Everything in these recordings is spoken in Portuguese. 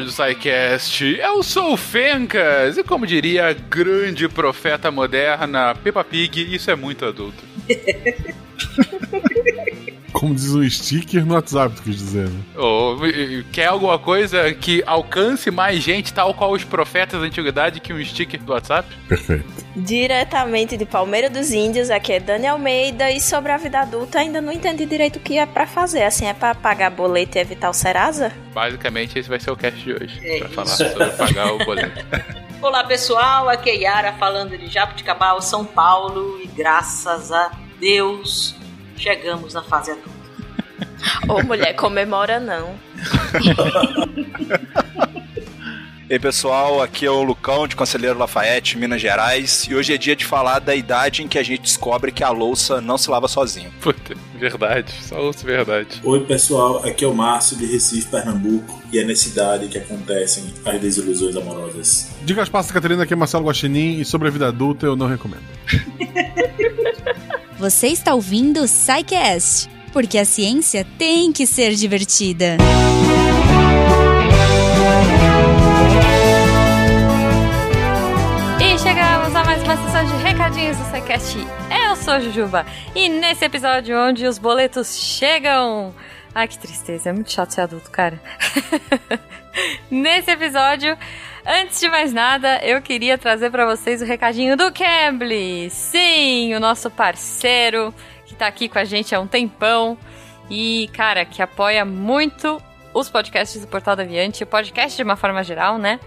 episódio do SciCast. Eu sou o Fencas, e como diria a grande profeta moderna, Peppa Pig, isso é muito adulto. Como diz um sticker no WhatsApp, tu quis dizer, né? Ou quer alguma coisa que alcance mais gente, tal qual os profetas da antiguidade, que um sticker do WhatsApp? Perfeito. Diretamente de Palmeira dos Índios, aqui é Dani Almeida, e sobre a vida adulta ainda não entendi direito o que é pra fazer. Assim, é pra pagar boleto e evitar o Serasa? Basicamente, esse vai ser o cast de hoje, é pra isso. falar sobre pagar o boleto. Olá pessoal, aqui é Yara falando de Jabuticabal, São Paulo, e graças a Deus chegamos na fase adulta. Ô mulher, comemora não. E aí pessoal, aqui é o Lucão de Conselheiro Lafayette, Minas Gerais, e hoje é dia de falar da idade em que a gente descobre que a louça não se lava sozinho. Puta, verdade, só ouço verdade. Oi pessoal, aqui é o Márcio de Recife, Pernambuco, e é nessa idade que acontecem as desilusões amorosas. Diga as passas, Catarina, aqui é Marcelo Guaxinim, e sobre a vida adulta eu não recomendo. Você está ouvindo o porque a ciência tem que ser divertida. E chegamos a mais uma sessão de recadinhos do SciCast. Eu sou a Jujuba, e nesse episódio onde os boletos chegam... Ai, que tristeza, é muito chato ser adulto, cara. nesse episódio... Antes de mais nada, eu queria trazer para vocês o recadinho do Cambly. Sim, o nosso parceiro tá aqui com a gente há um tempão e, cara, que apoia muito os podcasts do Portal da Aviante, o podcast de uma forma geral, né?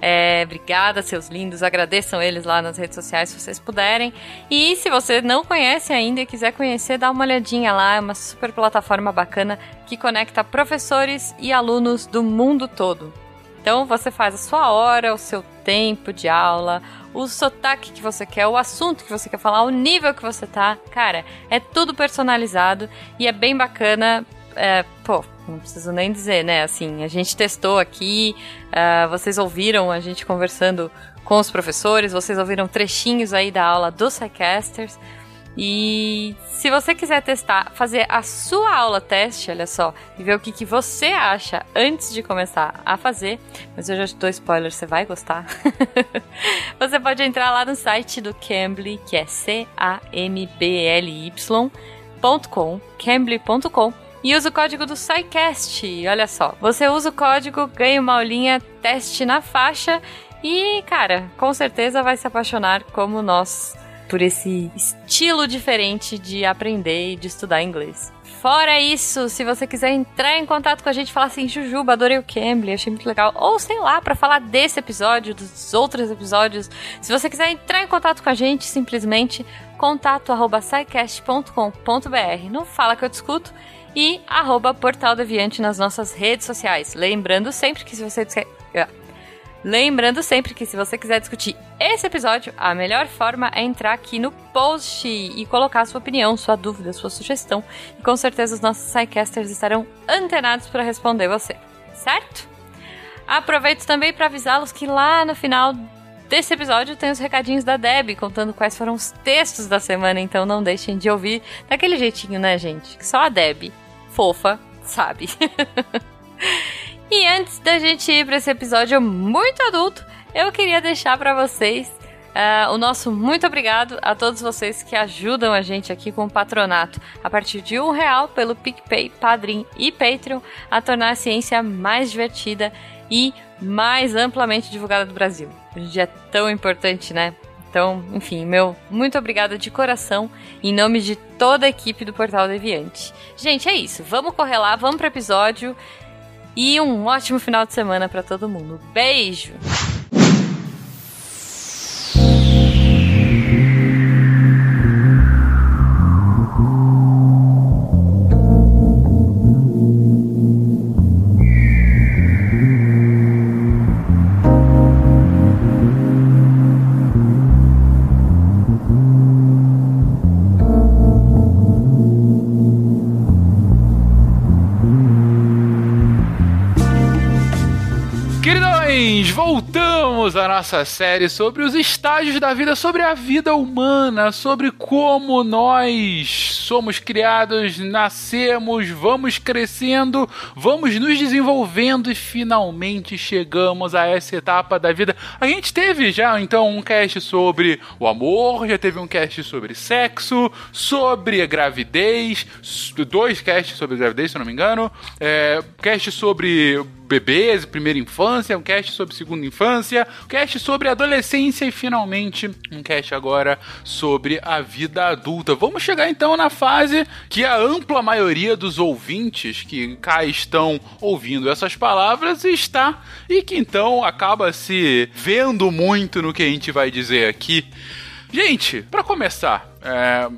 É, obrigada, seus lindos. Agradeçam eles lá nas redes sociais se vocês puderem. E se você não conhece ainda e quiser conhecer, dá uma olhadinha lá. É uma super plataforma bacana que conecta professores e alunos do mundo todo. Então você faz a sua hora, o seu tempo de aula, o sotaque que você quer, o assunto que você quer falar, o nível que você tá. Cara, é tudo personalizado e é bem bacana. É, pô, não preciso nem dizer, né? Assim, a gente testou aqui, uh, vocês ouviram a gente conversando com os professores, vocês ouviram trechinhos aí da aula dos Psycasters. E se você quiser testar, fazer a sua aula teste, olha só, e ver o que, que você acha antes de começar a fazer, mas eu já te dou spoiler, você vai gostar. você pode entrar lá no site do Cambly, que é C-A-M-B-L-Y.com, cambly.com, e usa o código do SciCast. Olha só, você usa o código, ganha uma aulinha teste na faixa e, cara, com certeza vai se apaixonar como nós por esse estilo diferente de aprender e de estudar inglês. Fora isso, se você quiser entrar em contato com a gente falar assim, Jujuba, adorei o Cambly, achei muito legal, ou sei lá, para falar desse episódio, dos outros episódios, se você quiser entrar em contato com a gente, simplesmente contato@scicast.com.br. Não fala que eu discuto e arroba Portal Deviante nas nossas redes sociais. Lembrando sempre que se você Lembrando sempre que se você quiser discutir esse episódio, a melhor forma é entrar aqui no post e colocar sua opinião, sua dúvida, sua sugestão. E com certeza os nossos sidecasters estarão antenados para responder você, certo? Aproveito também para avisá-los que lá no final desse episódio tem os recadinhos da Deb contando quais foram os textos da semana, então não deixem de ouvir daquele jeitinho, né, gente? Que só a Deb, fofa, sabe. E antes da gente ir para esse episódio muito adulto, eu queria deixar para vocês uh, o nosso muito obrigado a todos vocês que ajudam a gente aqui com o patronato a partir de um real pelo PicPay, Padrim e Patreon a tornar a ciência mais divertida e mais amplamente divulgada do Brasil. Hoje é tão importante, né? Então, enfim, meu muito obrigada de coração em nome de toda a equipe do Portal Deviante. Gente, é isso. Vamos correr lá, vamos pro episódio e um ótimo final de semana para todo mundo. Beijo! voltamos à nossa série sobre os estágios da vida, sobre a vida humana, sobre como nós somos criados, nascemos, vamos crescendo, vamos nos desenvolvendo e finalmente chegamos a essa etapa da vida. A gente teve já então um cast sobre o amor, já teve um cast sobre sexo, sobre gravidez, dois casts sobre gravidez, se não me engano, é, cast sobre bebês, primeira infância, um cast sobre segunda infância, um cast sobre adolescência e finalmente um cast agora sobre a vida adulta. Vamos chegar então na fase que a ampla maioria dos ouvintes que cá estão ouvindo essas palavras está e que então acaba se vendo muito no que a gente vai dizer aqui. Gente, para começar, é,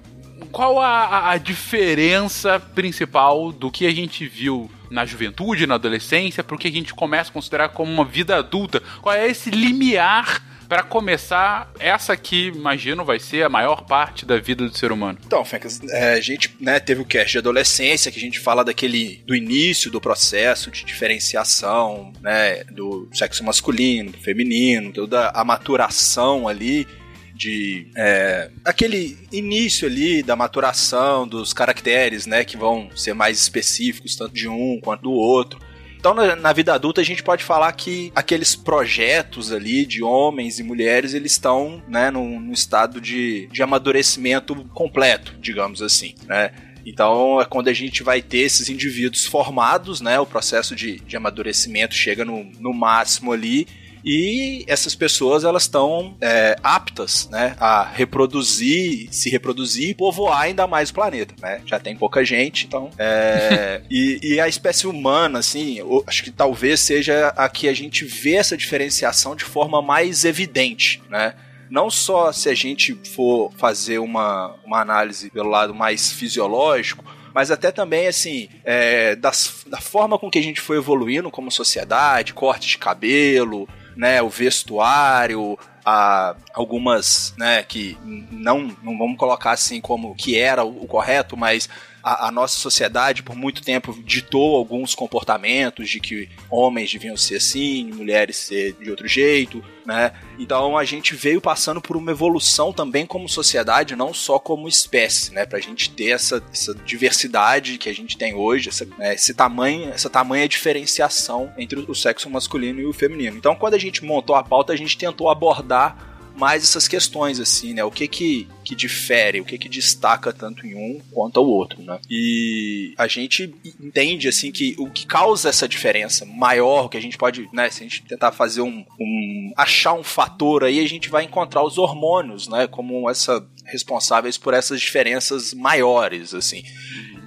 qual a, a diferença principal do que a gente viu na juventude, na adolescência, porque a gente começa a considerar como uma vida adulta? Qual é esse limiar para começar, essa aqui, imagino, vai ser a maior parte da vida do ser humano. Então, Fencas, é, a gente né, teve o cast de adolescência, que a gente fala daquele do início do processo de diferenciação, né, do sexo masculino, do feminino, toda a maturação ali de é, aquele início ali da maturação dos caracteres, né, que vão ser mais específicos tanto de um quanto do outro. Então, na, vida adulta, a gente pode falar que aqueles projetos ali de homens e mulheres, eles estão, né, num, num estado de, de amadurecimento completo, digamos assim, né? Então é quando a gente vai ter esses indivíduos formados, né? O processo de, de amadurecimento chega no, no máximo ali e essas pessoas elas estão é, aptas né, a reproduzir, se reproduzir e povoar ainda mais o planeta. Né? Já tem pouca gente, então. É, e, e, a espécie humana, assim, acho que talvez seja a que a gente vê essa diferenciação de forma mais evidente, né? não só se a gente for fazer uma, uma análise pelo lado mais fisiológico, mas até também, assim, é, das, da forma com que a gente foi evoluindo como sociedade, corte de cabelo, né, o vestuário, a algumas, né, que não, não vamos colocar assim como que era o, o correto, mas a, a, nossa sociedade por muito tempo ditou alguns comportamentos de que homens deviam ser assim, mulheres ser de outro jeito, né? Então a gente veio passando por uma evolução também como sociedade, não só como espécie, né? Pra gente ter essa, essa diversidade que a gente tem hoje, essa, né, esse tamanho, essa tamanha diferenciação entre o sexo masculino e o feminino. Então quando a gente montou a pauta, a gente tentou abordar mais essas questões, assim, né? O que que, que difere, o que que destaca tanto em um quanto ao outro, né? E a gente entende, assim, que o que causa essa diferença maior, que a gente pode, né? Se a gente tentar fazer um, um achar um fator aí, a gente vai encontrar os hormônios, né? Como essa responsáveis por essas diferenças maiores, assim.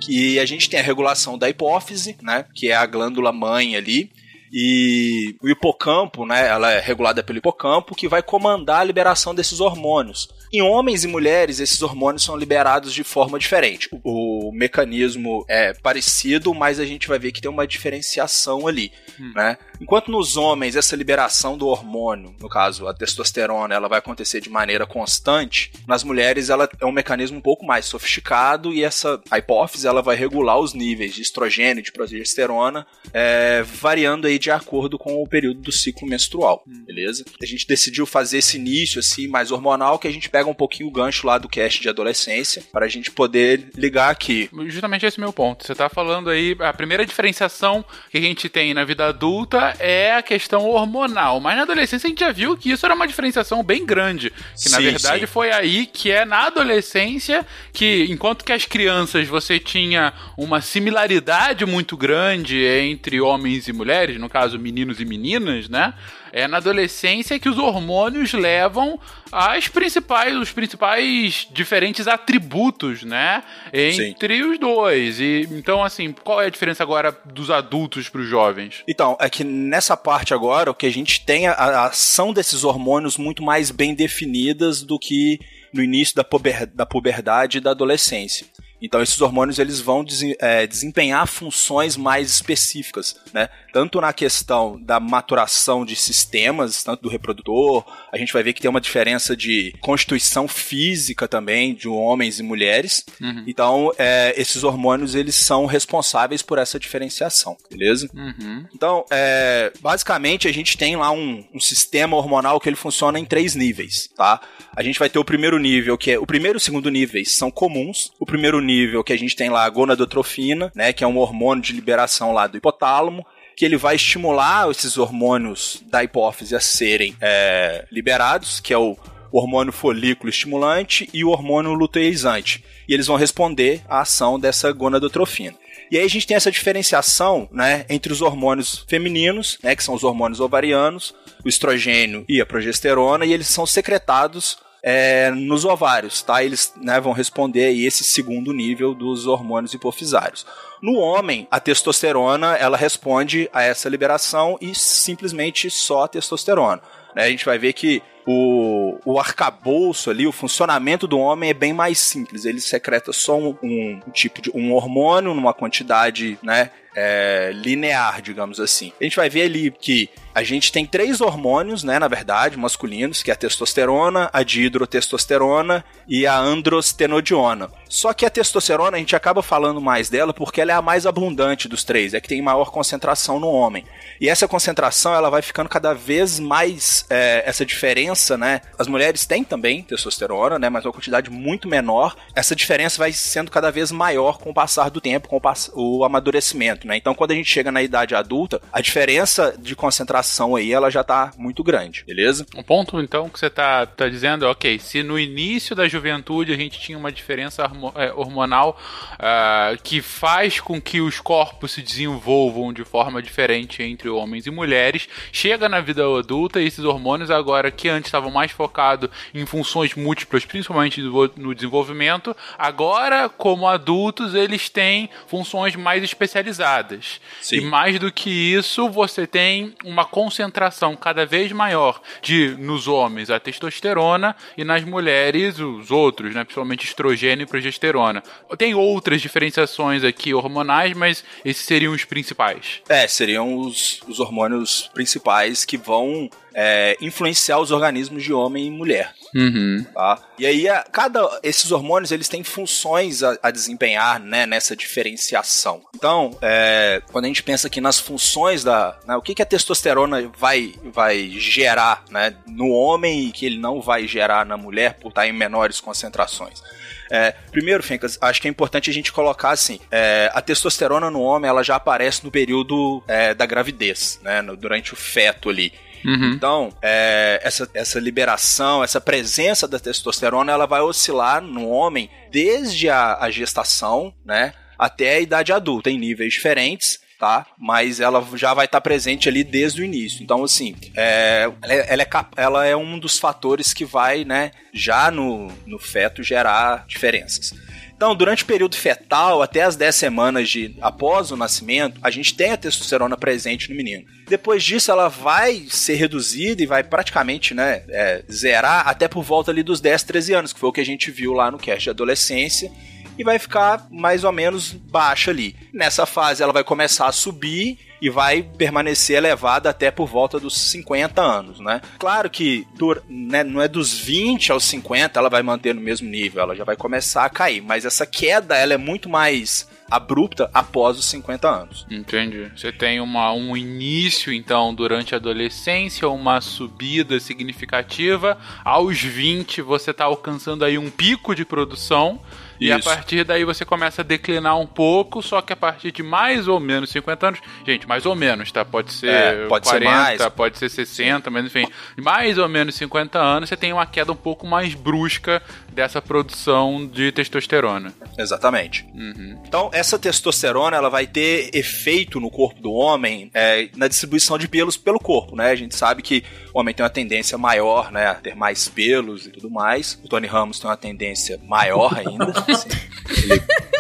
Que a gente tem a regulação da hipófise, né? Que é a glândula mãe ali, e o hipocampo, né, ela é regulada pelo hipocampo, que vai comandar a liberação desses hormônios. Em homens e mulheres, esses hormônios são liberados de forma diferente. O, o mecanismo é parecido, mas a gente vai ver que tem uma diferenciação ali, hum. né? Enquanto nos homens essa liberação do hormônio, no caso a testosterona, ela vai acontecer de maneira constante, nas mulheres ela é um mecanismo um pouco mais sofisticado e essa a hipófise ela vai regular os níveis de estrogênio e de progesterona, é, variando aí de acordo com o período do ciclo menstrual, hum. beleza? A gente decidiu fazer esse início assim mais hormonal que a gente pega um pouquinho o gancho lá do cast de adolescência para a gente poder ligar aqui. Justamente esse é meu ponto. Você está falando aí, a primeira diferenciação que a gente tem na vida adulta é a questão hormonal, mas na adolescência a gente já viu que isso era uma diferenciação bem grande, que na verdade sim. foi aí que é na adolescência que enquanto que as crianças você tinha uma similaridade muito grande entre homens e mulheres, no caso meninos e meninas, né? É na adolescência que os hormônios levam às principais, os principais diferentes atributos, né? Entre Sim. os dois. E então, assim, qual é a diferença agora dos adultos para os jovens? Então, é que nessa parte agora, o que a gente tem a, a ação desses hormônios muito mais bem definidas do que no início da, puber, da puberdade e da adolescência. Então esses hormônios eles vão é, desempenhar funções mais específicas, né? Tanto na questão da maturação de sistemas, tanto do reprodutor, a gente vai ver que tem uma diferença de constituição física também de homens e mulheres. Uhum. Então, é, esses hormônios eles são responsáveis por essa diferenciação, beleza? Uhum. Então, é, basicamente, a gente tem lá um, um sistema hormonal que ele funciona em três níveis, tá? A gente vai ter o primeiro nível, que é o primeiro e o segundo níveis são comuns. O primeiro nível que a gente tem lá a gonadotrofina, né, que é um hormônio de liberação lá do hipotálamo, que ele vai estimular esses hormônios da hipófise a serem é, liberados, que é o hormônio folículo estimulante e o hormônio luteizante. E eles vão responder à ação dessa gonadotrofina. E aí a gente tem essa diferenciação, né, entre os hormônios femininos, né, que são os hormônios ovarianos, o estrogênio e a progesterona, e eles são secretados é, nos ovários, tá? Eles né, vão responder aí esse segundo nível dos hormônios hipofisários. No homem, a testosterona ela responde a essa liberação e simplesmente só a testosterona. Né? A gente vai ver que o, o arcabouço ali, o funcionamento do homem é bem mais simples. Ele secreta só um, um, tipo de um hormônio numa quantidade, né? É, linear, digamos assim. A gente vai ver ali que a gente tem três hormônios, né, na verdade, masculinos, que é a testosterona, a dihidrotestosterona e a androstenodiona. Só que a testosterona, a gente acaba falando mais dela porque ela é a mais abundante dos três, é que tem maior concentração no homem. E essa concentração, ela vai ficando cada vez mais, é, essa diferença, né? As mulheres têm também testosterona, né, mas uma quantidade muito menor. Essa diferença vai sendo cada vez maior com o passar do tempo, com o, o amadurecimento, né? Então, quando a gente chega na idade adulta, a diferença de concentração aí, ela já tá muito grande, beleza? Um ponto, então, que você tá, tá dizendo é, ok, se no início da juventude a gente tinha uma diferença é, hormonal uh, que faz com que os corpos se desenvolvam de forma diferente entre homens e mulheres, chega na vida adulta e esses hormônios agora que antes estavam mais focados em funções múltiplas, principalmente no desenvolvimento, agora como adultos eles têm funções mais especializadas. Sim. E mais do que isso, você tem uma concentração cada vez maior de nos homens a testosterona e nas mulheres os outros, né, principalmente estrogênio e progesterona. Tem outras diferenciações aqui hormonais, mas esses seriam os principais. É, seriam os, os hormônios principais que vão é, influenciar os organismos de homem e mulher. Uhum. Tá? E aí, a, cada esses hormônios eles têm funções a, a desempenhar né, nessa diferenciação. Então, é, quando a gente pensa aqui nas funções da. Né, o que, que a testosterona vai, vai gerar né, no homem e que ele não vai gerar na mulher por estar em menores concentrações. É, primeiro, Fencas, acho que é importante a gente colocar assim: é, a testosterona no homem ela já aparece no período é, da gravidez, né, no, durante o feto ali. Uhum. Então, é, essa, essa liberação, essa presença da testosterona, ela vai oscilar no homem desde a, a gestação, né, até a idade adulta, em níveis diferentes tá? Mas ela já vai estar presente ali desde o início. Então, assim, é, ela, é, ela, é, ela é um dos fatores que vai, né, já no, no feto gerar diferenças. Então, durante o período fetal, até as 10 semanas de após o nascimento, a gente tem a testosterona presente no menino. Depois disso, ela vai ser reduzida e vai praticamente né, é, zerar até por volta ali dos 10, 13 anos, que foi o que a gente viu lá no cast de adolescência e vai ficar mais ou menos baixa ali. Nessa fase ela vai começar a subir e vai permanecer elevada até por volta dos 50 anos, né? Claro que né, não é dos 20 aos 50 ela vai manter no mesmo nível, ela já vai começar a cair, mas essa queda ela é muito mais abrupta após os 50 anos. Entendi. Você tem uma, um início, então, durante a adolescência, uma subida significativa. Aos 20, você está alcançando aí um pico de produção. E Isso. a partir daí você começa a declinar um pouco, só que a partir de mais ou menos 50 anos, gente, mais ou menos, tá? Pode ser É, pode ser 40, mais. pode ser 60, mas enfim, mais ou menos 50 anos você tem uma queda um pouco mais brusca dessa produção de testosterona. Exatamente. Uhum. Então, essa testosterona ela vai ter efeito no corpo do homem é, na distribuição de pelos pelo corpo, né? A gente sabe que o homem tem uma tendência maior, né, a ter mais pelos e tudo mais. O Tony Ramos tem uma tendência maior ainda. les,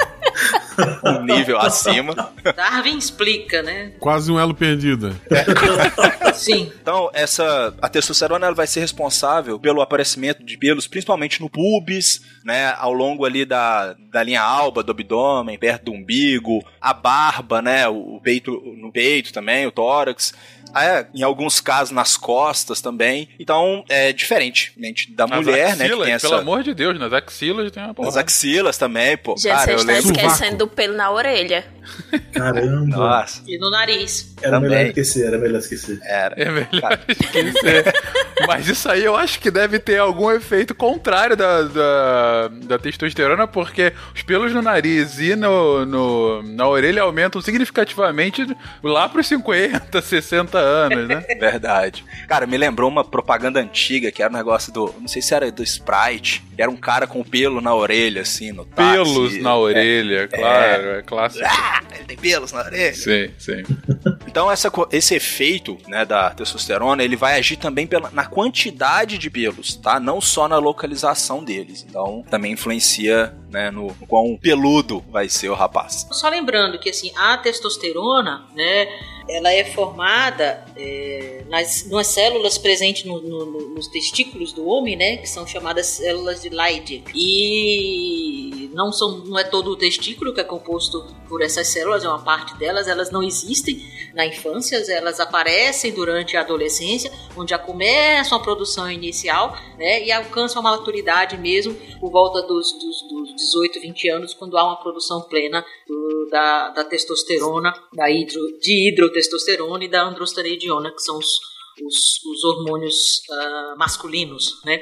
um nível acima. Darwin explica, né? Quase um elo perdido. Sim. Então, essa a testosterona ela vai ser responsável pelo aparecimento de pelos, principalmente no pubis, né, ao longo ali da, da linha alba do abdômen, perto do umbigo, a barba, né, o peito no peito também, o tórax. É, em alguns casos nas costas também. Então, é diferentemente da Nas mulher, né? Que axilas, tem essa. Pelo amor de Deus, nas axilas tem uma porra. Nas axilas também, pô. Gente, Cara, você eu está lembro. esquecendo do pelo na orelha. Caramba. Nossa, E no nariz. Era Também. melhor esquecer, era melhor esquecer. era. É melhor Cara. esquecer. Mas isso aí eu acho que deve ter algum efeito contrário da, da, da testosterona, porque os pelos no nariz e no, no, na orelha aumentam significativamente lá pros 50, 60 anos, né? Verdade. Cara, me lembrou uma propaganda antiga que era um negócio do. Não sei se era do Sprite. Que era um cara com pelo na orelha, assim, no táxi. Pelos na orelha, claro, é clássico. Ah, ele tem pelos na orelha. Sim, sim. Então essa, esse efeito né, da testosterona ele vai agir também pela, na quantidade de pelos, tá? Não só na localização deles. Então também influencia né, no, no quão peludo vai ser o rapaz. Só lembrando que assim, a testosterona, né, ela é formada é, nas, nas células presentes no- no- no- nos testículos do homem, né, que são chamadas células de Leydig. E não são, não é todo o testículo que é composto por essas células, é uma parte delas, elas não existem na infância, elas aparecem durante a adolescência, onde já começam a produção inicial, né, e alcançam a maturidade mesmo por volta dos, dos, dos 18, 20 anos, quando há uma produção plena do- da, da testosterona, da hidro, de hidrotestosterona e da androstenediona, que são os, os, os hormônios ah, masculinos, né,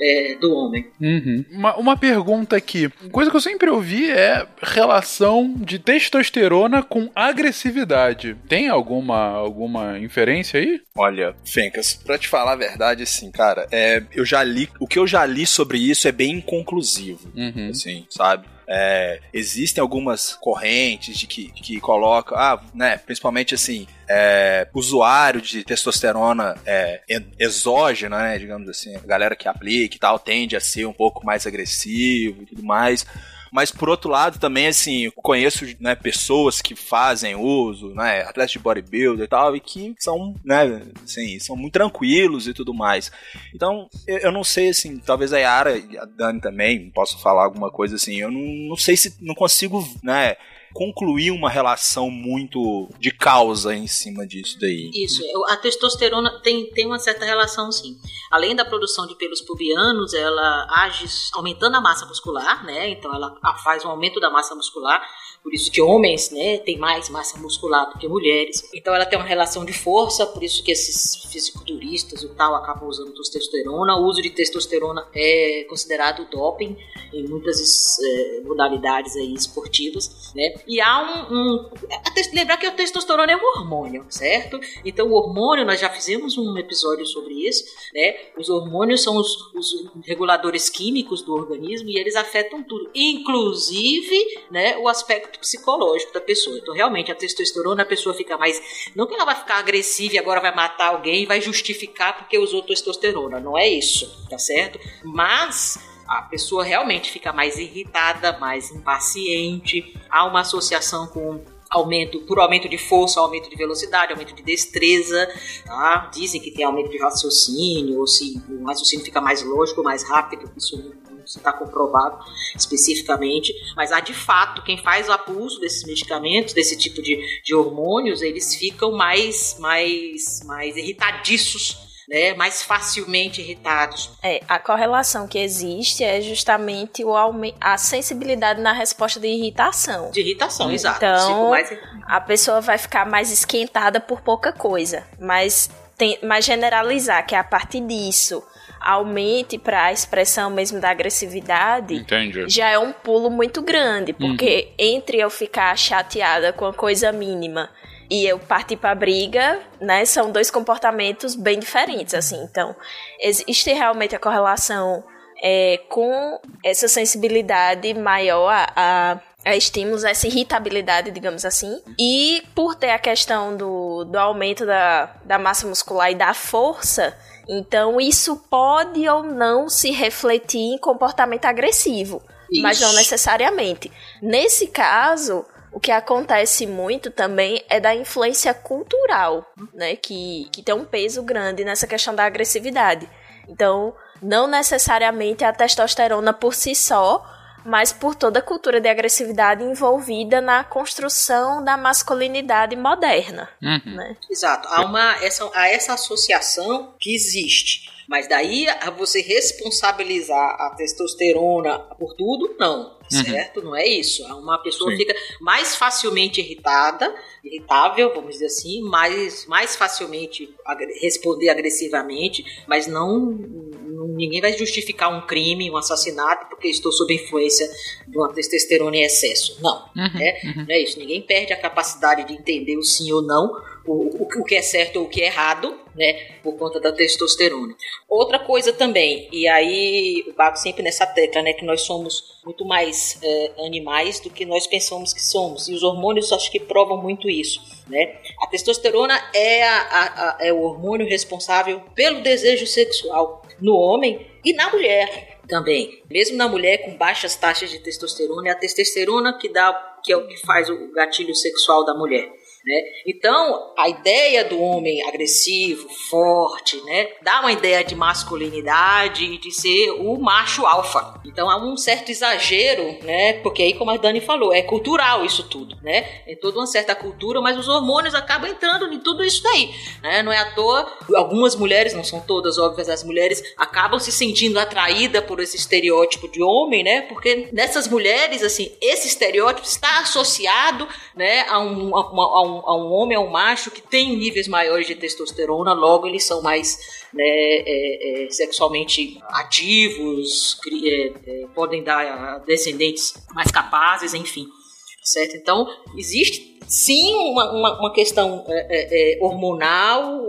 é, do homem. Uhum. Uma, uma pergunta aqui. Coisa que eu sempre ouvi é relação de testosterona com agressividade. Tem alguma, alguma inferência aí? Olha, Fencas, pra te falar a verdade, assim, cara, é, eu já li. O que eu já li sobre isso é bem inconclusivo. Uhum. assim, sabe? É, existem algumas correntes de que, que colocam, ah, né, principalmente assim, é, usuário de testosterona é, en- exógena, né, digamos assim, a galera que aplica e tal, tende a ser um pouco mais agressivo e tudo mais. Mas por outro lado também, assim, conheço né, pessoas que fazem uso, né, atletas de bodybuilder e tal, e que são, né, assim, são muito tranquilos e tudo mais. Então, eu, eu não sei, assim, talvez a Yara e a Dani também possam falar alguma coisa assim. Eu não, não sei se não consigo, né, concluir uma relação muito de causa em cima disso daí. Isso, a testosterona tem, tem uma certa relação sim. Além da produção de pelos pubianos, ela age aumentando a massa muscular, né? Então ela faz um aumento da massa muscular. Por isso que homens, né, têm mais massa muscular do que mulheres. Então ela tem uma relação de força, por isso que esses fisiculturistas e tal acabam usando testosterona. O uso de testosterona é considerado doping em muitas eh, modalidades aí esportivas, né? E há um, um a lembrar que o testosterona é um hormônio, certo? Então o hormônio nós já fizemos um episódio sobre isso, né? Os hormônios são os, os reguladores químicos do organismo e eles afetam tudo, inclusive, né, o aspecto psicológico da pessoa. Então realmente a testosterona a pessoa fica mais, não que ela vai ficar agressiva e agora vai matar alguém e vai justificar porque usou testosterona, não é isso, tá certo? Mas a pessoa realmente fica mais irritada, mais impaciente. Há uma associação com aumento, por aumento de força, aumento de velocidade, aumento de destreza, tá? Dizem que tem aumento de raciocínio, ou se o raciocínio fica mais lógico, mais rápido, isso não está comprovado especificamente, mas há de fato, quem faz o abuso desses medicamentos, desse tipo de, de hormônios, eles ficam mais, mais, mais irritadiços, né? mais facilmente irritados. É, a correlação que existe é justamente o a sensibilidade na resposta de irritação. De irritação, exato. Então, mais A pessoa vai ficar mais esquentada por pouca coisa, mas, tem, mas generalizar que a partir disso aumente para a expressão mesmo da agressividade, Entendi. já é um pulo muito grande, porque entre eu ficar chateada com a coisa mínima e eu partir pra briga, né, são dois comportamentos bem diferentes, assim. Então, existe realmente a correlação é, com essa sensibilidade maior a, a, a estímulos, essa irritabilidade, digamos assim. E por ter a questão do, do aumento da, da massa muscular e da força, então isso pode ou não se refletir em comportamento agressivo. mas não necessariamente. Nesse caso, o que acontece muito também é da influência cultural, né? Que, que tem um peso grande nessa questão da agressividade. Então, não necessariamente a testosterona por si só, mas por toda a cultura de agressividade envolvida na construção da masculinidade moderna, Uhum. né? Exato. Há, uma, essa, há essa associação que existe. Mas daí a você responsabilizar a testosterona por tudo, não. Certo? Não é isso. Uma pessoa Sim. fica mais facilmente irritada, irritável, vamos dizer assim, mais, mais facilmente responder agressivamente, mas não- ninguém vai justificar um crime, um assassinato, porque estou sob influência de uma testosterona em excesso. Não. Uhum. né? Não é isso. Ninguém perde a capacidade de entender o sim ou não, o, o, o que é certo ou o que é errado, né? Por conta da testosterona. Outra coisa também, e aí eu bato sempre nessa tecla, né? Que nós somos muito mais é, animais do que nós pensamos que somos. E os hormônios acho que provam muito isso, né? A testosterona é, a- a- a- é o hormônio responsável pelo desejo sexual no homem e na mulher também. Mesmo na mulher com baixas taxas de testosterona, é a testosterona que dá que é o que faz o gatilho sexual da mulher. Né? Então, a ideia do homem agressivo, forte, né, dá uma ideia de masculinidade e de ser o macho alfa. Então, há um certo exagero, né, porque aí, como a Dani falou, é cultural isso tudo, né? É toda uma certa cultura, mas os hormônios acabam entrando em tudo isso daí, né? Não é à toa, algumas mulheres, não são todas, óbvias, as mulheres acabam se sentindo atraídas por esse estereótipo de homem, né? Porque nessas mulheres, assim, esse estereótipo está associado, né, a um, a, a um, a um homem, a um macho que tem níveis maiores de testosterona, logo eles são mais né, é, é, sexualmente ativos, é, é, podem dar descendentes mais capazes, enfim. Certo? Então, existe sim uma, uma, uma questão é, é, hormonal,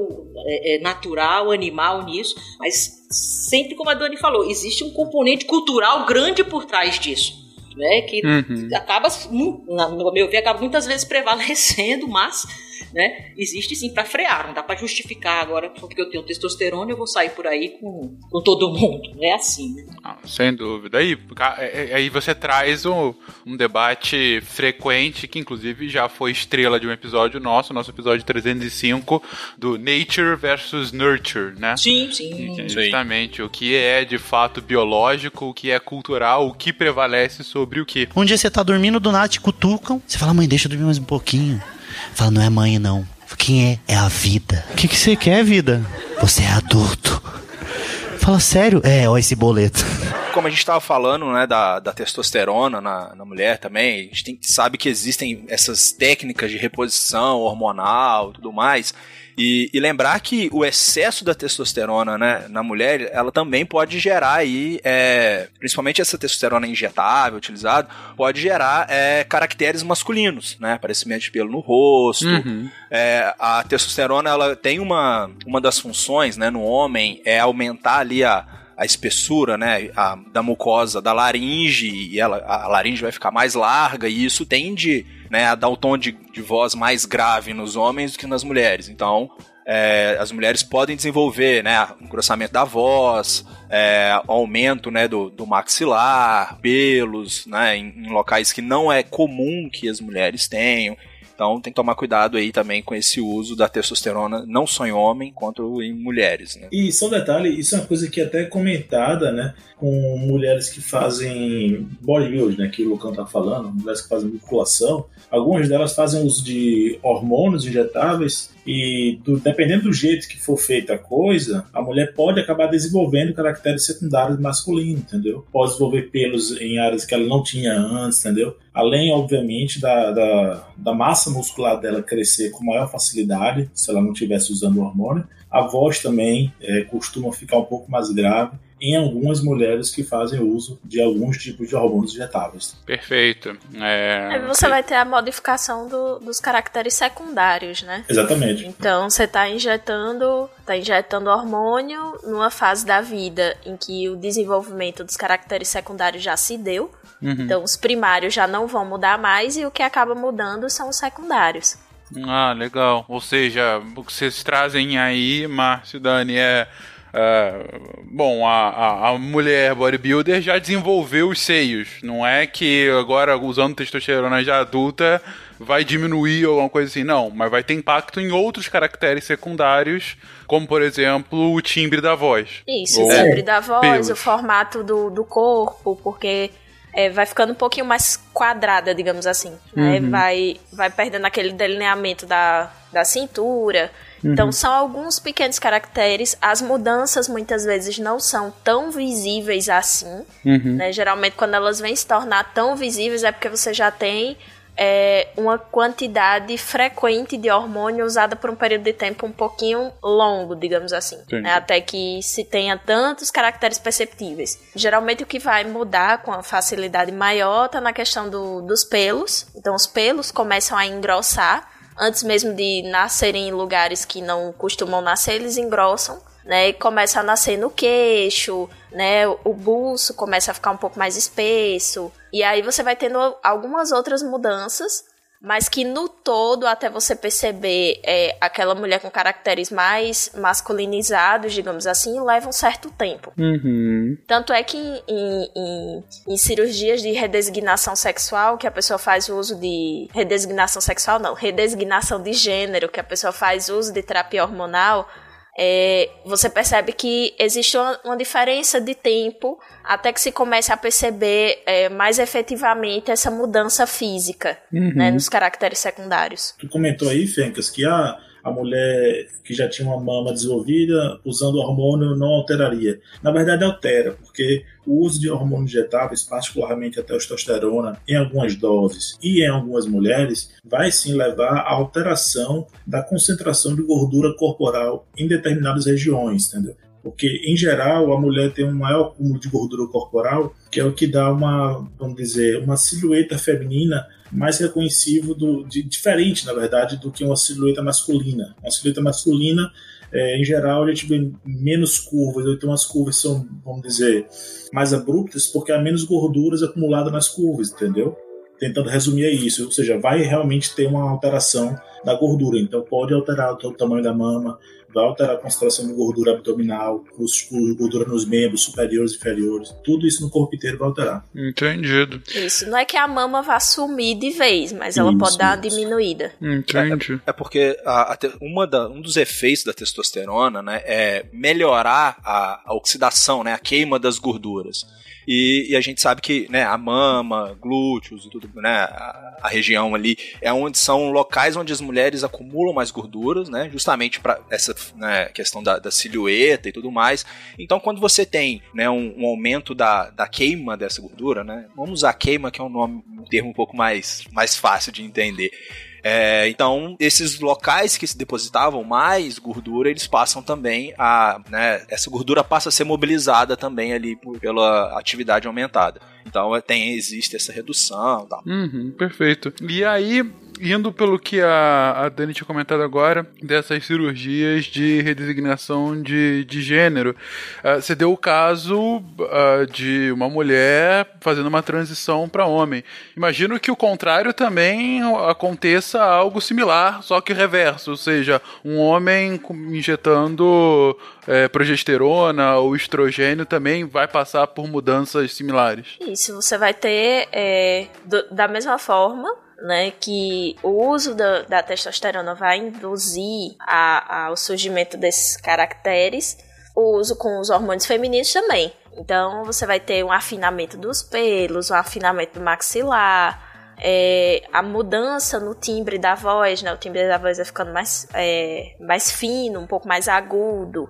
natural, animal nisso, mas sempre como a Dani falou, existe um componente cultural grande por trás disso. Né, que Uhum. acaba, no meu ver, acaba muitas vezes prevalecendo, mas né, existe sim para frear, não dá para justificar agora porque eu tenho testosterona eu vou sair por aí com, com todo mundo, não é assim. Né? Ah, sem dúvida. Aí, é- é- aí você traz um, um debate frequente, que inclusive já foi estrela de um episódio nosso, nosso episódio 305, do Nature versus Nurture, né? Sim, sim. É Justamente o que é de fato biológico, o que é cultural, o que prevalece sobre o que. Um dia você tá dormindo, do nada te cutucam. Você fala, mãe, deixa eu dormir mais um pouquinho. Fala, não é mãe, não. Quem é? É a vida. O que, que você quer, vida? Você é adulto. Fala, sério? É, ó esse boleto. Como a gente estava falando, né, da, da testosterona na, na mulher também, a gente tem, sabe que existem essas técnicas de reposição hormonal e tudo mais. E, e lembrar que o excesso da testosterona né, na mulher, ela também pode gerar aí, é, principalmente essa testosterona injetável utilizada, pode gerar é, caracteres masculinos, né? Aparecimento de pelo no rosto, Uhum. é, a testosterona ela tem uma, uma das funções né, no homem é aumentar ali a, a espessura né, a- da mucosa da laringe e ela, a laringe vai ficar mais larga e isso tende né, a dar o tom de, de voz mais grave nos homens do que nas mulheres. Então é, as mulheres podem desenvolver né, engrossamento da voz, é, aumento né, do, do maxilar, pelos né, em, em locais que não é comum que as mulheres tenham. Então tem que tomar cuidado aí também com esse uso da testosterona, não só em homem, quanto em mulheres, né? E só um detalhe, isso é uma coisa que é até comentada, né, com mulheres que fazem bodybuilding, né, que o Lucão tá falando, mulheres que fazem musculação, algumas delas fazem uso de hormônios injetáveis e do- dependendo do jeito que for feita a coisa, a mulher pode acabar desenvolvendo caracteres secundários masculinos, entendeu? Pode desenvolver pelos em áreas que ela não tinha antes, entendeu? Além, obviamente, da, da, da massa muscular dela crescer com maior facilidade, se ela não estivesse usando hormônio, a voz também é, costuma ficar um pouco mais grave em algumas mulheres que fazem uso de alguns tipos de hormônios injetáveis. Perfeito. É, Aí você vai ter a modificação do- dos caracteres secundários, né? Exatamente. Então você está injetando, tá injetando hormônio numa fase da vida em que o desenvolvimento dos caracteres secundários já se deu. Uhum. Então os primários já não vão mudar mais e o que acaba mudando são os secundários. Ah, legal. Ou seja, o que vocês trazem aí, Márcio e Dani, é Uh, bom, a, a, a, mulher bodybuilder já desenvolveu os seios. Não é que agora, usando testosterona já adulta, vai diminuir ou alguma coisa assim. Não, mas vai ter impacto em outros caracteres secundários, como, por exemplo, o timbre da voz. Isso, o timbre da voz, pelos. o formato do, do corpo, porque é, vai ficando um pouquinho mais quadrada, digamos assim. Né? Uhum. Vai, vai perdendo aquele delineamento da, da cintura então, uhum. Então, são alguns pequenos caracteres. As mudanças muitas vezes não são tão visíveis assim. Uhum. Né? Geralmente, quando elas vêm se tornar tão visíveis, é porque você já tem é, uma quantidade frequente de hormônio usada por um período de tempo um pouquinho longo, digamos assim. Né? Até que se tenha tantos caracteres perceptíveis. Geralmente, o que vai mudar com a facilidade maior está na questão do, dos pelos. Então, os pelos começam a engrossar antes mesmo de nascerem em lugares que não costumam nascer, eles engrossam, né? E começa a nascer no queixo, né? O buço começa a ficar um pouco mais espesso. E aí você vai tendo algumas outras mudanças mas que no todo, até você perceber é, aquela mulher com caracteres mais masculinizados, digamos assim, leva um certo tempo. Uhum. Tanto é que em, em, em, cirurgias de redesignação sexual, que a pessoa faz uso de. Redesignação sexual, não, redesignação de gênero, que a pessoa faz uso de terapia hormonal é, você percebe que existe uma, uma, diferença de tempo até que se comece a perceber é, mais efetivamente essa mudança física uhum. né, nos caracteres secundários. Tu comentou aí, Fencas, que a, a mulher que já tinha uma mama desenvolvida usando hormônio não alteraria. Na verdade, altera, porque o uso de hormônios injetáveis, particularmente a testosterona, em algumas doses e em algumas mulheres, vai sim levar à alteração da concentração de gordura corporal em determinadas regiões, entendeu? Porque, em geral, a mulher tem um maior acúmulo de gordura corporal, que é o que dá uma, vamos dizer, uma silhueta feminina mais reconhecível, do, de, diferente, na verdade, do que uma silhueta masculina. Uma silhueta masculina é, em geral, a gente vê menos curvas, então as curvas são, vamos dizer, mais abruptas porque há menos gorduras acumuladas nas curvas, entendeu? Tentando resumir é isso, ou seja, vai realmente ter uma alteração da gordura, então pode alterar o tamanho da mama, vai alterar a concentração de gordura abdominal, os, gordura nos membros superiores e inferiores. Tudo isso no corpo inteiro vai alterar. Entendido. Isso. Não é que a mama vá sumir de vez, mas ela isso, pode dar uma diminuída. Entendi. É, é porque a, a, uma da, um dos efeitos da testosterona né, é melhorar a, a oxidação, né, a queima das gorduras. E, e, a gente sabe que né, a mama, glúteos e tudo, né, a, a, região ali é onde são locais onde as mulheres acumulam mais gorduras, né, justamente para essa né, questão da, da, silhueta e tudo mais. Então, quando você tem né, um, um, aumento da, da queima dessa gordura, né, vamos usar queima que é um nome, um termo um pouco mais, mais fácil de entender. É, então, esses locais que se depositavam mais gordura, eles passam também a. Né, essa gordura passa a ser mobilizada também ali por, pela atividade aumentada. Então, é, tem, existe essa redução tal. Uhum, perfeito. E aí, indo pelo que a, a Dani tinha comentado agora, dessas cirurgias de redesignação de, de gênero, uh, você deu o caso uh, de uma mulher fazendo uma transição para homem. Imagino que o contrário também aconteça algo similar, só que reverso, ou seja, um homem injetando é, progesterona ou estrogênio também vai passar por mudanças similares. Isso, você vai ter é, do, da mesma forma né, que o uso da, da testosterona vai induzir a, ao surgimento desses caracteres, o uso com os hormônios femininos também. Então você vai ter um afinamento dos pelos, um afinamento do maxilar, é, a mudança no timbre da voz, né? O timbre da voz vai ficando mais, é, mais fino, um pouco mais agudo.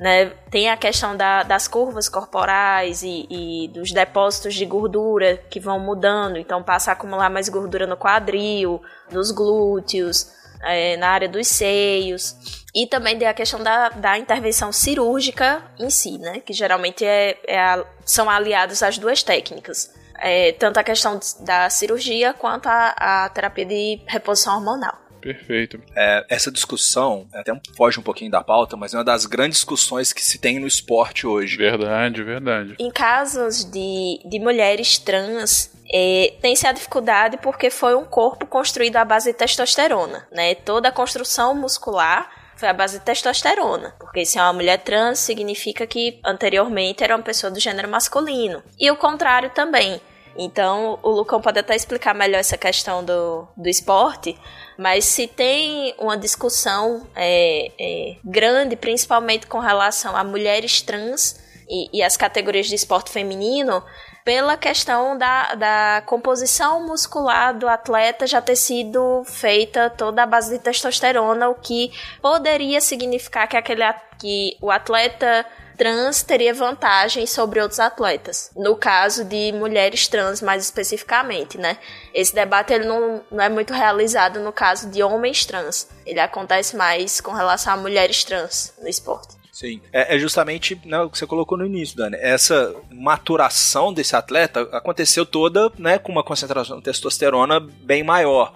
Né? Tem a questão da, das curvas corporais e, e, dos depósitos de gordura que vão mudando, então passa a acumular mais gordura no quadril, nos glúteos, é, na área dos seios. E também tem a questão da, da intervenção cirúrgica em si, né? que geralmente é, é a, são aliados às duas técnicas. É, tanto a questão da cirurgia quanto a, a terapia de reposição hormonal. Perfeito. É, essa discussão até foge um pouquinho da pauta, mas é uma das grandes discussões que se tem no esporte hoje. Verdade, verdade. Em casos de, de mulheres trans, é, tem-se a dificuldade porque foi um corpo construído à base de testosterona, né? Toda a construção muscular foi a base de testosterona. Porque se é uma mulher trans, significa que anteriormente era uma pessoa do gênero masculino. E o contrário também. Então, o Lucão pode até explicar melhor essa questão do, do esporte, mas se tem uma discussão é, é, grande, principalmente com relação a mulheres trans e, e as categorias de esporte feminino, pela questão da, da composição muscular do atleta já ter sido feita toda a base de testosterona, o que poderia significar que, aquele, que o atleta trans teria vantagem sobre outros atletas. No caso de mulheres trans, mais especificamente, né? Esse debate ele não, não é muito realizado no caso de homens trans. Ele acontece mais com relação a mulheres trans no esporte. Sim. É, é justamente né, o que você colocou no início, Dani. Essa maturação desse atleta aconteceu toda né, com uma concentração de testosterona bem maior.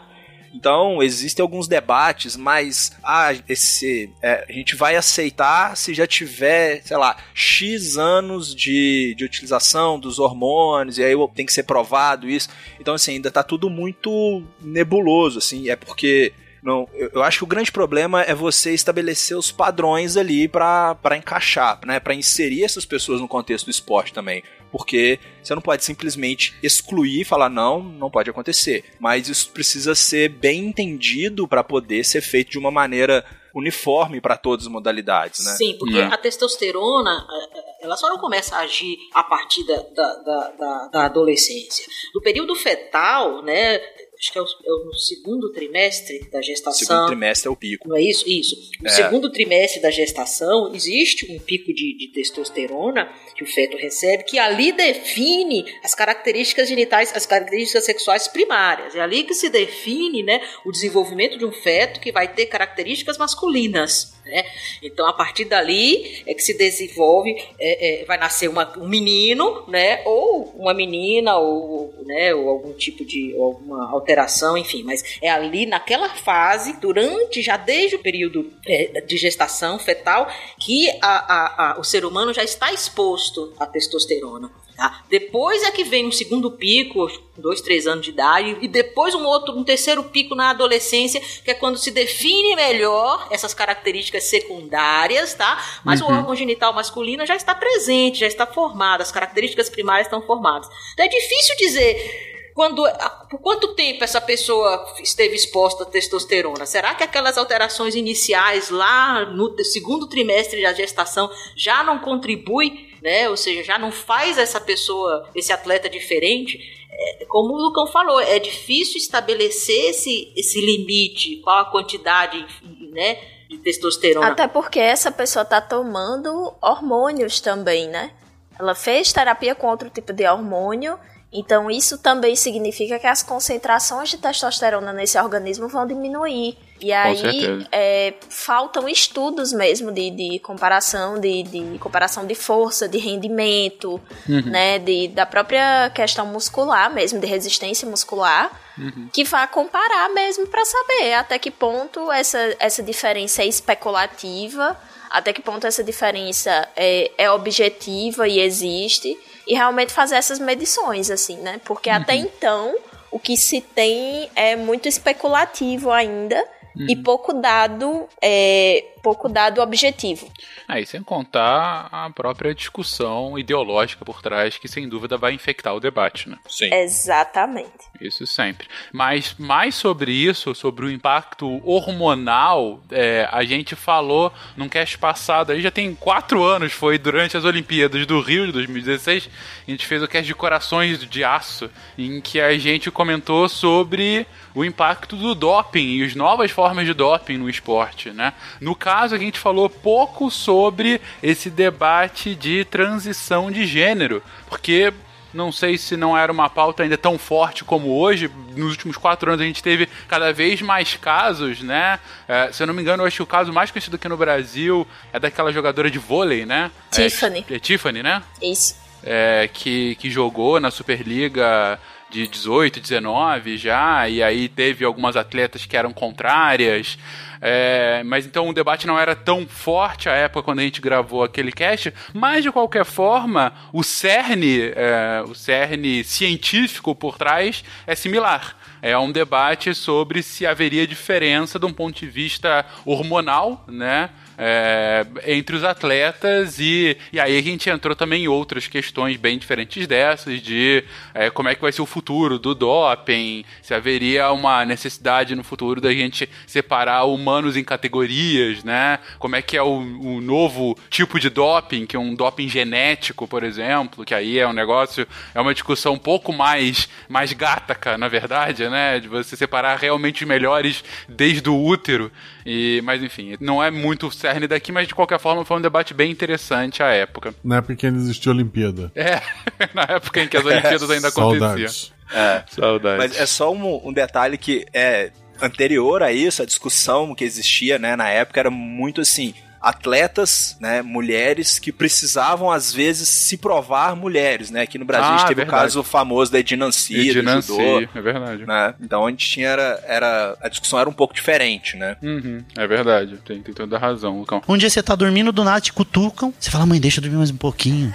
Então, existem alguns debates, mas ah, esse, é, a gente vai aceitar se já tiver, sei lá, X anos de, de utilização dos hormônios, e aí tem que ser provado isso. Então, assim, ainda tá tudo muito nebuloso, assim, é porque não, eu, acho que o grande problema é você estabelecer os padrões ali para encaixar, né, para inserir essas pessoas no contexto do esporte também porque você não pode simplesmente excluir e falar não, não pode acontecer. Mas isso precisa ser bem entendido para poder ser feito de uma maneira uniforme para todas as modalidades, né? Sim, porque é. a testosterona é, é, ela só não começa a agir a partir da, da, da, da adolescência. No período fetal, né, acho que é o, é o, segundo trimestre da gestação. Segundo trimestre é o pico. Não é isso? Isso. No é. segundo trimestre da gestação, existe um pico de, de, testosterona que o feto recebe, que ali define as características genitais, as características sexuais primárias. É ali que se define né, o desenvolvimento de um feto que vai ter características masculinas. Né? Então, a partir dali é que se desenvolve, é, é, vai nascer uma, um menino, né? ou uma menina, ou, né? ou algum tipo de alguma alteração, enfim. Mas é ali, naquela fase, durante, já desde o período é, de gestação fetal, que a, a, a, o ser humano já está exposto à testosterona. Tá? Depois é que vem um segundo pico, dois, três anos de idade, e depois um outro, um terceiro pico na adolescência, que é quando se define melhor essas características secundárias, tá? Mas uhum. o órgão genital masculino já está presente, já está formado, as características primárias estão formadas. Então é difícil dizer quando, por quanto tempo essa pessoa esteve exposta à testosterona? Será que aquelas alterações iniciais lá no segundo trimestre da gestação já não contribui, né? Ou seja, já não faz essa pessoa, esse atleta diferente? É, como o Lucão falou, é difícil estabelecer esse, esse limite, qual a quantidade, né? De testosterona. Até porque essa pessoa está tomando hormônios também, né? Ela fez terapia com outro tipo de hormônio então, isso também significa que as concentrações de testosterona nesse organismo vão diminuir. E aí é, faltam estudos mesmo de, de comparação, de, de, comparação de força, de rendimento, uhum. né? De, da própria questão muscular mesmo, de resistência muscular, uhum. que vá comparar mesmo para saber até que ponto essa, essa diferença é especulativa, até que ponto essa diferença é, é objetiva e existe e realmente fazer essas medições, assim, né? Porque uhum. até então o que se tem é muito especulativo ainda uhum. e pouco dado é, pouco dado objetivo. Aí, sem contar a própria discussão ideológica por trás, que sem dúvida vai infectar o debate, né? Sim. Exatamente. Isso sempre. Mas mais sobre isso, sobre o impacto hormonal, é, a gente falou num cast passado, aí já tem quatro anos, foi durante as Olimpíadas do Rio de 2016, a gente fez o cast de Corações de Aço, em que a gente comentou sobre o impacto do doping e as novas formas de doping no esporte, né? No caso caso, a gente falou pouco sobre esse debate de transição de gênero, porque não sei se não era uma pauta ainda tão forte como hoje. Nos últimos quatro anos a gente teve cada vez mais casos, né? É, se eu não me engano, eu acho que o caso mais conhecido aqui no Brasil é daquela jogadora de vôlei, né? Tiffany. É, é Tiffany, né? Isso. É, que, que jogou na Superliga de 18, 19 já, e aí teve algumas atletas que eram contrárias. É, mas então o debate não era tão forte à época quando a gente gravou aquele cast, mas de qualquer forma, o cerne, é, o cerne científico por trás é similar. É um debate sobre se haveria diferença de um ponto de vista hormonal, né? É, entre os atletas e, e aí a gente entrou também em outras questões bem diferentes dessas, de é, como é que vai ser o futuro do doping, se haveria uma necessidade no futuro da gente separar humanos em categorias, né? Como é que é o, o novo tipo de doping, que é um doping genético, por exemplo, que aí é um negócio, é uma discussão um pouco mais, mais gataca, na verdade, né? De você separar realmente os melhores desde o útero. E, mas enfim, não é muito cerne daqui, mas de qualquer forma foi um debate bem interessante à época. Na época em que ainda existia Olimpíada. É, na época em que as Olimpíadas ainda aconteciam. Saudades. É. Saudades. Mas é só um, um detalhe que é anterior a isso, a discussão que existia, né, na época era muito assim, atletas, né, mulheres que precisavam às vezes se provar mulheres, né? Aqui no Brasil Ah, a gente teve verdade. o caso famoso da Edinancy, do Edinancy, judô, é verdade. né? Então a gente tinha era, era a discussão era um pouco diferente, né? Uhum, é verdade, tem, tem toda a razão, Lucão. Um dia você tá dormindo, do nada te cutucam. Você fala, mãe, deixa eu dormir mais um pouquinho.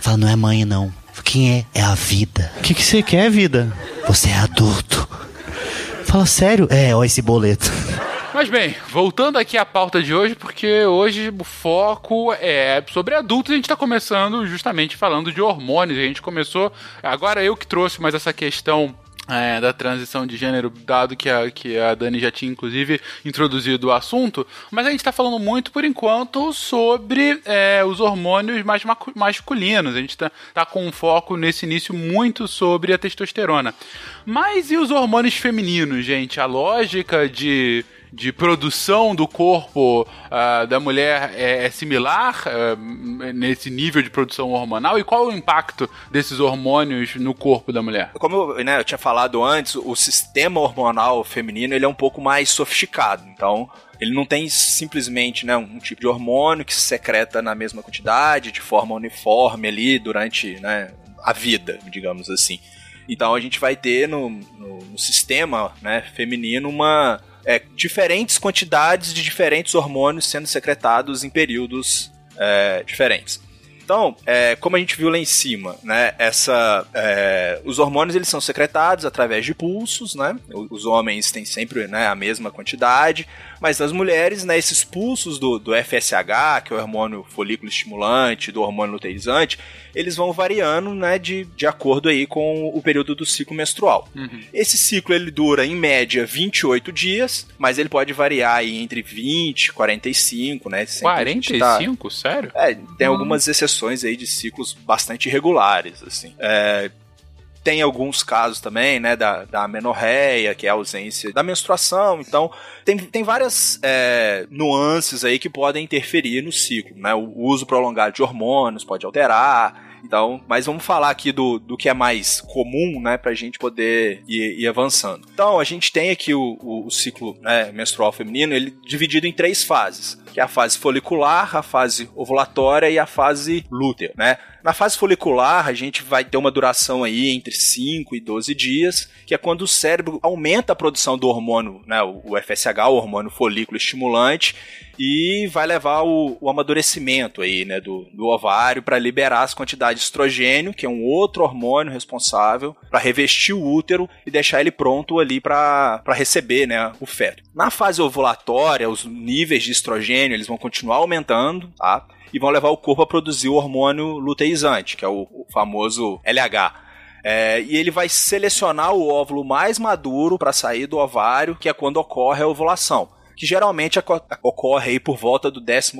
Fala, não é mãe, não. Quem é? É a vida. O que, que você quer, vida? Você é adulto. Fala, sério? É, ó esse boleto. Mas bem, voltando aqui à pauta de hoje, porque hoje o foco é sobre adultos, a gente está começando justamente falando de hormônios. A gente começou, agora eu que trouxe mais essa questão é, da transição de gênero, dado que a, que a Dani já tinha inclusive introduzido o assunto, mas a gente está falando muito por enquanto sobre é, os hormônios mais masculinos. A gente está tá com um foco nesse início muito sobre a testosterona. Mas e os hormônios femininos, gente? A lógica de de produção do corpo ah, da mulher é, é similar ah, nesse nível de produção hormonal? E qual é o impacto desses hormônios no corpo da mulher? Como eu, né, eu tinha falado antes, o sistema hormonal feminino ele é um pouco mais sofisticado. Então, ele não tem simplesmente né, um tipo de hormônio que se secreta na mesma quantidade, de forma uniforme ali durante né, a vida, digamos assim. Então a gente vai ter no, no, no sistema né, feminino uma é, diferentes quantidades de diferentes hormônios sendo secretados em períodos é, diferentes. Então, é, como a gente viu lá em cima, né, essa, é, os hormônios eles são secretados através de pulsos, né? Os homens têm sempre né, a mesma quantidade, mas nas mulheres, né, esses pulsos do, do FSH, que é o hormônio folículo estimulante, do hormônio luteinizante, eles vão variando, né, de, de acordo aí com o período do ciclo menstrual. Esse ciclo ele dura em média 28 dias, mas ele pode variar aí entre 20, 45, né? sempre a gente tá- 45? Sério? é, tem algumas exceções aí de ciclos bastante irregulares, assim. É, tem alguns casos também, né, da, da amenorreia, que é a ausência da menstruação. Então, tem, tem várias é, nuances aí que podem interferir no ciclo, né? O uso prolongado de hormônios pode alterar. Então, mas vamos falar aqui do, do que é mais comum, né, pra gente poder ir, ir avançando. Então, a gente tem aqui o, o, o ciclo né, menstrual feminino, ele dividido em três fases, que é a fase folicular, a fase ovulatória e a fase lútea, né? Na fase folicular, a gente vai ter uma duração aí entre 5 e 12 dias, que é quando o cérebro aumenta a produção do hormônio, né, o FSH, o hormônio folículo estimulante, e vai levar o, o amadurecimento aí, né, do, do ovário para liberar as quantidades de estrogênio, que é um outro hormônio responsável para revestir o útero e deixar ele pronto ali para receber, né, o feto. Na fase ovulatória, os níveis de estrogênio eles vão continuar aumentando, tá? E vão levar o corpo a produzir o hormônio luteizante, que é o, o famoso LH. É, e ele vai selecionar o óvulo mais maduro para sair do ovário, que é quando ocorre a ovulação. Que geralmente ocorre aí por volta do 14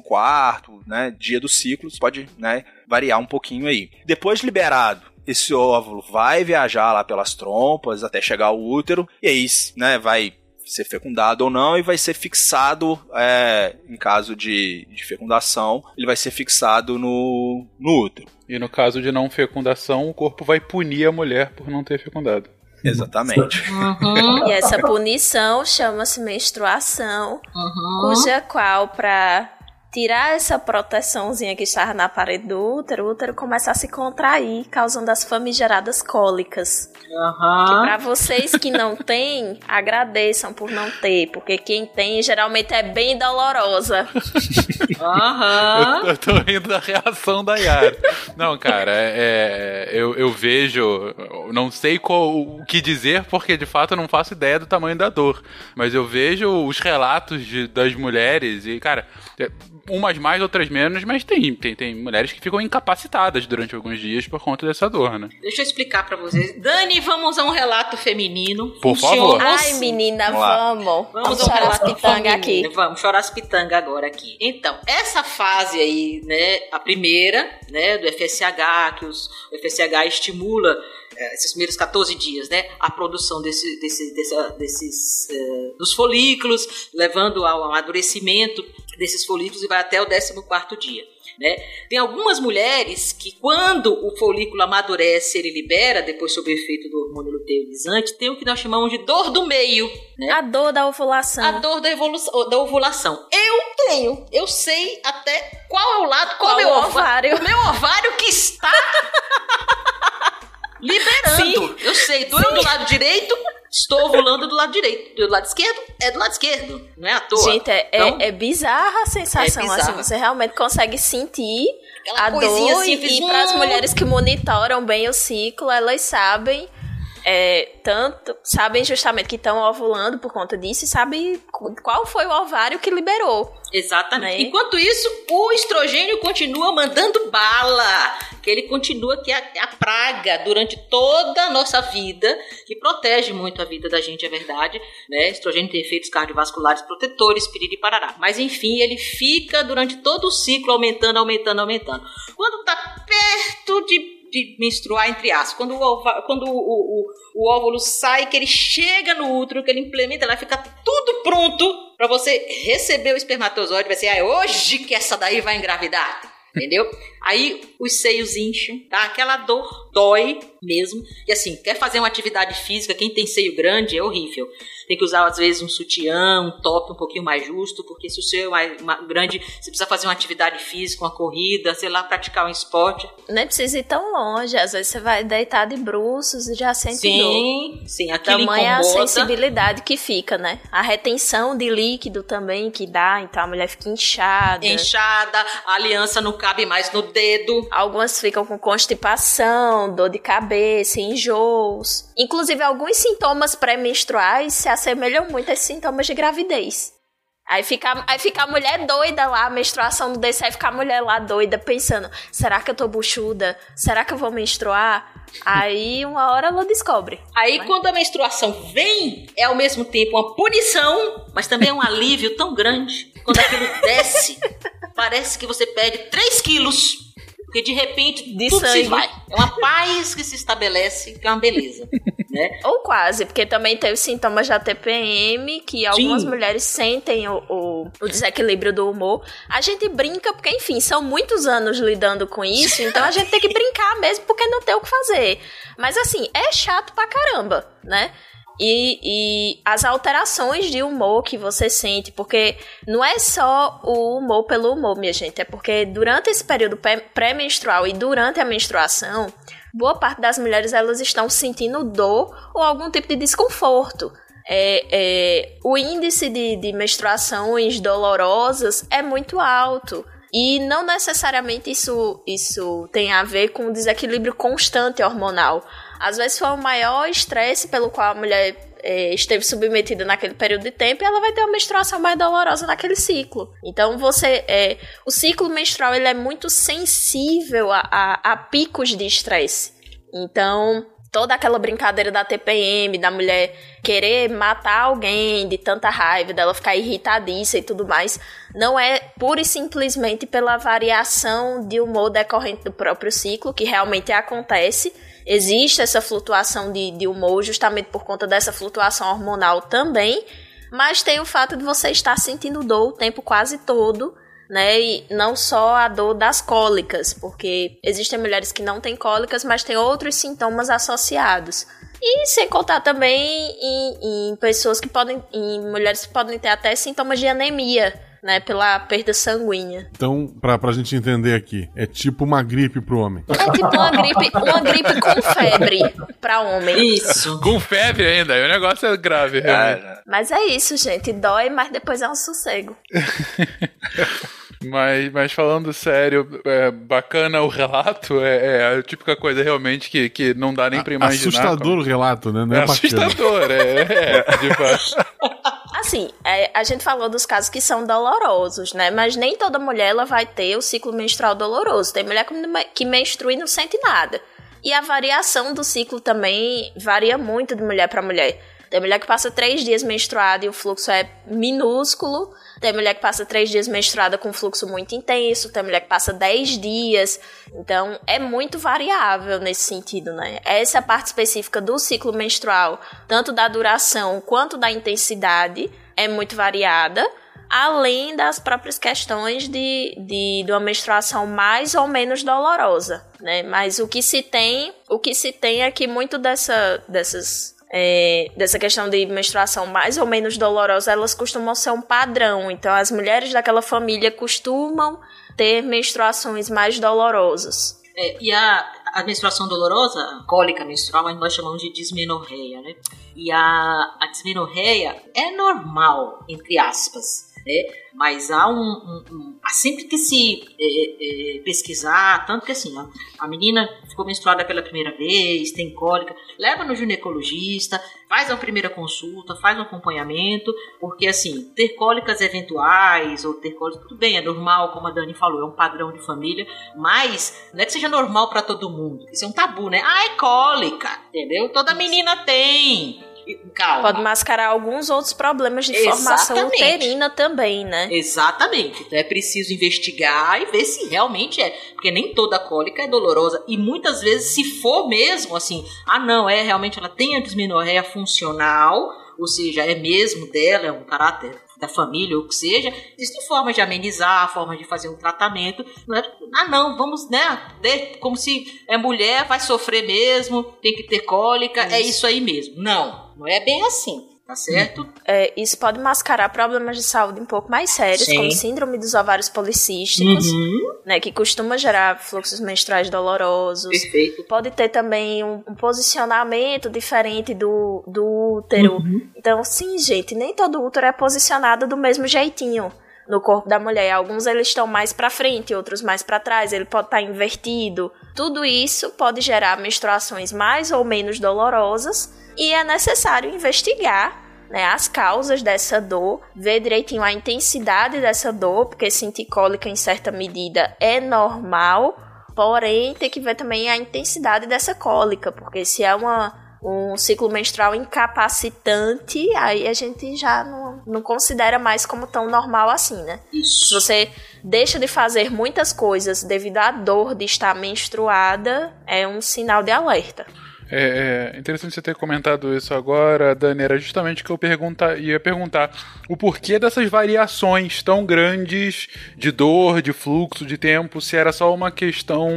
né, dia do ciclo, pode né, variar um pouquinho aí. Depois de liberado, esse óvulo vai viajar lá pelas trompas até chegar ao útero, e aí né, vai ser fecundado ou não, e vai ser fixado, é, em caso de, de fecundação, ele vai ser fixado no, no útero. E no caso de não fecundação, o corpo vai punir a mulher por não ter fecundado. Exatamente. Uhum. E essa punição chama-se menstruação, Uhum. cuja qual, para tirar essa proteçãozinha que estava na parede do útero, o útero começa a se contrair, causando as famigeradas cólicas. Aham. Para vocês que não têm, agradeçam por não ter, porque quem tem geralmente é bem dolorosa. Aham. Eu, eu tô rindo da reação da Yara. Não, cara, é, é, eu, eu vejo. eu Não sei qual, o que dizer, porque de fato eu não faço ideia do tamanho da dor. Mas eu vejo os relatos de- das mulheres e, cara. é, Umas mais, outras menos, mas tem, tem, tem mulheres que ficam incapacitadas durante alguns dias por conta dessa dor, né? Deixa eu explicar pra vocês. Dani, vamos a um relato feminino. Por favor. Ai, menina, Vamos vamos. Vamos chorar as relato pitangas aqui. Vamos chorar as pitangas agora aqui. Então, essa fase aí, né, a primeira, né, do FSH, que os, o FSH estimula eh, esses primeiros 14 dias, né, a produção desse, desse, dessa- desses, eh, dos folículos, levando ao amadurecimento desses folículos e vai até o 14º dia. Né? Tem algumas mulheres que, quando o folículo amadurece, ele libera, depois sob o efeito do hormônio luteinizante, tem o que nós chamamos de dor do meio. Né? A dor da ovulação. A dor da, evolução, da ovulação. Eu tenho. Eu sei até qual é o lado, qual, Qual é o meu ovário. O meu ovário que está liberando. Eu sei. Doeu do lado direito, estou ovulando do lado direito. Do lado esquerdo, é do lado esquerdo. Não é à toa. Gente, é, é- Então, é bizarra a sensação, É bizarra. assim, você realmente consegue sentir Aquela a dor assim, e, e para as um- mulheres que monitoram bem o ciclo, elas sabem é, tanto, sabem justamente que estão ovulando por conta disso e sabem qual foi o ovário que liberou. Exatamente. Né? Enquanto isso, o estrogênio continua mandando bala. Que ele continua que é a, a praga durante toda a nossa vida, que protege muito a vida da gente, é verdade. Né? Estrogênio tem efeitos cardiovasculares protetores, piriri parará. Mas enfim, ele fica durante todo o ciclo aumentando, aumentando, aumentando. Quando tá perto de de menstruar, entre aspas, quando o, quando o, o, o- óvulo sai, que ele chega no útero, que ele implementa, lá fica tudo pronto pra você receber o espermatozoide, vai ser, ah, é hoje que essa daí vai engravidar. Entendeu? Aí os seios incham, tá? Aquela dor dói mesmo. E assim, quer fazer uma atividade física, quem tem seio grande é horrível. Tem que usar, às vezes, um sutiã, um top um pouquinho mais justo, porque se o seu é mais, mais grande, você precisa fazer uma atividade física, uma corrida, sei lá, praticar um esporte. Nem precisa ir tão longe, às vezes você vai deitar de bruços e já sente dor. Sim, sim, aquilo Tamanha a sensibilidade que fica, né? A retenção de líquido também que dá, então a mulher fica inchada. Inchada, a aliança não cabe mais no dedo. Algumas ficam com constipação, dor de cabeça, enjoos. Inclusive, alguns sintomas pré-menstruais se assemelham muito a esses sintomas de gravidez. Aí fica, aí fica a mulher doida lá, a menstruação não desce, aí fica a mulher lá doida pensando: será que eu tô buchuda? Será que eu vou menstruar? Aí uma hora ela descobre. Aí, quando a menstruação vem, é ao mesmo tempo uma punição, mas também é um alívio tão grande. Quando aquilo desce, parece que você perde 3 quilos. Porque de repente De tudo sangue. se vai. É uma paz que se estabelece, que é uma beleza. Né? Ou quase, porque também tem os sintomas da TPM, que algumas Sim. mulheres sentem o, o, o desequilíbrio do humor. A gente brinca, porque, enfim, são muitos anos lidando com isso, então a gente tem que brincar mesmo, porque não tem o que fazer. Mas, assim, é chato pra caramba, né? E, e as alterações de humor que você sente, porque não é só o humor pelo humor, minha gente, é porque durante esse período pré- pré-menstrual e durante a menstruação, boa parte das mulheres elas estão sentindo dor ou algum tipo de desconforto. É, é, o índice de, de menstruações dolorosas é muito alto. E não necessariamente isso, isso tem a ver com desequilíbrio constante hormonal. Às vezes foi o maior estresse pelo qual a mulher é, esteve submetida naquele período de tempo e ela vai ter uma menstruação mais dolorosa naquele ciclo. Então você, é, o ciclo menstrual ele é muito sensível a, a, a picos de estresse. Então toda aquela brincadeira da TPM, da mulher querer matar alguém de tanta raiva, dela ficar irritadiça e tudo mais, não é pura e simplesmente pela variação de humor decorrente do próprio ciclo, que realmente acontece. Existe essa flutuação de, de humor justamente por conta dessa flutuação hormonal também, mas tem o fato de você estar sentindo dor o tempo quase todo né? E não só a dor das cólicas, porque existem mulheres que não têm cólicas, mas têm outros sintomas associados. E sem contar também em, em pessoas que podem, em mulheres que podem ter até sintomas de anemia, né, pela perda sanguínea. Então, pra, pra gente entender aqui, é tipo uma gripe pro homem. É tipo uma gripe, uma gripe com febre pra homem. Isso. Com febre ainda, o negócio é grave, realmente. Cara, Mas é isso, gente. Dói, mas depois é um sossego. Mas, mas falando sério, é bacana o relato, é, é a típica coisa realmente que, que não dá nem pra imaginar. Assustador o relato, né? Não é, É assustador, é, é, de fato. Assim, é, a gente falou dos casos que são dolorosos, né? Mas nem toda mulher ela vai ter o ciclo menstrual doloroso. Tem mulher que, que menstrua e não sente nada. E a variação do ciclo também varia muito de mulher para mulher. Tem mulher que passa três dias menstruada e o fluxo é minúsculo. Tem mulher que passa três dias menstruada com fluxo muito intenso. Tem mulher que passa dez dias. Então, é muito variável nesse sentido, né? Essa é parte específica do ciclo menstrual, tanto da duração quanto da intensidade, é muito variada. Além das próprias questões de, de, de uma menstruação mais ou menos dolorosa, né? Mas o que se tem, o que se tem é que muito dessa, dessas é, dessa questão de menstruação mais ou menos dolorosa, elas costumam ser um padrão. Então, as mulheres daquela família costumam ter menstruações mais dolorosas. É, e a, a menstruação dolorosa, cólica menstrual, nós chamamos de dismenorreia, né? E a, a dismenorreia é normal, entre aspas, né? Mas há um, um, um sempre que se é, é, pesquisar, tanto que assim, a, a menina ficou menstruada pela primeira vez, tem cólica, leva no ginecologista, faz a primeira consulta, faz um acompanhamento, porque assim, ter cólicas eventuais ou ter cólicas, tudo bem, é normal, como a Dani falou, é um padrão de família, mas não é que seja normal para todo mundo, isso é um tabu, né? É cólica, entendeu? Toda menina tem. Calma. Pode mascarar alguns outros problemas de formação Exatamente. uterina também, né? Exatamente. Então é preciso investigar e ver se realmente é. Porque nem toda cólica é dolorosa. E muitas vezes, se for mesmo assim, ah, não, é realmente ela tem a dismenorreia funcional, ou seja, é mesmo dela, é um caráter da família ou o que seja, existem formas de amenizar, formas de fazer um tratamento. Não é, ah, não, vamos, né? como se é mulher, vai sofrer mesmo, tem que ter cólica, é isso aí mesmo. Não, não é bem assim, tá certo? É, isso pode mascarar problemas de saúde um pouco mais sérios, Sim. como síndrome dos ovários policísticos, Uhum, né, que costuma gerar fluxos menstruais dolorosos. perfeito. Pode ter também um, um posicionamento diferente do, do útero. Uhum. Então, sim, gente, nem todo útero é posicionado do mesmo jeitinho no corpo da mulher. Alguns eles estão mais para frente, outros mais para trás, ele pode estar invertido. Tudo isso pode gerar menstruações mais ou menos dolorosas e é necessário investigar né, as causas dessa dor, ver direitinho a intensidade dessa dor, porque sentir cólica em certa medida é normal, porém tem que ver também a intensidade dessa cólica, porque se é uma, um ciclo menstrual incapacitante, aí a gente já não, não considera mais como tão normal assim, né? Se você deixa de fazer muitas coisas devido à dor de estar menstruada, é um sinal de alerta. É, é interessante você ter comentado isso agora, Dani. Era justamente que eu pergunta, ia perguntar. O porquê dessas variações tão grandes de dor, de fluxo, de tempo, se era só uma questão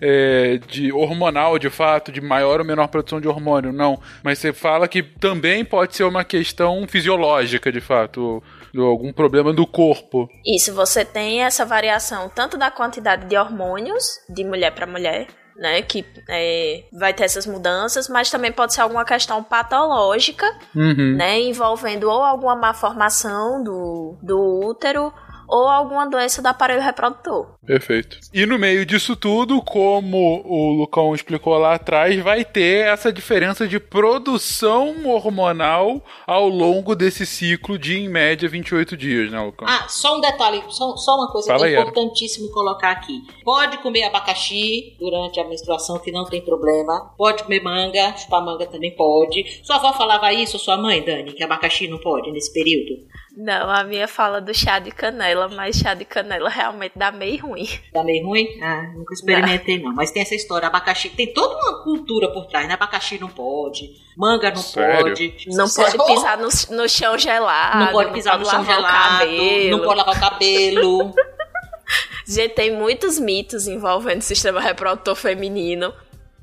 é, de hormonal, de fato, de maior ou menor produção de hormônio. Não. Mas você fala que também pode ser uma questão fisiológica, de fato. de algum problema do corpo. Isso, você tem essa variação tanto da quantidade de hormônios de mulher para mulher, né, que é, vai ter essas mudanças, mas também pode ser alguma questão patológica, Uhum. né, envolvendo ou alguma malformação do, do útero ou alguma doença do aparelho reprodutor. Perfeito. E no meio disso tudo, como o Lucão explicou lá atrás, vai ter essa diferença de produção hormonal ao longo desse ciclo de, em média, 28 dias, né, Lucão? Ah, só um detalhe, só, só uma coisa Fala que aí, é importantíssimo colocar aqui. Pode comer abacaxi durante a menstruação, que não tem problema. Pode comer manga, chupar manga também pode. Sua avó falava isso, sua mãe, Dani, que abacaxi não pode nesse período? Não, a minha fala do chá de canela, mas chá de canela realmente dá meio ruim. Tá meio ruim? Ah, nunca experimentei não. Mas tem essa história, abacaxi, tem toda uma cultura por trás, né? Abacaxi não pode, manga não Sério? pode. Não pode pisar no, no chão gelado. Não pode pisar no chão lavar o gelado, não pode lavar o cabelo. Gente, tem muitos mitos envolvendo o sistema reprodutor feminino.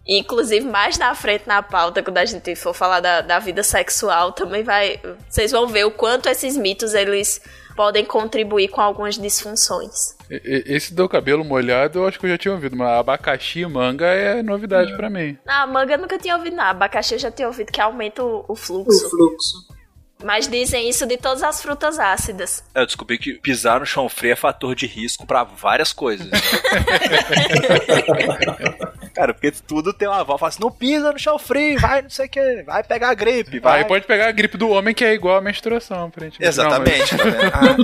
Inclusive, mais na frente na pauta, quando a gente for falar da, da vida sexual, também vai. Vocês vão ver o quanto esses mitos eles podem contribuir com algumas disfunções. Esse do cabelo molhado eu acho que eu já tinha ouvido, mas abacaxi e manga é novidade pra mim. Na manga eu nunca tinha ouvido nada. Abacaxi eu já tinha ouvido que aumenta o, o fluxo. O fluxo. Mas dizem isso de todas as frutas ácidas. É, Eu descobri que pisar no chão frio é fator de risco pra várias coisas. né? Cara, porque tudo tem uma avó, fala assim, não pisa no chão frio, vai não sei o que, vai pegar gripe, vai. Aí pode pegar a gripe do homem, que é igual a menstruação, aparentemente. Exatamente, tá vendo? Ah,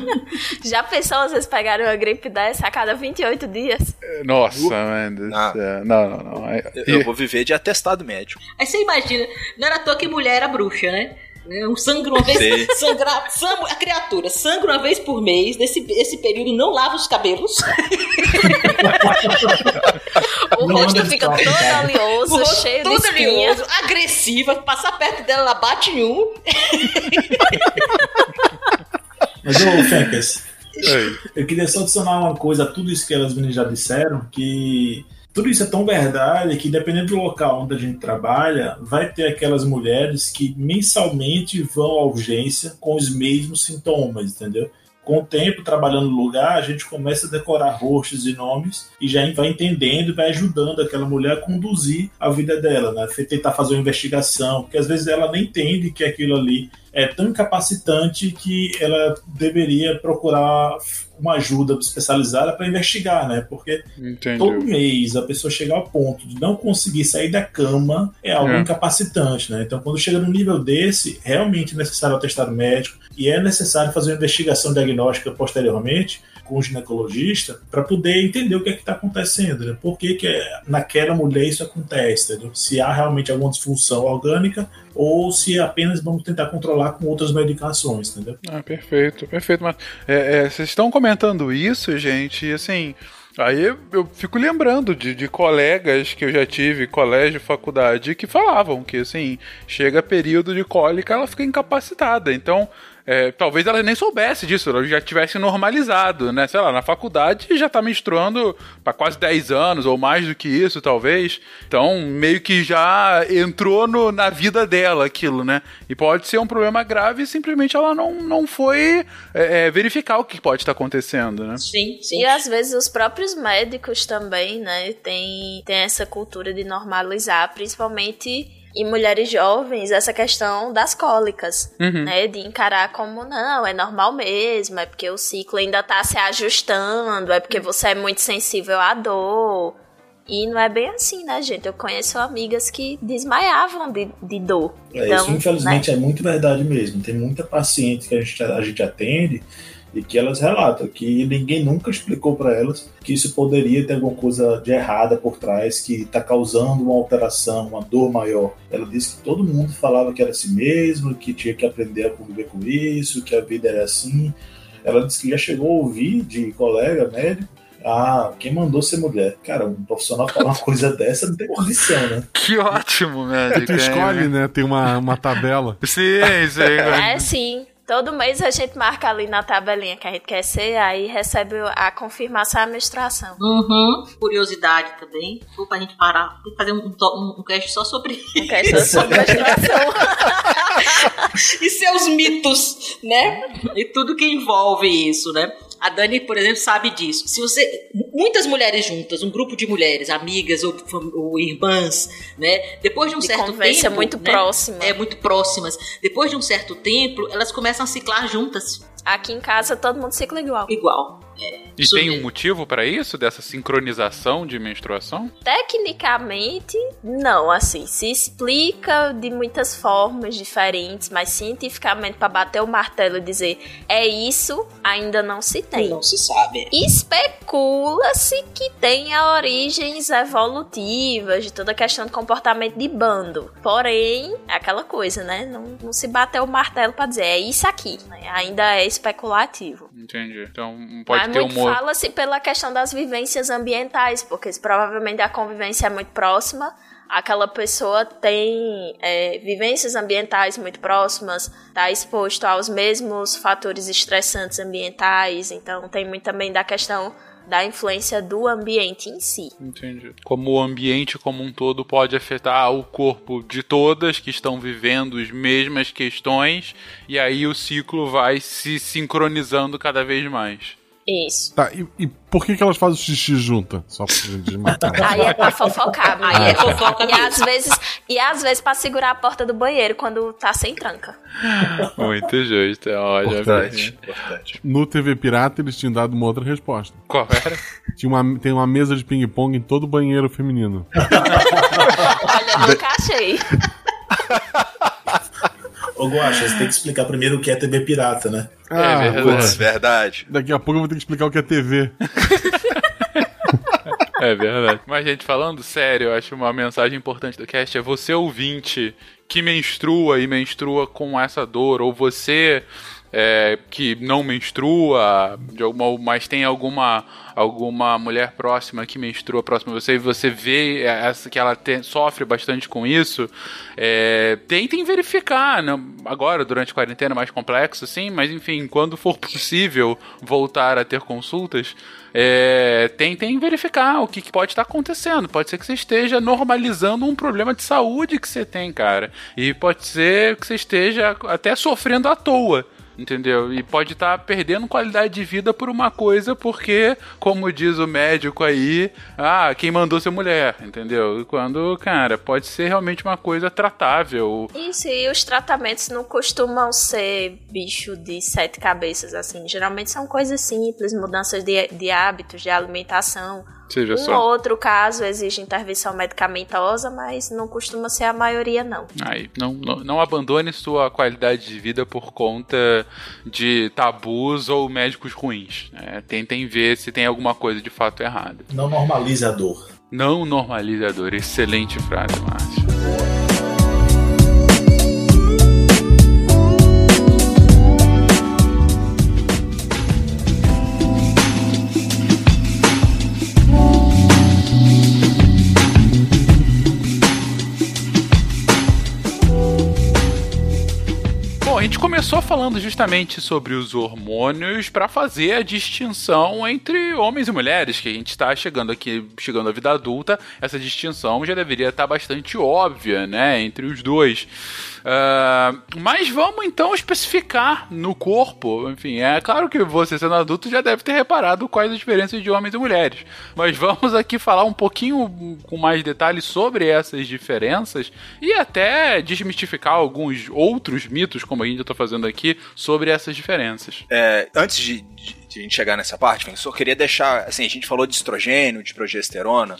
Já pensou vocês pegarem uma gripe dessa a cada 28 dias? Não, mas- Nossa, mano do Ah. Não, não, não. Eu, eu vou viver de atestado médico. Aí você imagina, não era à toa que mulher era bruxa, né? Um sangra uma vez, sangra, sam- a criatura sangra uma vez por mês, nesse esse período não lava os cabelos, O Não rosto fica descalço, todo cara. oleoso, o rosto cheio de todo espinhas. oleoso, agressiva, passar perto dela, ela bate em um. Mas, ô, Fencas, eu queria só adicionar uma coisa a tudo isso que elas meninas já disseram, que tudo isso é tão verdade que dependendo do local onde a gente trabalha, vai ter aquelas mulheres que mensalmente vão à urgência com os mesmos sintomas, entendeu? Com o tempo, trabalhando no lugar, a gente começa a decorar rostos e nomes e já vai entendendo e vai ajudando aquela mulher a conduzir a vida dela, né? Tentar fazer uma investigação, porque às vezes ela nem entende que aquilo ali é tão incapacitante que ela deveria procurar uma ajuda especializada para investigar, né? Porque todo mês a pessoa chegar ao ponto de não conseguir sair da cama é algo É. incapacitante, né? Então, quando chega num nível desse, realmente é necessário o médico e é necessário fazer uma investigação diagnóstica posteriormente com o ginecologista para poder entender o que é que está acontecendo, né? Por que, que é- naquela mulher isso acontece? Se há realmente alguma disfunção orgânica ou se apenas vamos tentar controlar com outras medicações, entendeu? Ah, perfeito, perfeito. Mas é, é, vocês estão comentando isso, gente, assim. Aí eu, eu fico lembrando de, de colegas que eu já tive, colégio, faculdade, que falavam que, assim, chega período de cólica, ela fica incapacitada. Então, é, talvez ela nem soubesse disso, ela já tivesse normalizado, né? Sei lá, na faculdade já tá menstruando para quase 10 anos ou mais do que isso, talvez. Então, meio que já entrou no- na vida dela aquilo, né? E pode ser um problema grave e simplesmente ela não, não foi é, é, verificar o que pode estar acontecendo, né? Sim, sim. E às vezes os próprios médicos também, né, tem, tem essa cultura de normalizar, principalmente em mulheres jovens, essa questão das cólicas, Uhum. né, de encarar como não, é normal mesmo, é porque o ciclo ainda tá se ajustando, é porque você é muito sensível à dor. E não é bem assim, né, gente? Eu conheço amigas que desmaiavam de, de dor. É, Então, isso infelizmente é muito verdade mesmo. Tem muita paciente que a gente, a gente atende e que elas relatam que ninguém nunca explicou para elas que isso poderia ter alguma coisa de errada por trás, que está causando uma alteração, uma dor maior. Ela disse que todo mundo falava que era assim mesmo, que tinha que aprender a conviver com isso, que a vida era assim. Ela disse que já chegou a ouvir de colega médico. Ah, quem mandou ser mulher? Cara, um profissional falar uma coisa dessa não tem condição, né? Que ótimo, médico. Tu escolhe, né? Tem uma, uma tabela. Sim, sim. É sim. Todo mês a gente marca ali na tabelinha que a gente quer ser, aí recebe a confirmação e a menstruação. Uhum. Curiosidade também. Vou pra gente parar e fazer um, um, um cast só sobre Não quer ser sobre menstruação. e seus mitos, né? E tudo que envolve isso, né? A Dani, por exemplo, sabe disso. Se você. Muitas mulheres juntas, um grupo de mulheres, amigas ou, ou irmãs, né? Depois de um De certo tempo. muito né? próxima. É, muito próximas. Depois de um certo tempo, elas começam a ciclar juntas. Aqui em casa todo mundo cicla igual. Igual. E tem um motivo pra isso, dessa sincronização de menstruação? Tecnicamente, não, assim, se explica de muitas formas diferentes, mas cientificamente para bater o martelo e dizer é isso, ainda não se tem. Não se sabe. Especula-se que tenha origens evolutivas de toda a questão de comportamento de bando. Porém, é aquela coisa, né? Não, não se bateu o martelo para dizer é isso aqui. né? Ainda é especulativo. Entendi. Então pode Mas ter um. Fala-se pela questão das vivências ambientais, porque provavelmente a convivência é muito próxima, aquela pessoa tem é, vivências ambientais muito próximas, está exposto aos mesmos fatores estressantes ambientais, então tem muito também da questão da influência do ambiente em si. Entendi. Como o ambiente como um todo pode afetar o corpo de todas que estão vivendo as mesmas questões, e aí o ciclo vai se sincronizando cada vez mais. Isso. Tá, e, e por que, que elas fazem xixi junta? Só pra gente matar. Aí é pra fofocar, Aí aí é fofoca E às vezes, e às vezes pra segurar a porta do banheiro quando tá sem tranca. Muito justo, é ótimo. Importante, importante. No TV Pirata eles tinham dado uma outra resposta. Qual era? Tinha uma, tem uma mesa de ping-pong em todo banheiro feminino. Olha, nunca achei. Ô, Guaxa, você tem que explicar primeiro o que é TV pirata, né? Ah, verdade. porra. Putz, verdade. Daqui a pouco eu vou ter que explicar o que é TV. É verdade. Mas, gente, falando sério, eu acho uma mensagem importante do cast é você ouvinte que menstrua e menstrua com essa dor, ou você é, que não menstrua, de alguma, mas tem alguma, alguma mulher próxima que menstrua próxima de você e você vê essa, que ela te- sofre bastante com isso, é, tentem verificar. né? Agora, durante a quarentena, é mais complexo, sim, mas enfim, quando for possível voltar a ter consultas, é, tentem verificar o que, que pode estar acontecendo. Pode ser que você esteja normalizando um problema de saúde que você tem, cara. E pode ser que você esteja até sofrendo à toa. Entendeu? E pode estar perdendo qualidade de vida por uma coisa, porque, como diz o médico aí, ah, quem mandou ser mulher, entendeu? Quando, cara, pode ser realmente uma coisa tratável. Isso, e os tratamentos não costumam ser bicho de sete cabeças, assim. Geralmente são coisas simples, mudanças de, de hábitos, de alimentação. Seja Um só. ou outro caso exige intervenção medicamentosa, mas não costuma ser a maioria, não. Aí, não, não, não abandone sua qualidade de vida por conta de tabus ou médicos ruins. né? Tentem ver se tem alguma coisa de fato errada. Não normalize a dor. Não normalize a dor. Excelente frase, Márcio. A gente começou falando justamente sobre os hormônios para fazer a distinção entre homens e mulheres, que a gente está chegando aqui, chegando à vida adulta, essa distinção já deveria estar bastante óbvia, né, entre os dois. Ah, mas vamos então especificar no corpo. Enfim, é claro que você sendo adulto já deve ter reparado quais as diferenças de homens e mulheres. Mas vamos aqui falar um pouquinho com mais detalhes sobre essas diferenças e até desmistificar alguns outros mitos, como a gente está fazendo aqui, sobre essas diferenças. É, antes de, de- de a gente chegar nessa parte, eu só queria deixar, assim, a gente falou de estrogênio, de progesterona,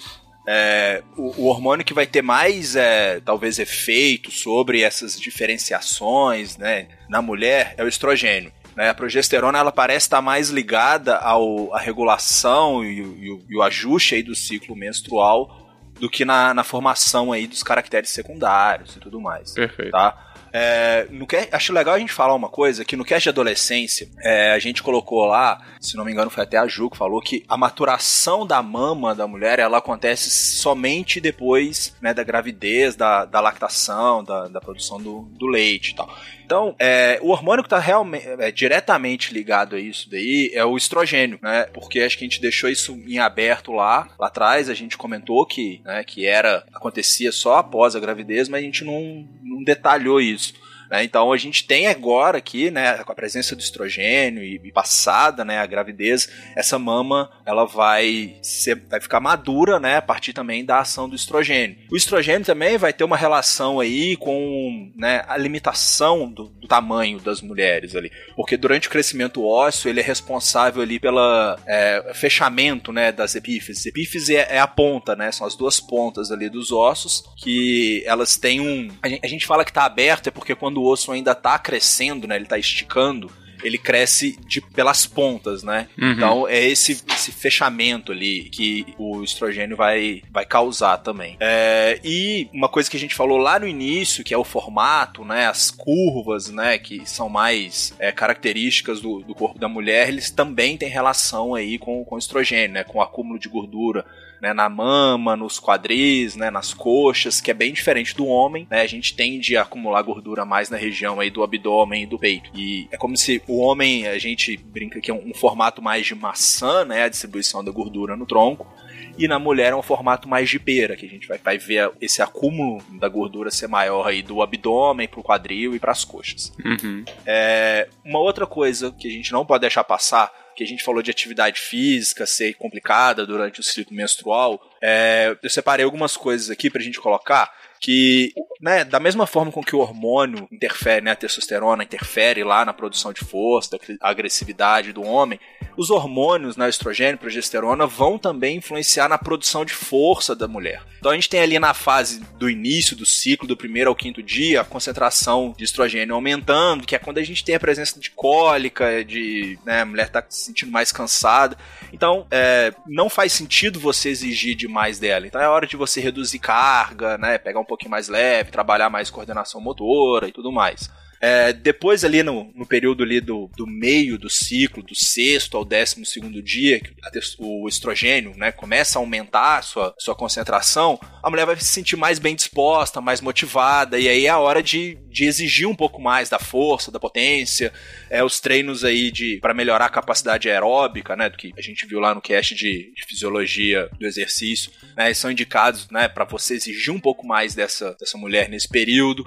é, o, o hormônio que vai ter mais, é, talvez, efeito sobre essas diferenciações, né, na mulher é o estrogênio. né? A progesterona ela parece estar mais ligada ao, à regulação e, o- e e o ajuste aí do ciclo menstrual do que na, na formação aí dos caracteres secundários e tudo mais Perfeito. tá? É, no acho legal a gente falar uma coisa, que no cast de adolescência, é, a gente colocou lá, se não me engano foi até a Ju que falou, que a maturação da mama da mulher, ela acontece somente depois né, da gravidez, da, da lactação, da, da produção do, do leite e tal. Então, é, o hormônio que está realmente é, diretamente ligado a isso daí é o estrogênio, né? Porque acho que a gente deixou isso em aberto lá, lá atrás, a gente comentou que, né, que era acontecia só após a gravidez, mas a gente não, não detalhou isso. Né? Então a gente tem agora aqui, né, com a presença do estrogênio e, e passada, né, a gravidez, essa mama ela vai ser, vai ficar madura, né, a partir também da ação do estrogênio. O estrogênio também vai ter uma relação aí com, né, a limitação do, do tamanho das mulheres ali, porque durante o crescimento ósseo ele é responsável ali pela é, fechamento, né, das epífises. Epífise é, é a ponta, né, são as duas pontas ali dos ossos que elas têm um, a gente, a gente fala que tá aberto é porque quando o osso ainda tá crescendo, né, ele tá esticando, ele cresce de, pelas pontas, né? Uhum. Então é esse, esse fechamento ali que o estrogênio vai, vai causar também. É, e uma coisa que a gente falou lá no início, que é o formato, né? As curvas, né? Que são mais é, características do, do corpo da mulher, eles também têm relação aí com, com o estrogênio, né? Com o acúmulo de gordura né, na mama, nos quadris, né, nas coxas, que é bem diferente do homem, né? A gente tende a acumular gordura mais na região aí do abdômen e do peito. E é como se o homem, a gente brinca que é um, um formato mais de maçã, né, a distribuição da gordura no tronco, e na mulher é um formato mais de pera, que a gente vai, vai ver esse acúmulo da gordura ser maior aí do abdômen pro quadril e para as coxas. Uhum. É, uma outra coisa que a gente não pode deixar passar que a gente falou de atividade física ser complicada durante o ciclo menstrual, é, eu separei algumas coisas aqui pra gente colocar que, né, da mesma forma com que o hormônio interfere, né, a testosterona interfere lá na produção de força, da agressividade do homem, os hormônios, né, estrogênio, progesterona, vão também influenciar na produção de força da mulher. Então a gente tem ali na fase do início do ciclo, do primeiro ao quinto dia, a concentração de estrogênio aumentando, que é quando a gente tem a presença de cólica, de né, a mulher tá se sentindo mais cansada. Então, é, não faz sentido você exigir demais dela. Então é hora de você reduzir carga, né, pegar um pouquinho mais leve, trabalhar mais coordenação motora e tudo mais. É, depois ali no, no, período ali do, do meio do ciclo, do sexto ao décimo segundo dia, que o estrogênio né, começa a aumentar a sua, sua concentração, a mulher vai se sentir mais bem disposta, mais motivada, e aí é a hora de, de exigir um pouco mais da força, da potência, é, os treinos aí de para melhorar a capacidade aeróbica, né, do que a gente viu lá no cast de, de fisiologia do exercício, né, são indicados né, para você exigir um pouco mais dessa, dessa mulher nesse período.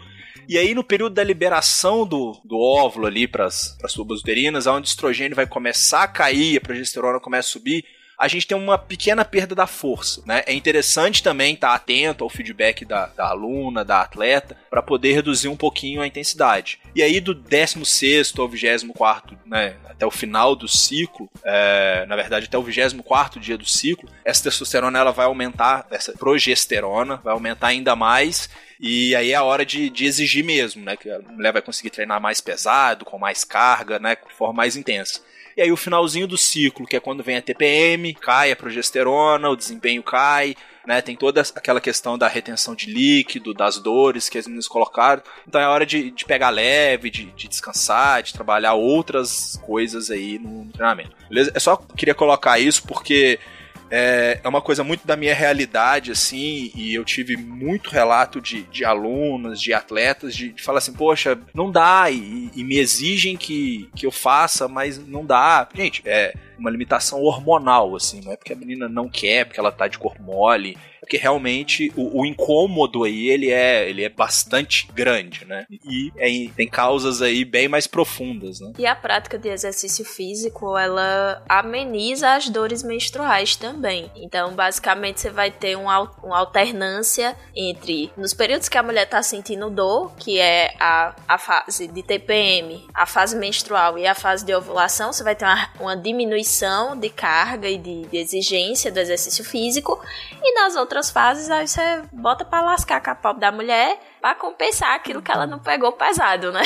E aí, no período da liberação do, do óvulo ali para as tubas uterinas, onde o estrogênio vai começar a cair, a progesterona começa a subir, a gente tem uma pequena perda da força, né? É interessante também estar atento ao feedback da, da aluna, da atleta, para poder reduzir um pouquinho a intensidade. E aí, do 16 ao 24, né, até o final do ciclo, é, na verdade, até o 24 dia do ciclo, essa testosterona ela vai aumentar, essa progesterona vai aumentar ainda mais e aí é a hora de, de, exigir mesmo, né? Que a mulher vai conseguir treinar mais pesado, com mais carga, né? De forma mais intensa. E aí o finalzinho do ciclo, que é quando vem a TPM, cai a progesterona, o desempenho cai, né? Tem toda aquela questão da retenção de líquido, das dores que as meninas colocaram. Então é hora de, de pegar leve, de, de, descansar, de trabalhar outras coisas aí no treinamento. Beleza? Eu só queria colocar isso porque é, é uma coisa muito da minha realidade, assim, e eu tive muito relato de, de alunos, de atletas, de, de falar assim, poxa, não dá, e, e, me exigem que, que eu faça, mas não dá. Gente, é uma limitação hormonal, assim, não é porque a menina não quer, porque ela tá de corpo mole, porque realmente o, o, incômodo aí ele é, ele é bastante grande, né? E é, tem causas aí bem mais profundas, né? E a prática de exercício físico, ela ameniza as dores menstruais também. Então, basicamente, você vai ter uma, uma alternância entre nos períodos que a mulher tá sentindo dor, que é a, a fase de TPM, a fase menstrual e a fase de ovulação, você vai ter uma, uma diminuição de carga e de, de exigência do exercício físico, e nas outras outras fases, aí você bota pra lascar com a pobre da mulher para compensar aquilo que ela não pegou pesado, né?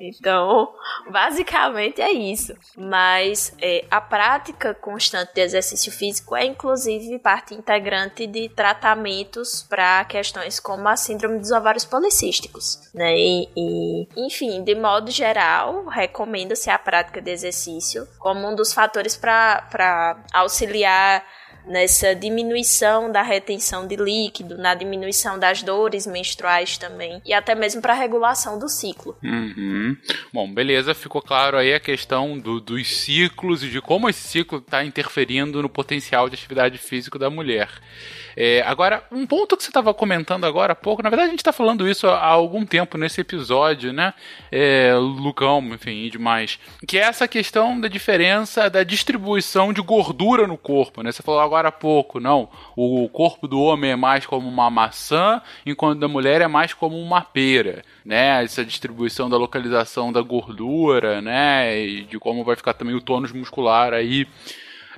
Então, basicamente é isso. Mas é, a prática constante de exercício físico é, inclusive, parte integrante de tratamentos para questões como a síndrome dos ovários policísticos. Né? E, e, enfim, de modo geral, recomenda-se a prática de exercício como um dos fatores para auxiliar nessa diminuição da retenção de líquido, na diminuição das dores menstruais também, e até mesmo para a regulação do ciclo. Uhum. Bom, beleza, ficou claro aí a questão do, dos ciclos e de como esse ciclo está interferindo no potencial de atividade física da mulher. É, agora, um ponto que você estava comentando agora há pouco, na verdade a gente está falando isso há algum tempo nesse episódio, né? É, Lucão, enfim, e demais. Que é essa questão da diferença da distribuição de gordura no corpo, né? Você falou agora há pouco, não. O corpo do homem é mais como uma maçã, enquanto da mulher é mais como uma pera, né? Essa distribuição da localização da gordura, né? E de como vai ficar também o tônus muscular aí.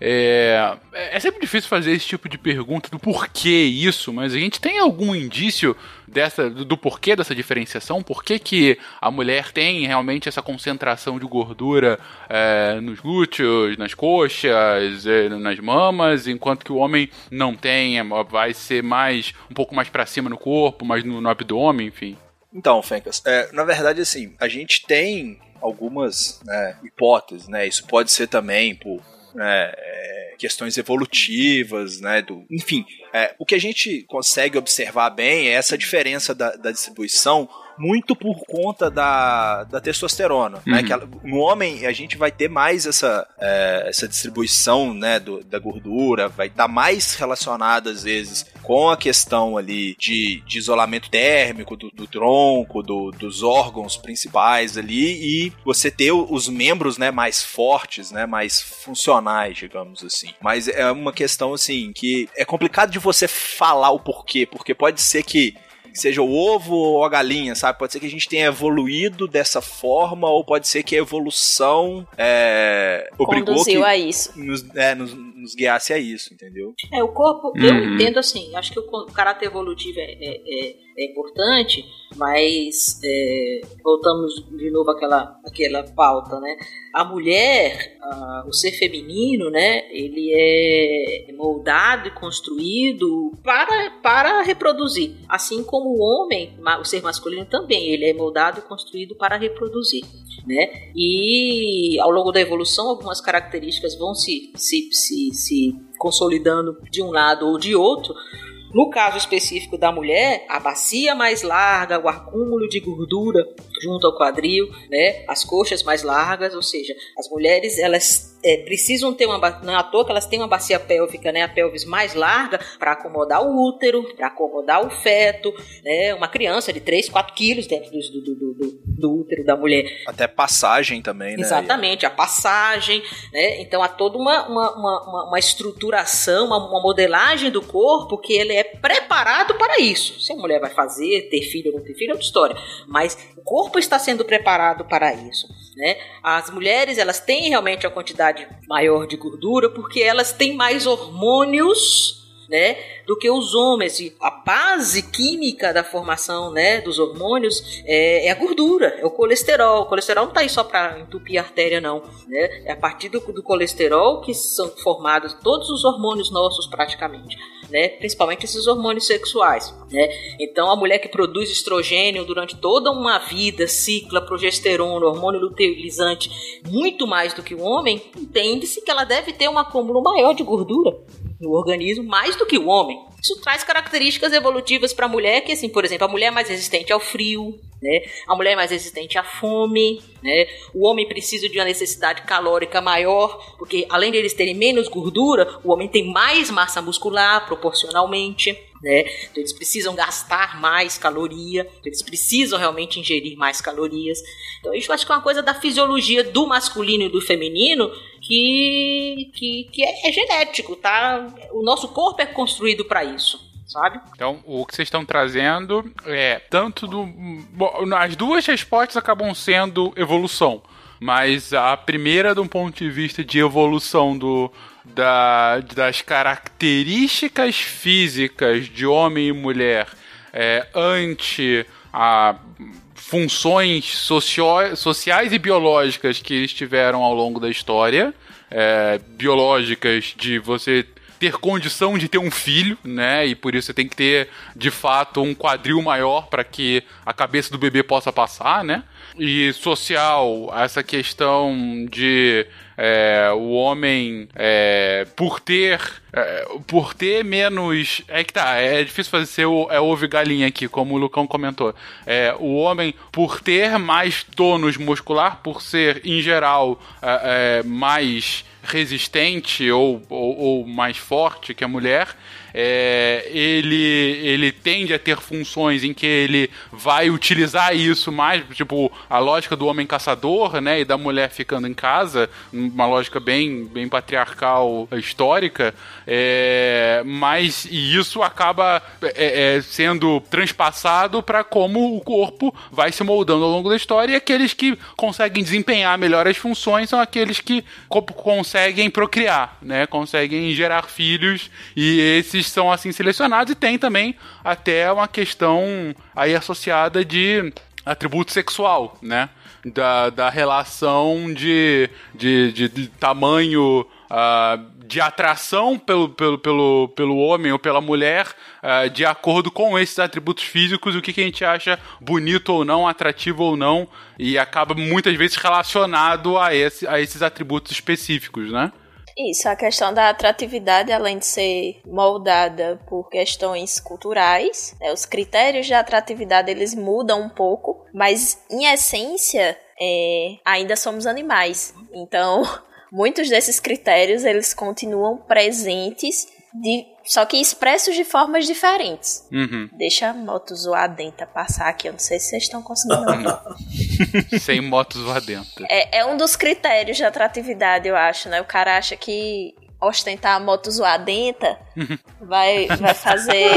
É, é sempre difícil fazer esse tipo de pergunta do porquê isso, mas a gente tem algum indício dessa do, do porquê dessa diferenciação? Por que, que a mulher tem realmente essa concentração de gordura é, nos glúteos, nas coxas, é, nas mamas, enquanto que o homem não tem, é, vai ser mais um pouco mais para cima no corpo, mais no, no abdômen, enfim? Então, Fencas, é, na verdade, assim, a gente tem algumas né, hipóteses, né? Isso pode ser também por né, é, questões evolutivas, né? Do, enfim, é, o que a gente consegue observar bem é essa diferença da, da distribuição muito por conta da, da testosterona, né? uhum. né? Que ela, no homem a gente vai ter mais essa, é, essa distribuição, né, do, da gordura, vai estar tá mais relacionada às vezes com a questão ali de, de isolamento térmico do, do tronco, do, dos órgãos principais ali e você ter os membros, né, mais fortes, né, mais funcionais, digamos assim. Mas é uma questão assim que é complicado de você falar o porquê, porque pode ser que seja o ovo ou a galinha, sabe? Pode ser que a gente tenha evoluído dessa forma, ou pode ser que a evolução é, obrigou Conduziu que a isso. Nos, é, nos, nos, guiasse a isso, entendeu? É, o corpo, uhum. eu entendo assim, acho que o caráter evolutivo é, é, é, é importante, mas é, voltamos de novo àquela, àquela pauta, né? A mulher, a, o ser feminino, né? Ele é moldado e construído para, para reproduzir. Assim como o homem, o ser masculino também, ele é moldado e construído para reproduzir. Né? E ao longo da evolução, algumas características vão se, se, se, se consolidando de um lado ou de outro, no caso específico da mulher, a bacia mais larga, o acúmulo de gordura junto ao quadril, né, as coxas mais largas, ou seja, as mulheres elas é, precisam ter uma não é à toa que elas têm uma bacia pélvica, né, a pelvis mais larga para acomodar o útero, para acomodar o feto, né, uma criança de 3, 4 quilos dentro do, do, do, do, útero da mulher. Até passagem também, né? Exatamente, a passagem, né, então há toda uma, uma, uma, uma estruturação, uma, uma, modelagem do corpo que ele é preparado para isso. Se a mulher vai fazer, ter filho ou não ter filho é outra história, mas o corpo está sendo preparado para isso, né? As mulheres, elas têm realmente a quantidade quantidade maior de gordura porque elas têm mais hormônios né, do que os homens. E a base química da formação né, dos hormônios é, é a gordura, é o colesterol. O colesterol não está aí só para entupir a artéria, não. Né? É a partir do, do colesterol que são formados todos os hormônios nossos, praticamente né? Principalmente esses hormônios sexuais, né? Então a mulher que produz estrogênio durante toda uma vida, cicla progesterona, hormônio luteinizante, muito mais do que o homem, entende-se que ela deve ter um acúmulo maior de gordura no organismo mais do que o homem. Isso traz características evolutivas para a mulher, que assim, por exemplo, a mulher é mais resistente ao frio, né? A mulher é mais resistente à fome, né? O homem precisa de uma necessidade calórica maior, porque além de eles terem menos gordura, o homem tem mais massa muscular proporcionalmente. Né? Então eles precisam gastar mais caloria, eles precisam realmente ingerir mais calorias. Então isso acho que é uma coisa da fisiologia do masculino e do feminino que, que, que é, é genético, tá? O nosso corpo é construído para isso sabe? Então, o que vocês estão trazendo é tanto do. Bom, as duas respostas acabam sendo evolução. Mas a primeira, de um ponto de vista de evolução do, da, das características físicas de homem e mulher é, ante a funções socio sociais e biológicas que eles tiveram ao longo da história. É, biológicas de você ter condição de ter um filho, né? E por isso você tem que ter, de fato, um quadril maior para que a cabeça do bebê possa passar, né? E social, essa questão de é, o homem, é, por ter é, por ter menos. É que tá, é difícil fazer ser o, é ovo galinha aqui, como o Lucão comentou. É, o homem, por ter mais tônus muscular, por ser, em geral, é, é mais resistente ou, ou, ou, mais forte que a mulher, é, ele, ele tende a ter funções em que ele vai utilizar isso mais, tipo a lógica do homem caçador, né, e da mulher ficando em casa, uma lógica bem, bem patriarcal histórica, é, mas isso acaba é, é sendo transpassado para como o corpo vai se moldando ao longo da história e aqueles que conseguem desempenhar melhor as funções são aqueles que conseguem procriar, né, conseguem gerar filhos e esses eles são assim selecionados e tem também até uma questão aí associada de atributo sexual, né? Da, da relação de, de, de, de tamanho uh, de atração pelo, pelo, pelo, pelo homem ou pela mulher uh, de acordo com esses atributos físicos, o que, que a gente acha bonito ou não, atrativo ou não, e acaba muitas vezes relacionado a, esse, a esses atributos específicos, né? Isso, a questão da atratividade, além de ser moldada por questões culturais, né, os critérios de atratividade eles mudam um pouco, mas em essência é, ainda somos animais. Então, muitos desses critérios eles continuam presentes de, só que expressos de formas diferentes. Uhum. Deixa a moto zoadenta passar aqui, eu não sei se vocês estão conseguindo. Sem motos lá dentro. É, é um dos critérios de atratividade, eu acho, né? O cara acha que ostentar a moto zoadenta vai, vai fazer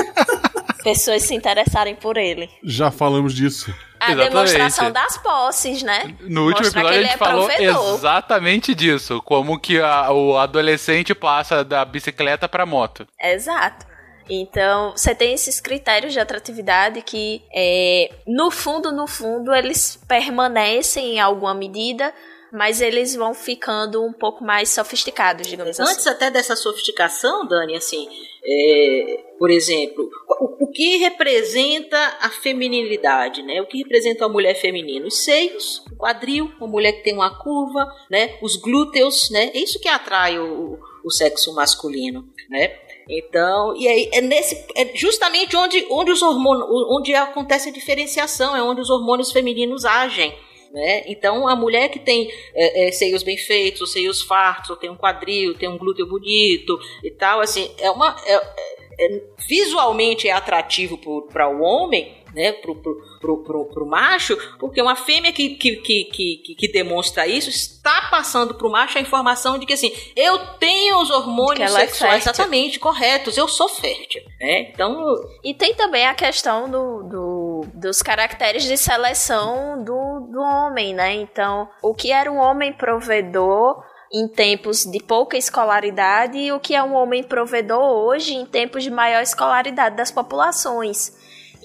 pessoas se interessarem por ele. Já falamos disso. A Exatamente. demonstração das posses, né? No último Mostrar episódio a ele gente é falou provedor. exatamente disso. Como que a- o adolescente passa da bicicleta pra moto. Exato. Então, você tem esses critérios de atratividade que, é, no fundo, no fundo, eles permanecem em alguma medida, mas eles vão ficando um pouco mais sofisticados, digamos assim. Antes até dessa sofisticação, Dani, assim, é, por exemplo, o, o que representa a feminilidade, né? O que representa a mulher feminina? Os seios, o quadril, uma mulher que tem uma curva, né? Os glúteos, né? É isso que atrai o, o sexo masculino, né? Então, e aí é nesse é justamente onde, onde os hormônios, onde acontece a diferenciação, é onde os hormônios femininos agem. Né? Então, a mulher que tem é, é, seios bem feitos, ou seios fartos, ou tem um quadril, tem um glúteo bonito e tal, assim, é uma. é- é- visualmente é atrativo para o homem, né, pro, pro, pro, pro, pro macho, porque uma fêmea que, que, que, que, que demonstra isso está passando pro macho a informação de que assim, eu tenho os hormônios é sexuais fértil. exatamente corretos, eu sou fértil, né? Então, E tem também a questão do, do- dos caracteres de seleção do, do homem, né? Então, o que era um homem provedor em tempos de pouca escolaridade e o que é um homem provedor hoje em tempos de maior escolaridade das populações.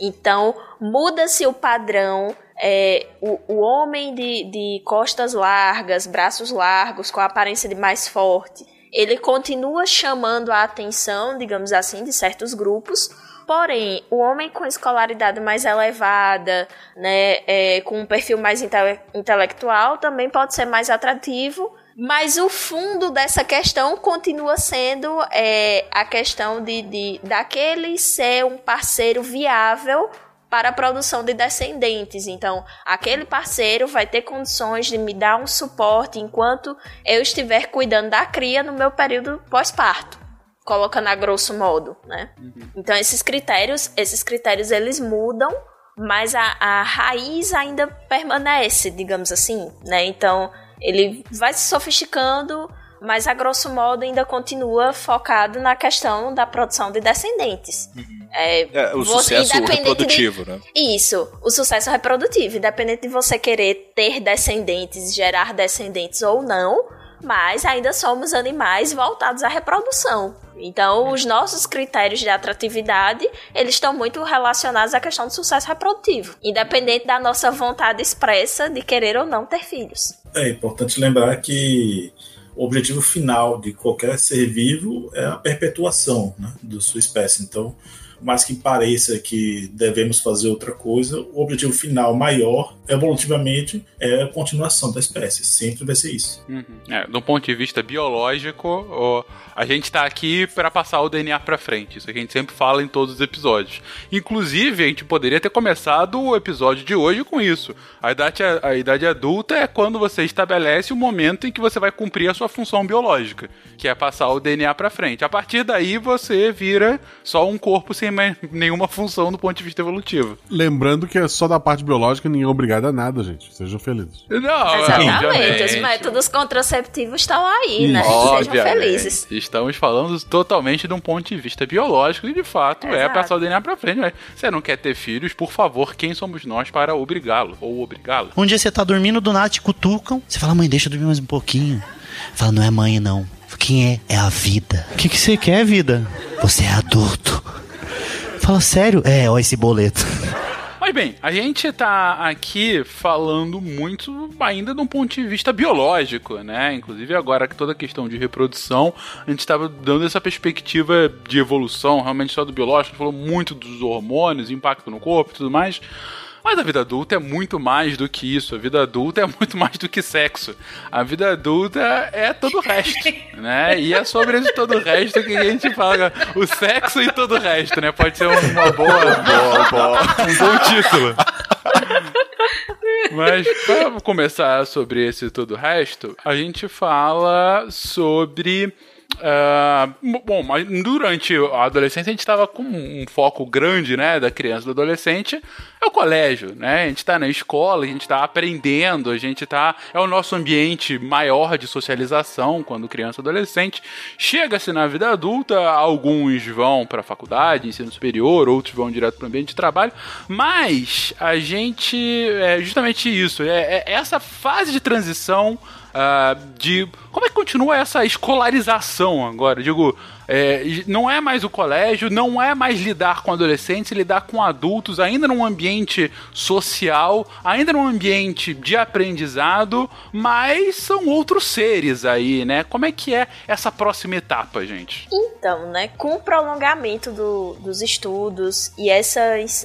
Então, muda-se o padrão. é, o, o homem de, de costas largas, braços largos, com a aparência de mais forte, ele continua chamando a atenção, digamos assim, de certos grupos. Porém, o homem com escolaridade mais elevada, né, é, com um perfil mais intele- intelectual, também pode ser mais atrativo. Mas o fundo dessa questão continua sendo é, a questão de, de daquele ser um parceiro viável para a produção de descendentes. Então, aquele parceiro vai ter condições de me dar um suporte enquanto eu estiver cuidando da cria no meu período pós-parto, colocando a grosso modo, né? Então, esses critérios, esses critérios eles mudam, mas a, a raiz ainda permanece, digamos assim, né? Então, ele vai se sofisticando, mas a grosso modo ainda continua focado na questão da produção de descendentes. É, É, o você- sucesso independente de- reprodutivo, né? isso, o sucesso reprodutivo, independente de você querer ter descendentes, gerar descendentes ou não, mas ainda somos animais voltados à reprodução. Então, os nossos critérios de atratividade, eles estão muito relacionados à questão do sucesso reprodutivo, independente da nossa vontade expressa de querer ou não ter filhos. É importante lembrar que o objetivo final de qualquer ser vivo é a perpetuação né, da sua espécie. Então, por mais que pareça que devemos fazer outra coisa, o objetivo final maior, evolutivamente, é a continuação da espécie. Sempre vai ser isso. Uhum. É, do ponto de vista biológico, ó, a gente tá aqui para passar o DNA pra frente. Isso a gente sempre fala em todos os episódios. Inclusive, a gente poderia ter começado o episódio de hoje com isso. A idade, a idade adulta é quando você estabelece o momento em que você vai cumprir a sua função biológica, que é passar o DNA pra frente. A partir daí, você vira só um corpo sem mais nenhuma função do ponto de vista evolutivo. Lembrando que é só da parte biológica, ninguém é obrigado a nada, gente. Sejam felizes. Não, Exatamente, obviamente. os métodos contraceptivos estão aí, né? Sejam Obviamente. felizes. Estamos falando totalmente de um ponto de vista biológico e de fato é Exato. passar o DNA pra frente. Mas você não quer ter filhos, por favor, quem somos nós para obrigá-lo ou obrigá-lo? Um dia você tá dormindo, do nada te cutucam. Você fala, mãe, deixa eu dormir mais um pouquinho. Fala, não é mãe, não. Quem é? É a vida. O que, que você quer, vida? Você é adulto. Fala, sério? É, ó esse boleto. Mas bem, a gente tá aqui falando muito ainda de um ponto de vista biológico, né? Inclusive agora que toda a questão de reprodução, a gente estava dando essa perspectiva de evolução, realmente só do biológico, falou muito dos hormônios, impacto no corpo e tudo mais. Mas a vida adulta é muito mais do que isso. A vida adulta é muito mais do que sexo. A vida adulta é todo o resto, né? E é sobre esse todo o resto que a gente fala. O sexo e todo o resto, né? Pode ser uma boa, boa, boa um bom título. Mas para começar sobre esse todo o resto, a gente fala sobre Uh, bom, mas durante a adolescência a gente estava com um foco grande, né, da criança e do adolescente, é o colégio, né? A gente está na escola, a gente está aprendendo, a gente está é o nosso ambiente maior de socialização quando criança e adolescente. Chega-se na vida adulta, alguns vão para a faculdade, ensino superior, outros vão direto para o ambiente de trabalho, mas a gente é justamente isso, é, é essa fase de transição uh, de como é que continua essa escolarização agora? Digo, é, não é mais o colégio, não é mais lidar com adolescentes, lidar com adultos, ainda num ambiente social, ainda num ambiente de aprendizado, mas são outros seres aí, né? Como é que é essa próxima etapa, gente? Então, né, com o prolongamento do, dos estudos e essa,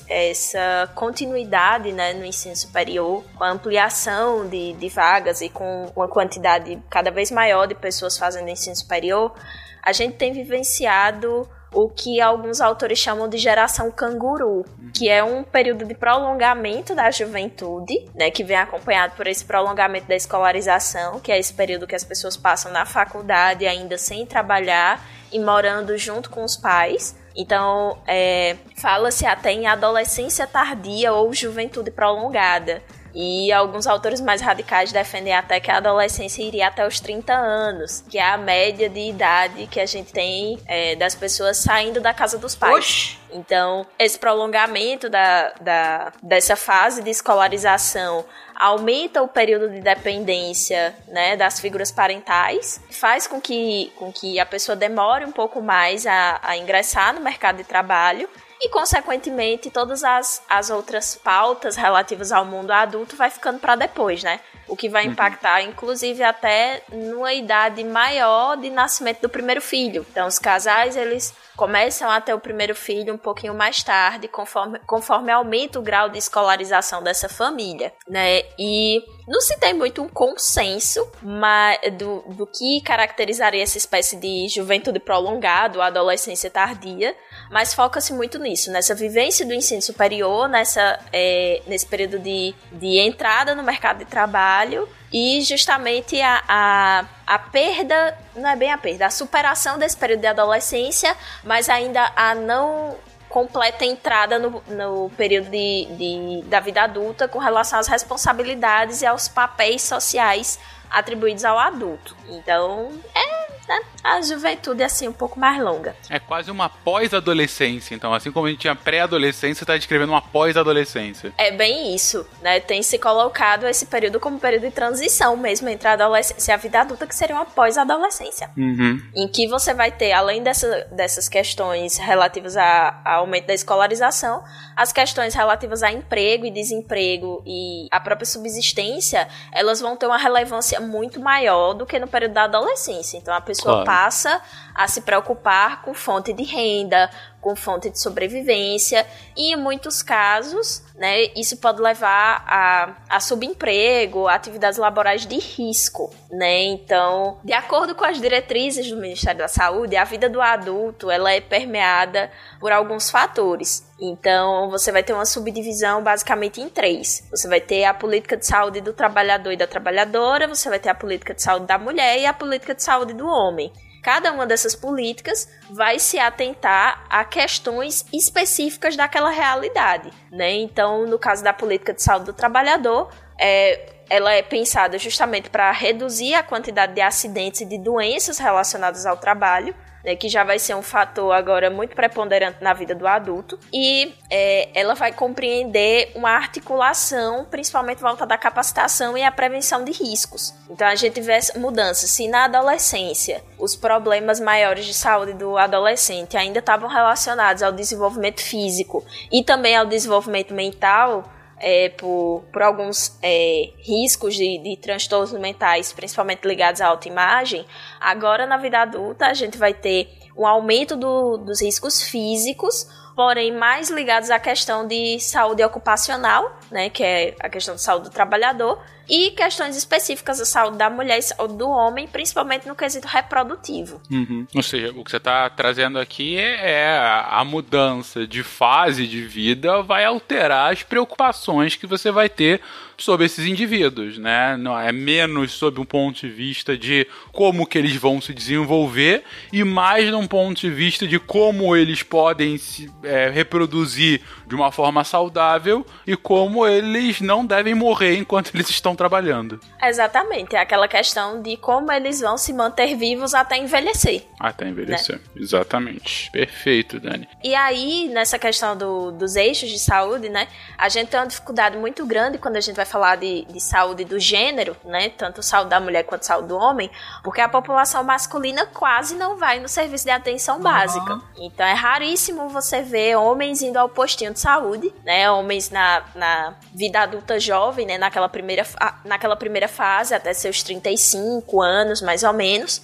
essa continuidade né, no ensino superior, com a ampliação de, de vagas e com uma quantidade cada vez maior de pessoas fazendo ensino superior, a gente tem vivenciado o que alguns autores chamam de geração canguru, que é um período de prolongamento da juventude, né, que vem acompanhado por esse prolongamento da escolarização, que é esse período que as pessoas passam na faculdade ainda sem trabalhar e morando junto com os pais. Então, é, fala-se até em adolescência tardia ou juventude prolongada. E alguns autores mais radicais defendem até que a adolescência iria até os 30 anos, que é a média de idade que a gente tem é, das pessoas saindo da casa dos pais. Oxi. Então, esse prolongamento da, da, dessa fase de escolarização aumenta o período de dependência né, das figuras parentais, faz com que, com que a pessoa demore um pouco mais a, a ingressar no mercado de trabalho e, consequentemente, todas as, as outras pautas relativas ao mundo adulto vai ficando para depois, né? O que vai uhum. impactar, inclusive, até numa idade maior de nascimento do primeiro filho. Então, os casais, eles começam a ter o primeiro filho um pouquinho mais tarde, conforme, conforme aumenta o grau de escolarização dessa família, né? E não se tem muito um consenso mas, do, do que caracterizaria essa espécie de juventude prolongada, adolescência tardia, mas foca-se muito nisso, nessa vivência do ensino superior, nessa, é, nesse período de, de entrada no mercado de trabalho e justamente a, a, a perda, não é bem a perda, a superação desse período de adolescência, mas ainda a não completa entrada no, no período de, de, da vida adulta com relação às responsabilidades e aos papéis sociais atribuídos ao adulto. Então, é né? A juventude é assim um pouco mais longa. É quase uma pós-adolescência, então, assim como a gente tinha pré-adolescência, está descrevendo uma pós-adolescência. É bem isso, né? Tem se colocado esse período como período de transição mesmo entre a adolescência e a vida adulta, que seria uma pós-adolescência. Uhum. Em que você vai ter, além dessa, dessas questões relativas a, a aumento da escolarização, as questões relativas a emprego e desemprego e a própria subsistência, elas vão ter uma relevância muito maior do que no período da adolescência. Então a pessoa pessoa claro. passa a se preocupar com fonte de renda, com fonte de sobrevivência, e em muitos casos, né, isso pode levar a, a subemprego, a atividades laborais de risco, né? Então, de acordo com as diretrizes do Ministério da Saúde, a vida do adulto, ela é permeada por alguns fatores. Então, você vai ter uma subdivisão basicamente em três. Você vai ter a política de saúde do trabalhador e da trabalhadora, você vai ter a política de saúde da mulher e a política de saúde do homem. Cada uma dessas políticas vai se atentar a questões específicas daquela realidade, né? Então, no caso da política de saúde do trabalhador, é, ela é pensada justamente para reduzir a quantidade de acidentes e de doenças relacionadas ao trabalho, né, que já vai ser um fator agora muito preponderante na vida do adulto, e é, ela vai compreender uma articulação, principalmente voltada à capacitação e à prevenção de riscos. Então a gente vê mudanças. Se na adolescência os problemas maiores de saúde do adolescente ainda estavam relacionados ao desenvolvimento físico e também ao desenvolvimento mental, é, por, por alguns é, riscos de, de transtornos mentais, principalmente ligados à autoimagem, agora na vida adulta a gente vai ter um aumento do, dos riscos físicos, porém mais ligados à questão de saúde ocupacional, né, que é a questão de saúde do trabalhador, e questões específicas da saúde da mulher e saúde do homem, principalmente no quesito reprodutivo. Uhum. Ou seja, o que você está trazendo aqui é, é a mudança de fase de vida vai alterar as preocupações que você vai ter sobre esses indivíduos, né? Não é menos sob um ponto de vista de como que eles vão se desenvolver e mais num ponto de vista de como eles podem se é, reproduzir de uma forma saudável e como eles não devem morrer enquanto eles estão trabalhando. Exatamente, é aquela questão de como eles vão se manter vivos até envelhecer. Até envelhecer, né? exatamente. Perfeito, Dani. E aí, nessa questão do, dos eixos de saúde, né? A gente tem uma dificuldade muito grande quando a gente vai falar de, de saúde do gênero, né? Tanto saúde da mulher quanto saúde do homem, porque a população masculina quase não vai no serviço de atenção básica. Uhum. Então é raríssimo você ver homens indo ao postinho de saúde, né? Homens na, na vida adulta jovem, né? Naquela primeira, naquela primeira fase, até seus 35 anos, mais ou menos.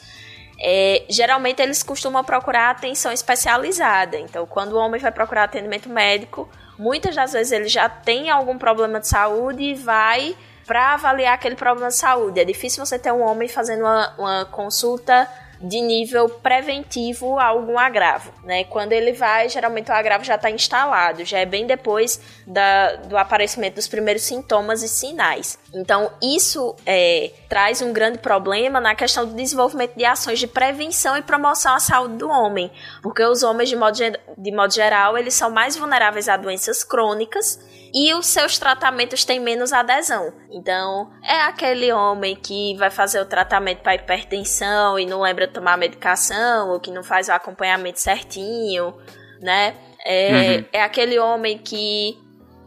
É, geralmente eles costumam procurar atenção especializada. Então, quando o homem vai procurar atendimento médico, muitas das vezes ele já tem algum problema de saúde e vai para avaliar aquele problema de saúde. É difícil você ter um homem fazendo uma, uma consulta de nível preventivo a algum agravo, né? Quando ele vai, geralmente o agravo já está instalado, já é bem depois da, do aparecimento dos primeiros sintomas e sinais. Então, isso é, traz um grande problema na questão do desenvolvimento de ações de prevenção e promoção à saúde do homem, porque os homens, de modo, de modo geral, eles são mais vulneráveis a doenças crônicas e os seus tratamentos têm menos adesão. Então, é aquele homem que vai fazer o tratamento para hipertensão e não lembra tomar medicação, ou que não faz o acompanhamento certinho, né? É, uhum. é aquele homem que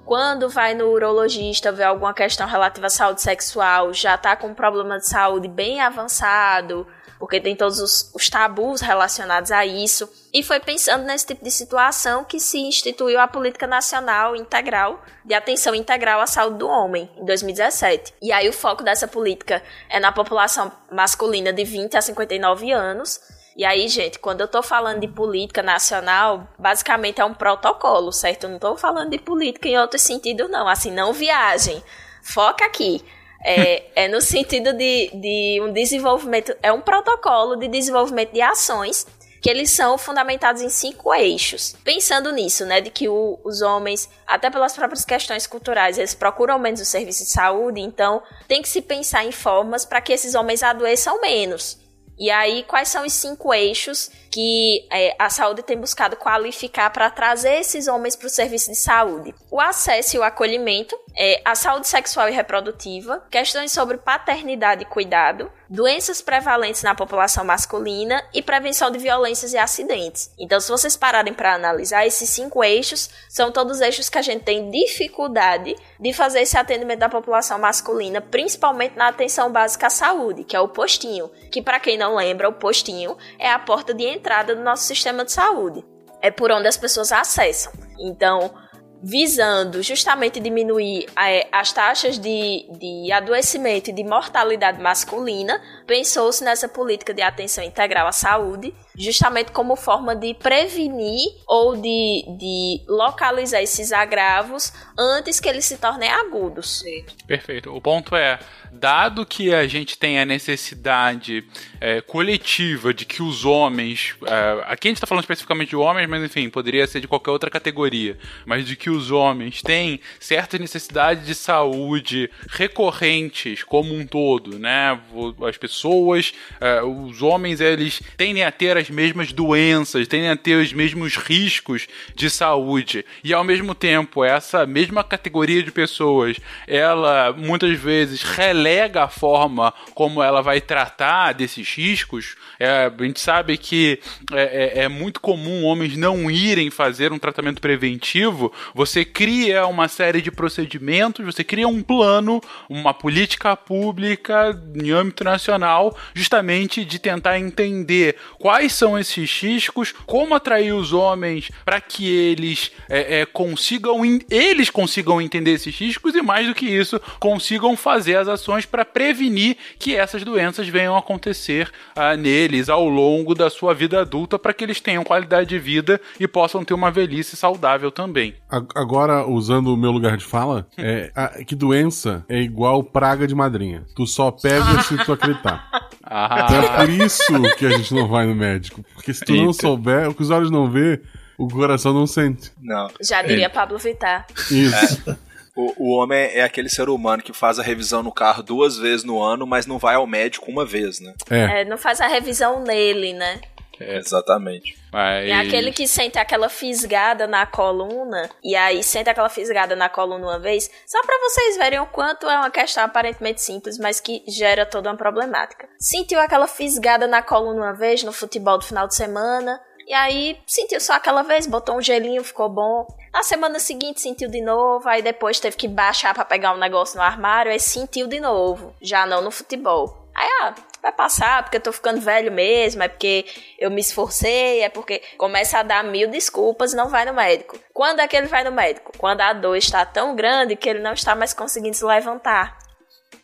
quando vai no urologista ver alguma questão relativa à saúde sexual, já tá com um problema de saúde bem avançado, porque tem todos os, os, tabus relacionados a isso. E foi pensando nesse tipo de situação que se instituiu a Política Nacional Integral de Atenção Integral à Saúde do Homem, em 2017. E aí o foco dessa política é na população masculina de 20 a 59 anos. E aí, gente, quando eu tô falando de política nacional, basicamente é um protocolo, certo? Eu não tô falando de política em outro sentido, não. Assim, não viagem. Foca aqui. É, é no sentido de, de um desenvolvimento, é um protocolo de desenvolvimento de ações que eles são fundamentados em cinco eixos. Pensando nisso, né, de que o, os homens, até pelas próprias questões culturais, eles procuram menos o serviço de saúde, então tem que se pensar em formas para que esses homens adoeçam menos. E aí, quais são os cinco eixos que é, a saúde tem buscado qualificar para trazer esses homens para o serviço de saúde? O acesso e o acolhimento, é, a saúde sexual e reprodutiva, questões sobre paternidade e cuidado, doenças prevalentes na população masculina e prevenção de violências e acidentes. Então, se vocês pararem para analisar, esses cinco eixos são todos eixos que a gente tem dificuldade de fazer esse atendimento da população masculina, principalmente na atenção básica à saúde, que é o postinho, que para quem não lembra, o postinho é a porta de entrada do nosso sistema de saúde. É por onde as pessoas acessam. Então, visando justamente diminuir é, as taxas de, de adoecimento e de mortalidade masculina, pensou-se nessa política de atenção integral à saúde, justamente como forma de prevenir ou de, de localizar esses agravos antes que eles se tornem agudos. Perfeito. O ponto é, dado que a gente tem a necessidade é, coletiva de que os homens, é, aqui a gente está falando especificamente de homens, mas enfim, poderia ser de qualquer outra categoria, mas de que os homens têm certas necessidades de saúde recorrentes como um todo, né? As pessoas, é, os homens, eles tendem a ter as mesmas doenças, tendem a ter os mesmos riscos de saúde e ao mesmo tempo essa mesma categoria de pessoas, ela muitas vezes releva delega a forma como ela vai tratar desses riscos. É, a gente sabe que é, é, é, muito comum homens não irem fazer um tratamento preventivo. você cria uma série de procedimentos, você cria um plano, uma política pública em âmbito nacional, justamente de tentar entender quais são esses riscos, como atrair os homens para que eles é, é, consigam eles consigam entender esses riscos e mais do que isso consigam fazer as ações para prevenir que essas doenças venham a acontecer ah, neles ao longo da sua vida adulta para que eles tenham qualidade de vida e possam ter uma velhice saudável também. Agora, usando o meu lugar de fala, é, a, que doença é igual praga de madrinha. Tu só pega se tu acreditar. Ah. Então é por isso que a gente não vai no médico. Porque se tu não souber, o que os olhos não vê, o coração não sente. Não. Já diria Pablo Vittar. Isso. O, o homem é aquele ser humano que faz a revisão no carro duas vezes no ano, mas não vai ao médico uma vez, né? É. É, não faz a revisão nele, né? Exatamente. Mas... É aquele que sente aquela fisgada na coluna, e aí sente aquela fisgada na coluna uma vez, só pra vocês verem o quanto é uma questão aparentemente simples, mas que gera toda uma problemática. Sentiu aquela fisgada na coluna uma vez no futebol do final de semana, e aí sentiu só aquela vez, botou um gelinho, ficou bom. Na semana seguinte sentiu de novo, aí depois teve que baixar pra pegar um negócio no armário, aí sentiu de novo, já não no futebol. Aí, ah, vai passar, porque eu tô ficando velho mesmo, é porque eu me esforcei, é porque começa a dar mil desculpas e não vai no médico. Quando é que ele vai no médico? Quando a dor está tão grande que ele não está mais conseguindo se levantar.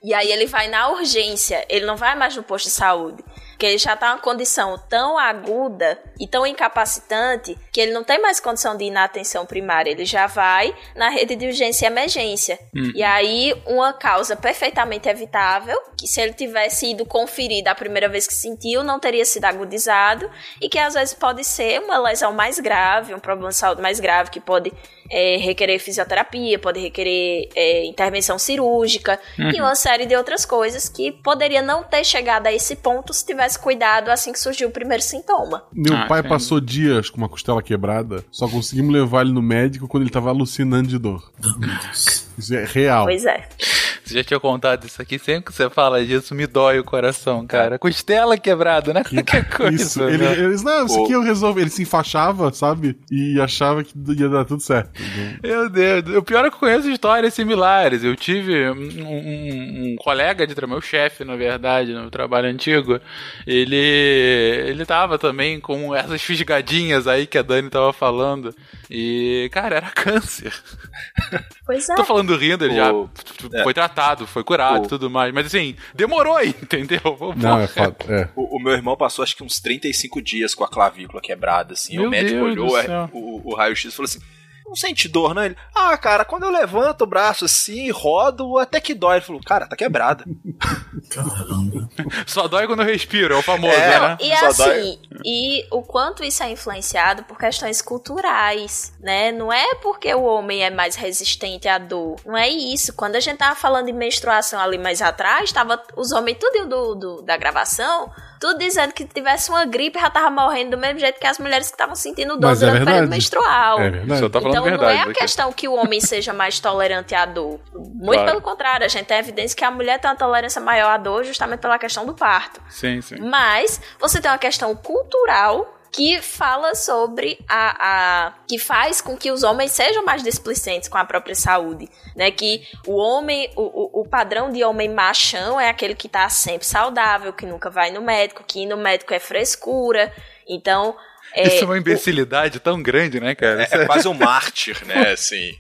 E aí ele vai na urgência, ele não vai mais no posto de saúde. Porque ele já tá numa condição tão aguda e tão incapacitante que ele não tem mais condição de ir na atenção primária. Ele já vai na rede de urgência e emergência. E aí, uma causa perfeitamente evitável, que se ele tivesse ido conferir da primeira vez que sentiu, não teria sido agudizado, e que às vezes pode ser uma lesão mais grave, um problema de saúde mais grave, que pode é, requerer fisioterapia, pode requerer é, intervenção cirúrgica e uma série de outras coisas que poderia não ter chegado a esse ponto se tivesse cuidado assim que surgiu o primeiro sintoma. Meu Ah, pai sim. passou dias com uma costela quebrada, só conseguimos levar ele no médico quando ele tava alucinando de dor. Isso é real. Pois é. Você já tinha contado isso aqui, sempre que você fala disso, me dói o coração, cara. Costela quebrada, né? Qualquer coisa. Isso, ele, né? eles, não, isso aqui eu resolvo. Ele se enfaixava, sabe? E achava que ia dar tudo certo. Meu Deus, o pior é que eu conheço histórias similares. Eu tive um, um- um colega de trabalho, meu chefe, na verdade, no trabalho antigo. Ele ele tava também com essas fisgadinhas aí que a Dani tava falando. E, cara, era câncer. Pois é. Tô falando rindo, ele O- já foi tratado, foi curado e O- tudo mais. Mas assim, demorou aí, entendeu? Não, é fato. É. O, o meu irmão passou acho que uns 35 dias com a clavícula quebrada, assim. Meu o médico Deus olhou é, o, o raio-x e falou assim: não sente dor, não? Ele, ah, cara, quando eu levanto o braço assim, rodo, até que dói. Ele falou, cara, tá quebrada. Caramba. Só dói quando eu respiro, é o famoso, É. né? E Só assim, e o quanto isso é influenciado por questões culturais, né? Não é porque o homem é mais resistente à dor. Não é isso. Quando a gente tava falando de menstruação ali mais atrás, tava os homens tudo do, do- da gravação, tudo dizendo que tivesse uma gripe já tava morrendo do mesmo jeito que as mulheres que estavam sentindo dor Mas é durante o período menstrual. É verdade. Só tá falando Então não é a questão que o homem seja mais tolerante à dor. Muito Claro. pelo contrário, a gente tem evidência que a mulher tem uma tolerância maior à dor justamente pela questão do parto. Sim, sim. Mas você tem uma questão cultural que fala sobre a, a que faz com que os homens sejam mais displicentes com a própria saúde, né? Que o homem, o, o, o padrão de homem machão é aquele que tá sempre saudável, que nunca vai no médico, que ir no médico é frescura. Então, é, Isso é uma imbecilidade tão grande, né, cara? É, é quase um mártir, né? Assim.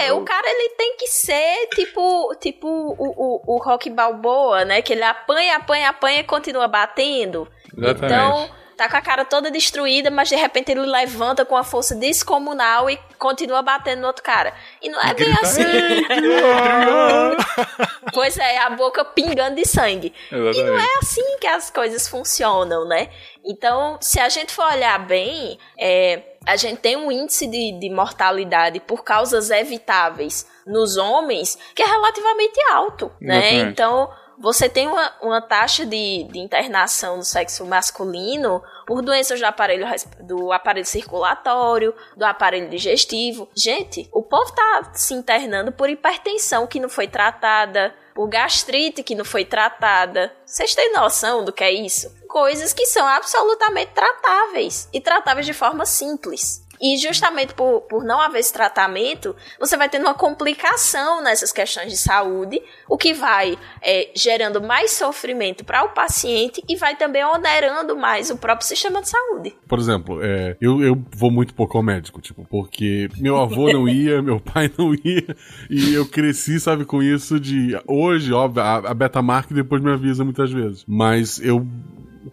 É, o cara ele tem que ser tipo, tipo o, o, o Rock Balboa, né? Que ele apanha, apanha, apanha e continua batendo. Exatamente. Então, tá com a cara toda destruída, mas de repente ele levanta com a força descomunal e continua batendo no outro cara. E não é bem assim. pois é, a boca pingando de sangue. E não Exatamente. é assim que as coisas funcionam, né? Então, se a gente for olhar bem, é, a gente tem um índice de, de mortalidade por causas evitáveis nos homens que é relativamente alto, né? Exatamente. Então, você tem uma, uma taxa de, de internação no sexo masculino por doenças do aparelho, do aparelho circulatório, do aparelho digestivo. Gente, o povo tá se internando por hipertensão que não foi tratada, por gastrite que não foi tratada. Vocês têm noção do que é isso? Coisas que são absolutamente tratáveis e tratáveis de forma simples. E justamente por, por não haver esse tratamento, você vai tendo uma complicação nessas questões de saúde, o que vai é, gerando mais sofrimento para o paciente e vai também onerando mais o próprio sistema de saúde. Por exemplo, é, eu, eu vou muito pouco ao médico, tipo, porque meu avô não ia, meu pai não ia, e eu cresci, sabe, com isso de. Hoje, óbvio, a, a Beta Mark depois me avisa muitas vezes. Mas eu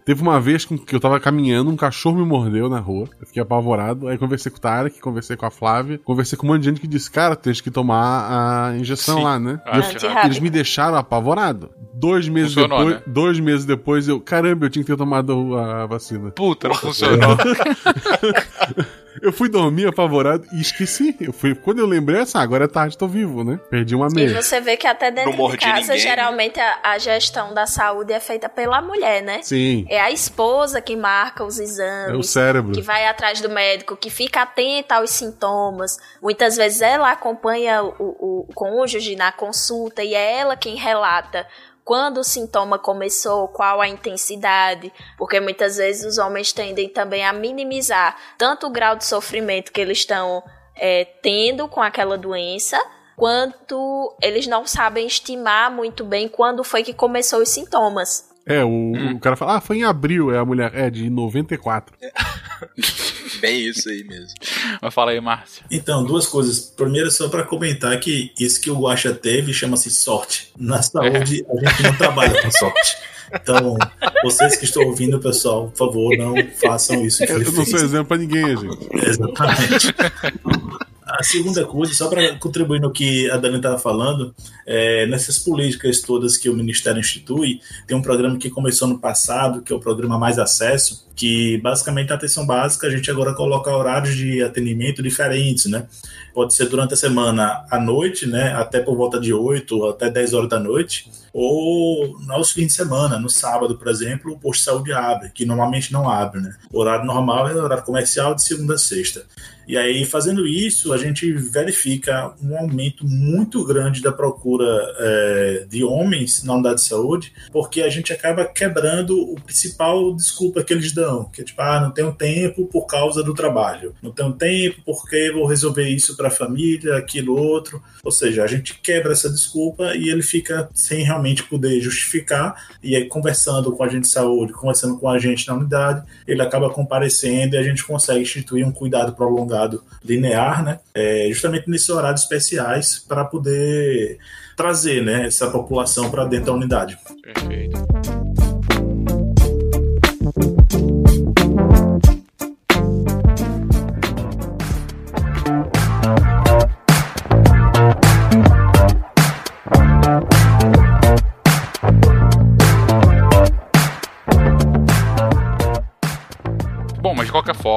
Teve uma vez que eu tava caminhando, um cachorro me mordeu na rua. Eu fiquei apavorado. Aí conversei com o Tarek, conversei com a Flávia, conversei com um monte de gente que disse: Cara, tens que tomar a injeção Sim. lá, né? Ah, E eu- eles me deixaram apavorado. Dois meses Funcionou, depois, né? dois meses depois, eu, caramba, eu tinha que ter tomado a vacina. Puta, não funcionou. Eu fui dormir apavorado e esqueci. Eu fui, quando eu lembrei, assim, agora é tarde, tô vivo, né? Perdi uma E meia. você vê que até dentro de casa, ninguém, né? geralmente a, a gestão da saúde é feita pela mulher, né? Sim, É a esposa que marca os é o exames, cérebro. que vai atrás do médico, que fica atenta aos sintomas. Muitas vezes ela acompanha o, o, o cônjuge na consulta e é ela quem relata quando o sintoma começou, qual a intensidade, porque muitas vezes os homens tendem também a minimizar tanto o grau de sofrimento que eles estão é, tendo com aquela doença, quanto eles não sabem estimar muito bem quando foi que começou os sintomas. É, o, o cara fala, ah, foi em abril, é a mulher, é de 94. Bem isso aí mesmo. Mas fala aí, Márcio. Então, duas coisas. Primeiro, só para comentar que isso que o Guaxa teve chama-se sorte. Na saúde, a gente não trabalha com sorte. Então, vocês que estão ouvindo, pessoal, por favor, não façam isso. que Eu não sou exemplo pra ninguém, gente. Exatamente. A segunda coisa, só para contribuir no que a Dani estava falando, é, nessas políticas todas que o Ministério institui, tem um programa que começou no passado, que é o programa Mais Acesso, que basicamente a atenção básica a gente agora coloca horários de atendimento diferentes, né? Pode ser durante a semana à noite, né? Até por volta de 8 até 10 horas da noite, ou aos fins de semana, no sábado, por exemplo, o posto de saúde abre, que normalmente não abre, né? O horário normal é o horário comercial de segunda a sexta. E aí, fazendo isso, a gente verifica um aumento muito grande da procura é, de homens na unidade de saúde, porque a gente acaba quebrando o principal desculpa que eles dão, que é tipo, ah, não tenho tempo por causa do trabalho, não tenho tempo porque vou resolver isso para a família, aquilo outro. Ou seja, a gente quebra essa desculpa e ele fica sem realmente poder justificar, e aí conversando com a gente de saúde, conversando com a gente na unidade, ele acaba comparecendo e a gente consegue instituir um cuidado prolongado linear, né? É, justamente nesses horários especiais para poder trazer né, essa população para dentro da unidade. Perfeito.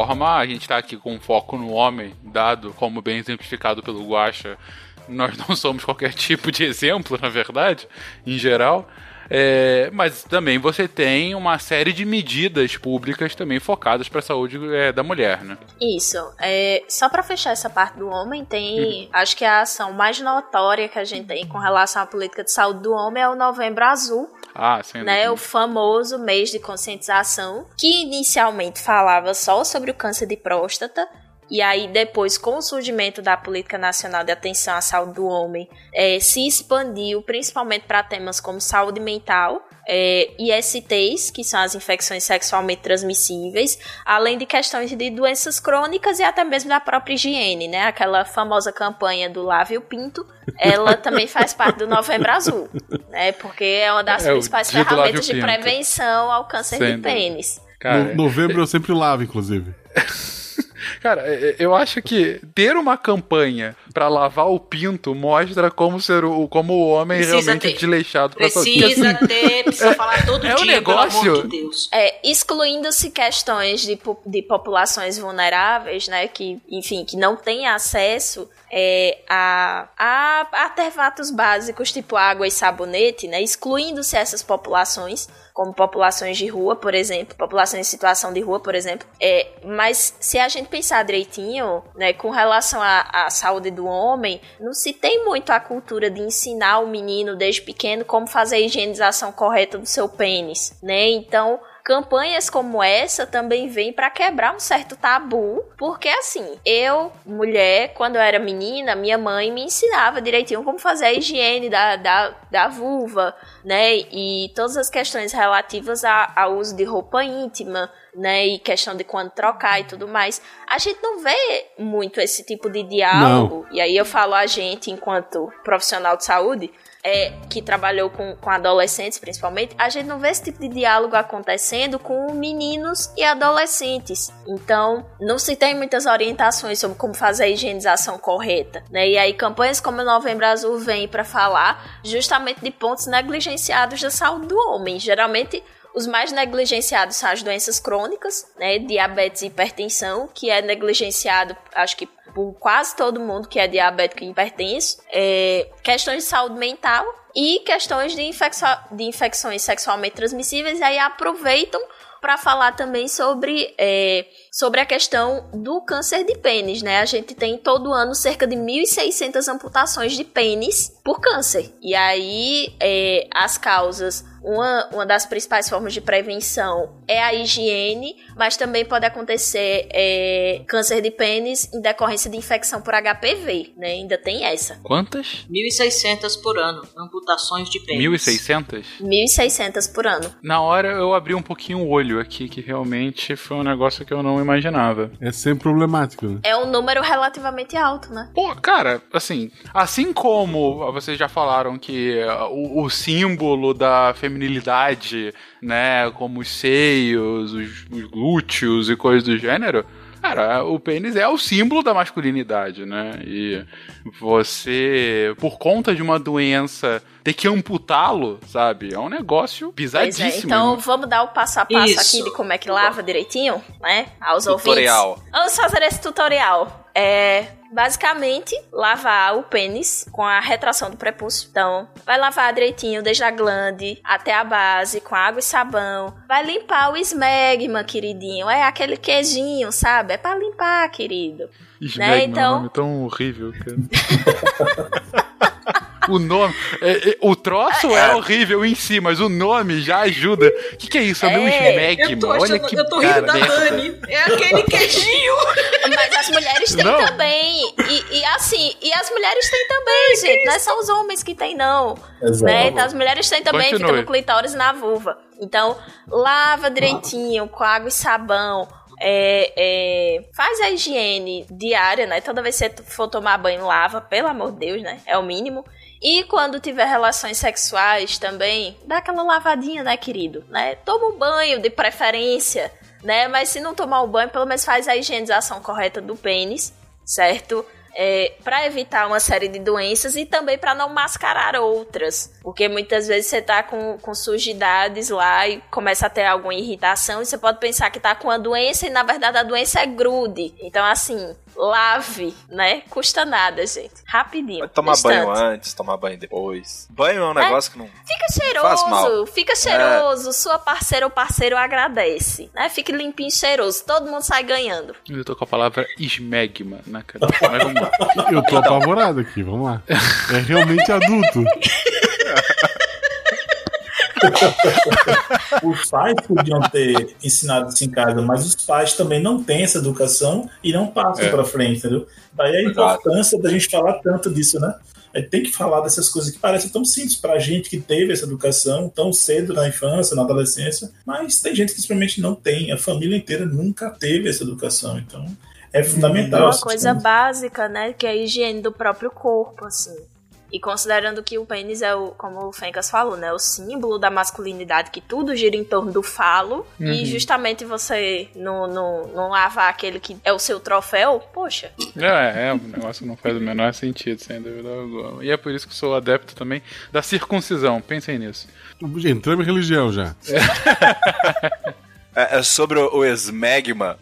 Forma, a gente tá aqui com foco no homem, dado como bem exemplificado pelo Guaxa. Nós não somos qualquer tipo de exemplo, na verdade, em geral. É, mas também você tem uma série de medidas públicas também focadas para a saúde é, da mulher, né? Isso. É, só para fechar essa parte do homem, tem. Acho que a ação mais notória que a gente tem com relação à política de saúde do homem é o Novembro Azul, Ah, sem né? dúvida. O famoso mês de conscientização, que inicialmente falava só sobre o câncer de próstata. E aí, depois, com o surgimento da Política Nacional de Atenção à Saúde do Homem, eh, se expandiu principalmente para temas como saúde mental, eh, ISTs, que são as infecções sexualmente transmissíveis, além de questões de doenças crônicas e até mesmo da própria higiene, né? Aquela famosa campanha do Lave o Pinto, ela também faz parte do Novembro Azul, né? Porque é uma das É, principais ferramentas de prevenção ao câncer Sem de pênis. Cara, No- novembro eu sempre lavo, inclusive. Cara, é- é- eu acho que ter uma campanha pra lavar o pinto mostra como ser o, como o homem Precisa realmente ter. é desleixado pra. Precisa ter, precisa falar todo é um dia, negócio- pelo amor de Deus. É, excluindo-se questões de, de populações vulneráveis, né, que, enfim, que não têm acesso é, a, a artefatos básicos tipo água e sabonete, né, excluindo-se essas populações, como populações de rua, por exemplo, populações em situação de rua, por exemplo. É, mas se a gente pensar direitinho, né, com relação à, à saúde do homem, não se tem muito a cultura de ensinar o menino desde pequeno como fazer a higienização correta do seu pênis, né? Então, campanhas como essa também vêm para quebrar um certo tabu, porque assim, eu, mulher, quando eu era menina, minha mãe me ensinava direitinho como fazer a higiene da, da, da vulva, né? E todas as questões relativas ao uso de roupa íntima, né? E questão de quando trocar e tudo mais. A gente não vê muito esse tipo de diálogo, e aí eu falo a gente enquanto profissional de saúde, é, que trabalhou com, com adolescentes principalmente, a gente não vê esse tipo de diálogo acontecendo com meninos e adolescentes. Então, não se tem muitas orientações sobre como fazer a higienização correta, né? E aí campanhas como o Novembro Azul vêm para falar justamente de pontos negligenciados da saúde do homem. Geralmente os mais negligenciados são as doenças crônicas, né? Diabetes e hipertensão, que é negligenciado, acho que por quase todo mundo que é diabético e hipertenso. É, questões de saúde mental e questões de, de infecções sexualmente transmissíveis. E aí aproveitam para falar também sobre, é, sobre a questão do câncer de pênis, né? A gente tem todo ano cerca de 1.600 amputações de pênis por câncer. E aí é, as causas uma, uma das principais formas de prevenção é a higiene, mas também pode acontecer é, câncer de pênis em decorrência de infecção por HPV, né? Ainda tem essa. Quantas? 1.600 por ano, amputações de pênis. 1.600? 1.600 por ano. Na hora eu abri um pouquinho o olho aqui, que realmente foi um negócio que eu não imaginava. É sempre problemático, né? É um número relativamente alto, né? Pô, cara, assim, assim como vocês já falaram que o, o símbolo da feminilidade, né, como os seios, os, os glúteos e coisas do gênero, Cara, o pênis é o símbolo da masculinidade, né? E você, por conta de uma doença, ter que amputá-lo, sabe? É um negócio bizarríssimo. É, então né? vamos dar o passo a passo Isso. aqui de como é que lava direitinho, né? Aos tutorial. ouvintes. Vamos fazer esse tutorial. É, basicamente, lavar o pênis com a retração do prepúcio. Então, vai lavar direitinho, desde a glande até a base, com água e sabão. Vai limpar o esmegma, queridinho. É aquele queijinho, sabe? É pra limpar, querido. Esmegma né? então... é um nome tão horrível, cara. o nome. É, é, o troço é. é. horrível em si, mas o nome já ajuda. O que, que é isso? É, meu esmegma. Olha que Eu tô rindo da Dani. É aquele queijinho. Mas as mulheres têm não. também. E, e, assim, e as mulheres têm também, gente. Não é só os homens que têm, não. Exato. Né? Então as mulheres têm também, Continue. fica no clitóris e na vulva. Então, lava direitinho, com água e sabão. É, é, faz a higiene diária, né? Toda vez que você for tomar banho, lava, pelo amor de Deus, né? É o mínimo. E quando tiver relações sexuais também, dá aquela lavadinha, né, querido? Né? Toma um banho de preferência, né? Mas se não tomar um banho, pelo menos faz a higienização correta do pênis, certo? É, para evitar uma série de doenças e também para não mascarar outras. Porque muitas vezes você tá com, com sujidades lá e começa a ter alguma irritação e você pode pensar que tá com a doença e na verdade a doença é grude. Então, assim, lave, né? Custa nada, gente. Rapidinho. Pode tomar instante. banho antes, tomar banho depois. Banho é um negócio é, que não. Fica cheiroso, fica cheiroso. É. Sua parceira ou parceiro agradece. Né? Fique limpinho e cheiroso. Todo mundo sai ganhando. Eu tô com a palavra esmegma na cara. Mas vamos lá. Eu tô apavorado aqui, vamos lá. É realmente adulto. os pais podiam ter ensinado isso em casa, mas os pais também não têm essa educação e não passam é. para frente, entendeu? Daí a importância Exato. da gente falar tanto disso, né? É, tem que falar dessas coisas que parecem tão simples pra gente que teve essa educação tão cedo na infância, na adolescência, mas tem gente que simplesmente não tem. A família inteira nunca teve essa educação, então é fundamental. É uma coisa básica, né? Que é a higiene do próprio corpo, assim. E considerando que o pênis é o, como o Fencas falou, né? O símbolo da masculinidade, que tudo gira em torno do falo. Uhum. E justamente você não, não, não lavar aquele que é o seu troféu, poxa. É, é, o negócio não faz o menor sentido, sem dúvida alguma. E é por isso que sou adepto também da circuncisão. Pensem nisso. Entramos em religião já. É, é, sobre o, o Esmegma,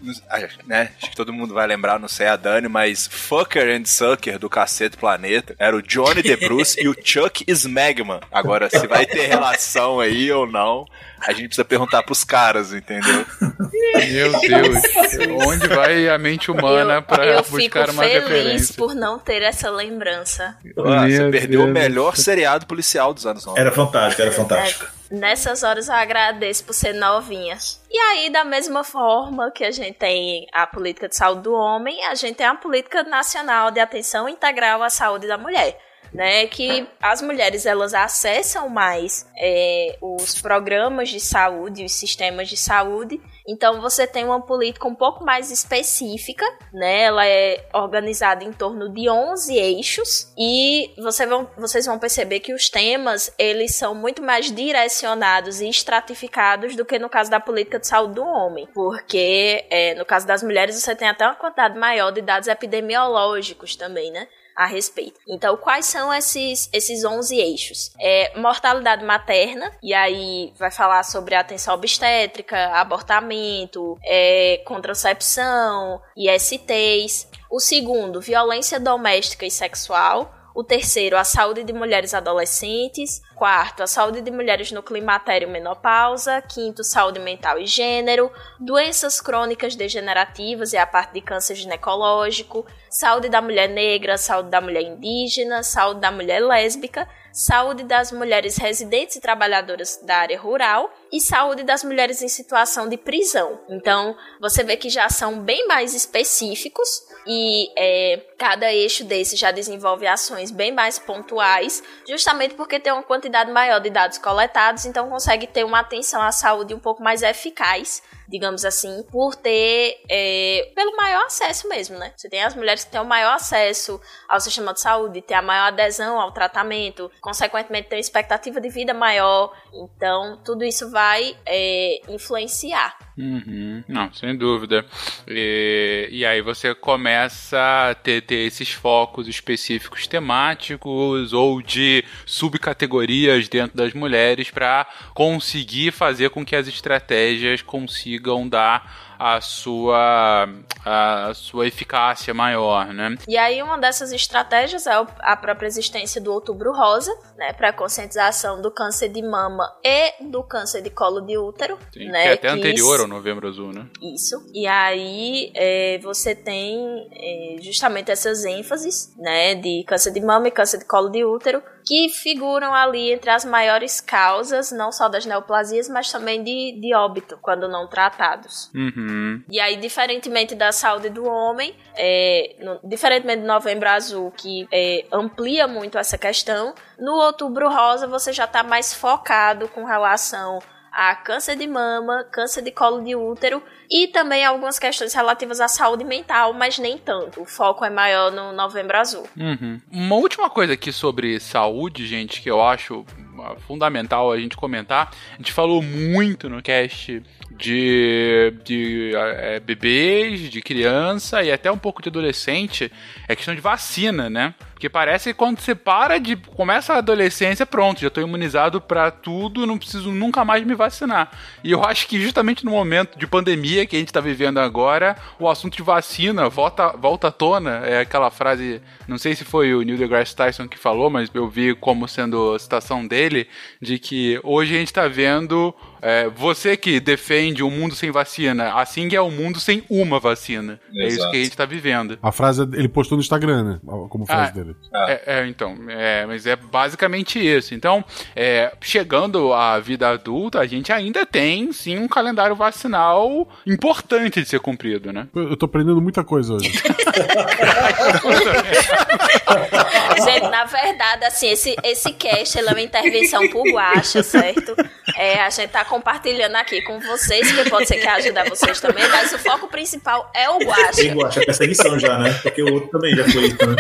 né? Acho que todo mundo vai lembrar, não sei a Dani, mas Fucker and Sucker do Cacete Planeta era o Johnny The Bruce e o Chuck Smegma. Agora, se vai ter relação aí ou não, a gente precisa perguntar pros caras, entendeu? Meu Deus, onde vai a mente humana para buscar uma referência? Eu fico feliz por não ter essa lembrança. Ah, você perdeu Deus. o melhor seriado policial dos anos 90. Era fantástico, era fantástico. É. Nessas horas eu agradeço por ser novinha. E aí, da mesma forma que a gente tem a política de saúde do homem, a gente tem a política nacional de atenção integral à saúde da mulher né, que as mulheres elas acessam mais é, os programas de saúde, os sistemas de saúde. Então você tem uma política um pouco mais específica, né? Ela é organizada em torno de 11 eixos e você vão, vocês vão perceber que os temas eles são muito mais direcionados e estratificados do que no caso da política de saúde do homem, porque é, no caso das mulheres você tem até uma quantidade maior de dados epidemiológicos também, né? A respeito. Então, quais são esses, esses 11 eixos? É, mortalidade materna, e aí vai falar sobre atenção obstétrica, abortamento, é, contracepção, ISTs. O segundo, violência doméstica e sexual. O terceiro, a saúde de mulheres adolescentes. Quarto, a saúde de mulheres no climatério menopausa. Quinto, saúde mental e gênero. Doenças crônicas degenerativas e a parte de câncer ginecológico. Saúde da mulher negra, saúde da mulher indígena, saúde da mulher lésbica saúde das mulheres residentes e trabalhadoras da área rural e saúde das mulheres em situação de prisão. Então, você vê que já são bem mais específicos e é, cada eixo desse já desenvolve ações bem mais pontuais, justamente porque tem uma quantidade maior de dados coletados, então consegue ter uma atenção à saúde um pouco mais eficaz digamos assim, por ter é, pelo maior acesso mesmo, né? Você tem as mulheres que têm o maior acesso ao sistema de saúde, têm a maior adesão ao tratamento, consequentemente têm uma expectativa de vida maior. Então, tudo isso vai é, influenciar. Uhum. Não, sem dúvida. E, e, aí você começa a ter, ter esses focos específicos temáticos ou de subcategorias dentro das mulheres para conseguir fazer com que as estratégias consigam dar a sua, a sua eficácia maior, né? E aí uma dessas estratégias é a própria existência do Outubro Rosa, né, para conscientização do câncer de mama e do câncer de colo de útero, Sim, né? Que é até que anterior ao Novembro Azul, né? Isso. E aí é, você tem é, justamente essas ênfases, né, de câncer de mama e câncer de colo de útero, que figuram ali entre as maiores causas, não só das neoplasias, mas também de, de óbito, quando não tratados. Uhum. E aí, diferentemente da saúde do homem, é, no, diferentemente do Novembro Azul, que é, amplia muito essa questão, no Outubro Rosa você já está mais focado com relação a câncer de mama, câncer de colo de útero e também algumas questões relativas à saúde mental, mas nem tanto. O foco é maior no Novembro Azul. Uhum. Uma última coisa aqui sobre saúde, gente, que eu acho ah, fundamental a gente comentar. A gente falou muito no cast de, de é, bebês, de criança e até um pouco de adolescente. É questão de vacina, né? Porque parece que quando você para de. começa a adolescência, pronto, já tô imunizado para tudo, não preciso nunca mais me vacinar. E eu acho que justamente no momento de pandemia que a gente tá vivendo agora, o assunto de vacina volta, volta à tona. É aquela frase, não sei se foi o Neil deGrasse Tyson que falou, mas eu vi como sendo a citação dele, de que hoje a gente tá vendo é, você que defende um mundo sem vacina, assim é o um mundo sem uma vacina. Exato. É isso que a gente tá vivendo. A frase ele postou no Instagram, né? Como frase ah, dele. É, é, então, é, mas é basicamente isso. Então, é, chegando à vida adulta, a gente ainda tem, sim, um calendário vacinal importante de ser cumprido, né? Eu, eu tô aprendendo muita coisa hoje. gente, na verdade, assim, esse, esse cast é uma intervenção por Guacha, certo? É, a gente tá compartilhando aqui com vocês, que pode ser que ajude a vocês também, mas o foco principal é o Guacha. Tem Guacha, é perseguição já, né? Porque o outro também já foi isso, né?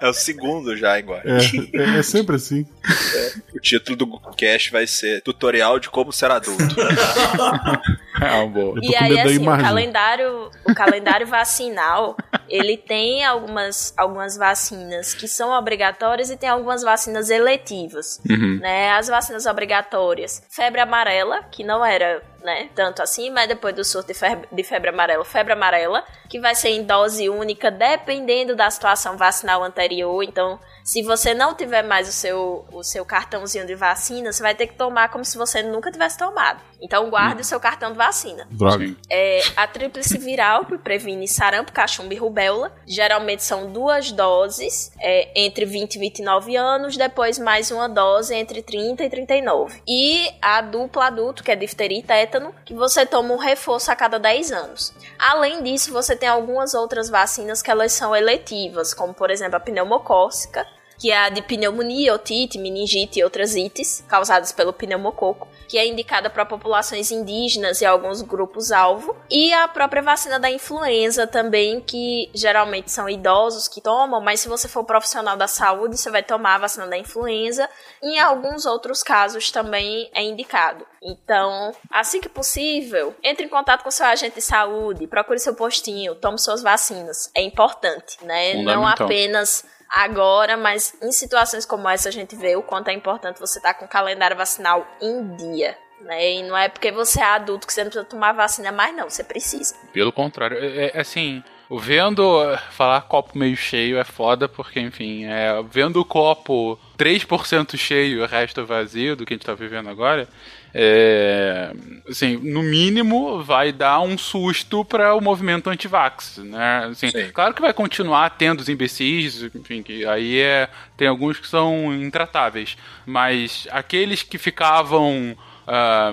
É o segundo já, igual. É, é, é sempre assim. É, o título do cast vai ser Tutorial de como ser adulto. bom. E aí, assim, o calendário, o calendário vacinal, ele tem algumas, algumas vacinas que são obrigatórias e tem algumas vacinas eletivas. Uhum. Né? As vacinas obrigatórias, febre amarela, que não era né? Tanto assim, mas depois do surto de febre, de febre amarela, febre amarela, que vai ser em dose única, dependendo da situação vacinal anterior. Então, se você não tiver mais o seu, o seu cartãozinho de vacina, você vai ter que tomar como se você nunca tivesse tomado. Então, guarde hum. o seu cartão de vacina vacina. Droga. É, a tríplice viral, que previne sarampo, cachumba e rubéola. Geralmente são duas doses, é, entre 20 e 29 anos, depois mais uma dose entre 30 e 39. E a dupla adulto, que é difteria e tétano, que você toma um reforço a cada 10 anos. Além disso, você tem algumas outras vacinas que elas são eletivas, como por exemplo a pneumocócica, que é a de pneumonia, otite, meningite e outras ites causadas pelo pneumococo, que é indicada para populações indígenas e alguns grupos-alvo, e a própria vacina da influenza também, que geralmente são idosos que tomam, mas se você for profissional da saúde, você vai tomar a vacina da influenza, e em alguns outros casos também é indicado. Então, assim que possível, entre em contato com seu agente de saúde, procure seu postinho, tome suas vacinas. É importante, né? Não apenas agora, mas em situações como essa a gente vê o quanto é importante você estar com o calendário vacinal em dia. Né? E não é porque você é adulto que você não precisa tomar vacina mais, não. Você precisa. Pelo contrário, é, é assim, vendo falar copo meio cheio é foda, porque, enfim, é, vendo o copo 3% cheio e o resto vazio do que a gente tá vivendo agora, é, assim, no mínimo vai dar um susto para o movimento anti-vax, né? Assim, Sim. claro que vai continuar tendo os imbecis, enfim, que aí é, tem alguns que são intratáveis, mas aqueles que ficavam ah,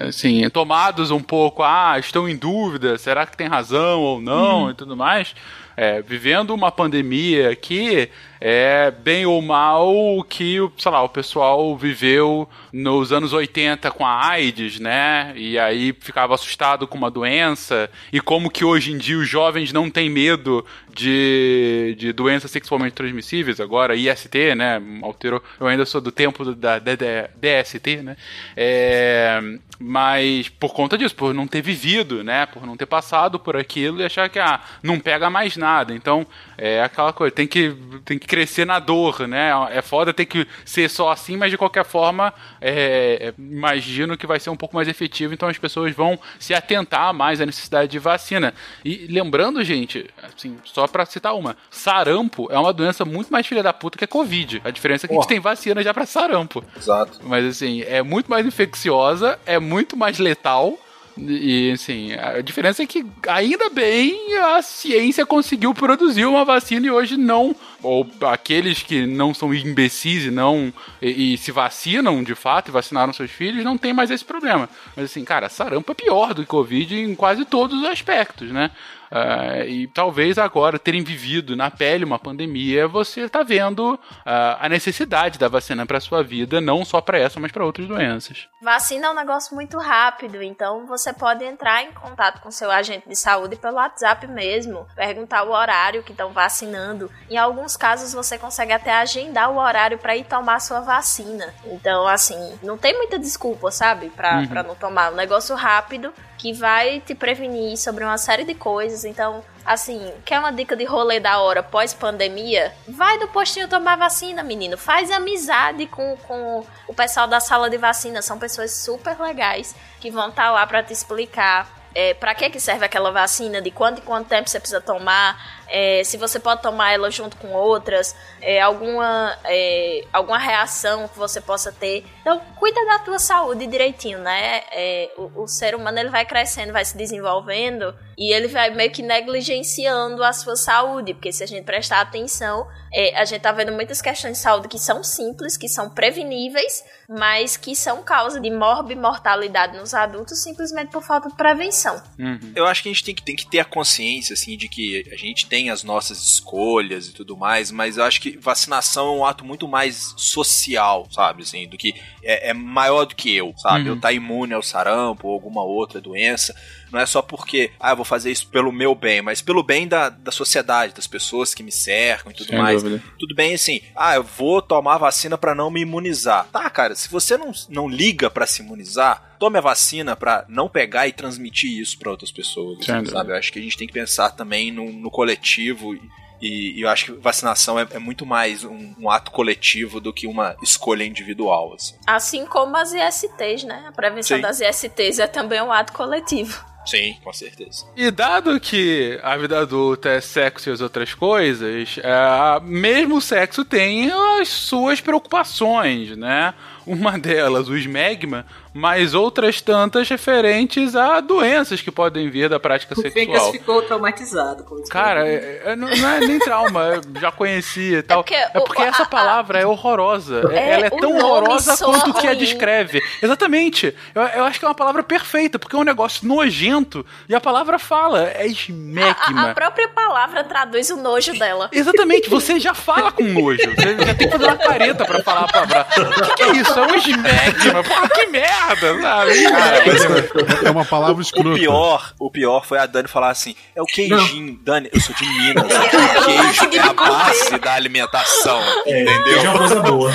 assim, tomados um pouco, ah, estão em dúvida, será que tem razão ou não e tudo mais, é, vivendo uma pandemia que é bem ou mal o que, sei lá, o pessoal viveu nos anos 80 com a AIDS, né? E aí ficava assustado com uma doença e como que hoje em dia os jovens não têm medo de, de doenças sexualmente transmissíveis, agora IST, né? Alterou. Eu ainda sou do tempo da DST, né? É, mas por conta disso, por não ter vivido, né? Por não ter passado por aquilo e achar que ah, não pega mais nada. Então, é aquela coisa, tem que, tem que crescer na dor, né? É foda ter que ser só assim, mas de qualquer forma, é, é, imagino que vai ser um pouco mais efetivo, então as pessoas vão se atentar mais à necessidade de vacina. E lembrando, gente, assim, só pra citar uma, sarampo é uma doença muito mais filha da puta que a Covid. A diferença é que a gente tem vacina já pra sarampo. Exato. Mas assim, é muito mais infecciosa, é muito mais letal. E assim, a diferença é que ainda bem a ciência conseguiu produzir uma vacina e hoje não, ou aqueles que não são imbecis e não e, e se vacinam de fato e vacinaram seus filhos, não tem mais esse problema. Mas assim, cara, sarampo é pior do que Covid em quase todos os aspectos, né? Ah, e talvez agora terem vivido na pele uma pandemia, você está vendo ah, a necessidade da vacina para sua vida, não só para essa, mas para outras doenças. Vacina é um negócio muito rápido, então você pode entrar em contato com seu agente de saúde pelo WhatsApp mesmo, perguntar o horário que estão vacinando. Em alguns casos você consegue até agendar o horário para ir tomar sua vacina. Então, assim, não tem muita desculpa, sabe, para Uhum. pra não tomar. Um negócio rápido que vai te prevenir sobre uma série de coisas. Então, assim, quer uma dica de rolê da hora pós-pandemia? Vai do postinho tomar vacina, menino. Faz amizade com, com o pessoal da sala de vacina. São pessoas super legais que vão estar lá para te explicar. É, para que, que serve aquela vacina, de quanto em quanto tempo você precisa tomar, é, se você pode tomar ela junto com outras, é, alguma, é, alguma reação que você possa ter. Então, cuida da tua saúde direitinho, né? É, o, o ser humano ele vai crescendo, vai se desenvolvendo e ele vai meio que negligenciando a sua saúde, porque se a gente prestar atenção, é, a gente tá vendo muitas questões de saúde que são simples, que são preveníveis, mas que são causa de morbimortalidade nos adultos simplesmente por falta de prevenção. Uhum. Eu acho que a gente tem que, tem que ter a consciência, assim, de que a gente tem as nossas escolhas e tudo mais, mas eu acho que vacinação é um ato muito mais social, sabe, assim, do que é, é maior do que eu, sabe? Uhum. Eu tá imune ao sarampo ou alguma outra doença. Não é só porque, ah, eu vou fazer isso pelo meu bem, mas pelo bem da, da sociedade, das pessoas que me cercam e tudo Sem mais. dúvida. Tudo bem assim, ah, eu vou tomar a vacina pra não me imunizar. Tá, cara, se você não, não liga pra se imunizar, tome a vacina pra não pegar e transmitir isso pra outras pessoas, Sem assim, dúvida. sabe? Eu acho que a gente tem que pensar também no, no coletivo e, e eu acho que vacinação é, é muito mais um, um ato coletivo do que uma escolha individual, assim. Assim como as ISTs, né? A prevenção Sim. das ISTs é também um ato coletivo. Sim, com certeza. E dado que a vida adulta é sexo e as outras coisas, é, mesmo o sexo tem as suas preocupações, né? Uma delas, o esmegma, mas outras tantas referentes a doenças que podem vir da prática O Fencas sexual. ficou traumatizado com isso. Cara, é- é- não, não é nem trauma, já conhecia e tal. porque É porque, o- a- essa palavra é horrorosa. É- É, ela é tão horrorosa quanto o que a ruim. descreve. Exatamente. Eu, eu acho que é uma palavra perfeita, porque é um negócio nojento e a palavra fala, é A, esmegma. a própria palavra traduz o nojo dela. Exatamente, você já fala com nojo. Você já tem que fazer uma careta pra falar a palavra. O que, que é isso? É um esmegma. Porra, que merda, sabe? Esmegma. É uma palavra O escrota. pior, o pior foi a Dani falar assim: é o queijinho. Dani, eu sou de Minas. O queijo é a base da alimentação. É, Entendeu? queijo é uma coisa boa.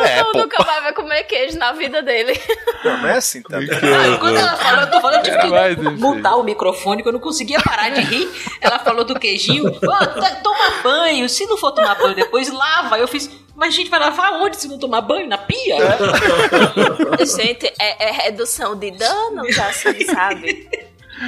É, Tu pô. nunca mais vai comer queijo na vida dele. Não, não é assim também. Ah, quando ela falou, eu tô falando de Mas, enfim. mutar o microfone, que eu não conseguia parar de rir. Ela falou do queijinho. Tá- toma banho. Se não for tomar banho depois, lava. Eu fiz. Mas a gente vai lavar onde se não tomar banho? Na pia? Gente, é, é redução de danos, assim, sabe?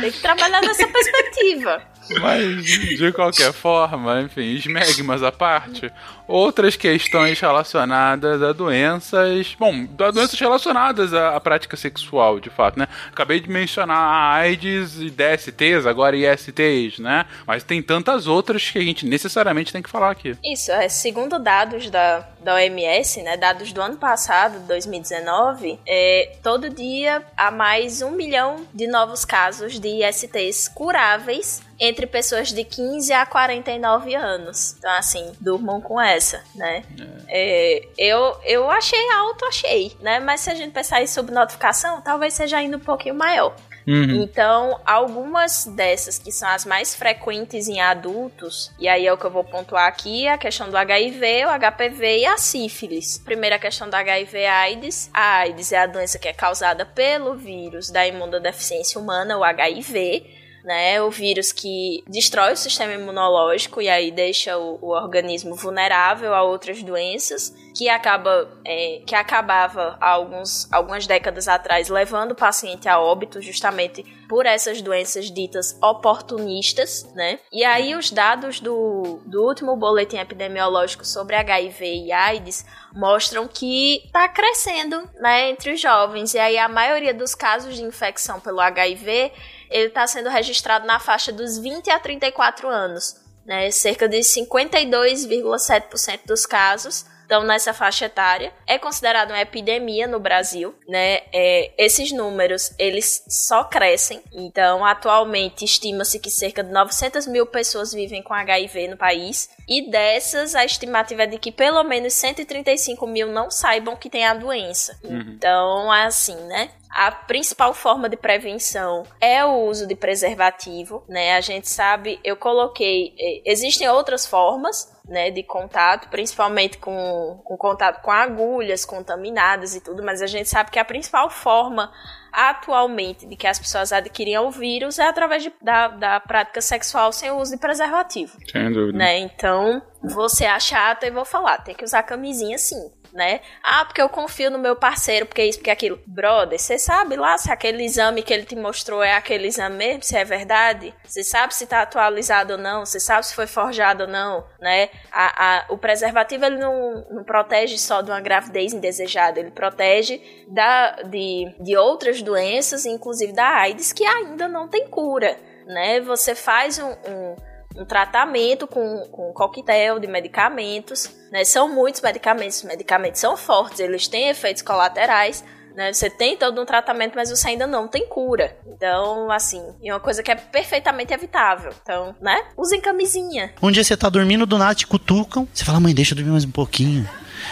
Tem que trabalhar nessa perspectiva. Mas, de qualquer forma, enfim, esmegmas à parte, outras questões relacionadas a doenças. Bom, a doenças relacionadas à, à prática sexual, de fato, né? Acabei de mencionar a AIDS e DSTs, agora ISTs, né? Mas tem tantas outras que a gente necessariamente tem que falar aqui. Isso, é, segundo dados da, da OMS, né, dados do ano passado, 2019, é, todo dia há mais um milhão de novos casos de ISTs curáveis entre pessoas de 15 a 49 anos. Então, assim, durmam com essa, né? É, eu, eu achei alto, achei, né? Mas se a gente pensar em subnotificação, talvez seja ainda um pouquinho maior. Então, algumas dessas que são as mais frequentes em adultos, e aí é o que eu vou pontuar aqui, a questão do HIV, o HPV e a sífilis. Primeira questão do HIV AIDS. A AIDS é a doença que é causada pelo vírus da imunodeficiência humana, o HIV, né? O vírus que destrói o sistema imunológico e aí deixa o, o organismo vulnerável a outras doenças, que acaba é, que acabava alguns, algumas décadas atrás levando o paciente a óbito justamente por essas doenças ditas oportunistas, né? E aí os dados do, do último boletim epidemiológico sobre HIV e AIDS mostram que está crescendo, né, entre os jovens. E aí a maioria dos casos de infecção pelo HIV ele está sendo registrado na faixa dos 20 a 34 anos. Né? Cerca de 52,7% dos casos estão nessa faixa etária. É considerado uma epidemia no Brasil, né? É, esses números, eles só crescem. Então, atualmente, estima-se que cerca de 900 mil pessoas vivem com HIV no país. E dessas, a estimativa é de que pelo menos 135 mil não saibam que tem a doença. Então, é assim, né? A principal forma de prevenção é o uso de preservativo, né? A gente sabe, eu coloquei, eh, existem outras formas, né, de contato, principalmente com, com contato com agulhas contaminadas e tudo, mas a gente sabe que a principal forma atualmente de que as pessoas adquiriam o vírus é através de- da, da prática sexual sem o uso de preservativo Sem dúvida. né? Então, você é chata e vou falar, tem que usar camisinha sim, né? Ah, porque eu confio no meu parceiro, porque isso, porque aquilo. Brother, você sabe lá se aquele exame que ele te mostrou é aquele exame mesmo, se é verdade? Você sabe se tá atualizado ou não? Você sabe se foi forjado ou não, né? A, a- o preservativo, ele não, não protege só de uma gravidez indesejada, ele protege da, de, de outras doenças, inclusive da AIDS, que ainda não tem cura, né? Você faz um- um um tratamento com, com um coquetel de medicamentos, né? São muitos medicamentos, os medicamentos são fortes, eles têm efeitos colaterais, né? Você tem todo um tratamento, mas você ainda não tem cura. Então, assim, é uma coisa que é perfeitamente evitável. Então, né? Usem camisinha. Um dia você tá dormindo, do nada te cutucam. Você fala, mãe, deixa eu dormir mais um pouquinho.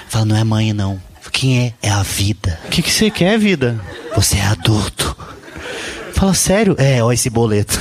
Fala, não é mãe, não. Quem é? É a vida. O que, que você quer, vida? Você é adulto. Fala, sério? É, ó esse boleto.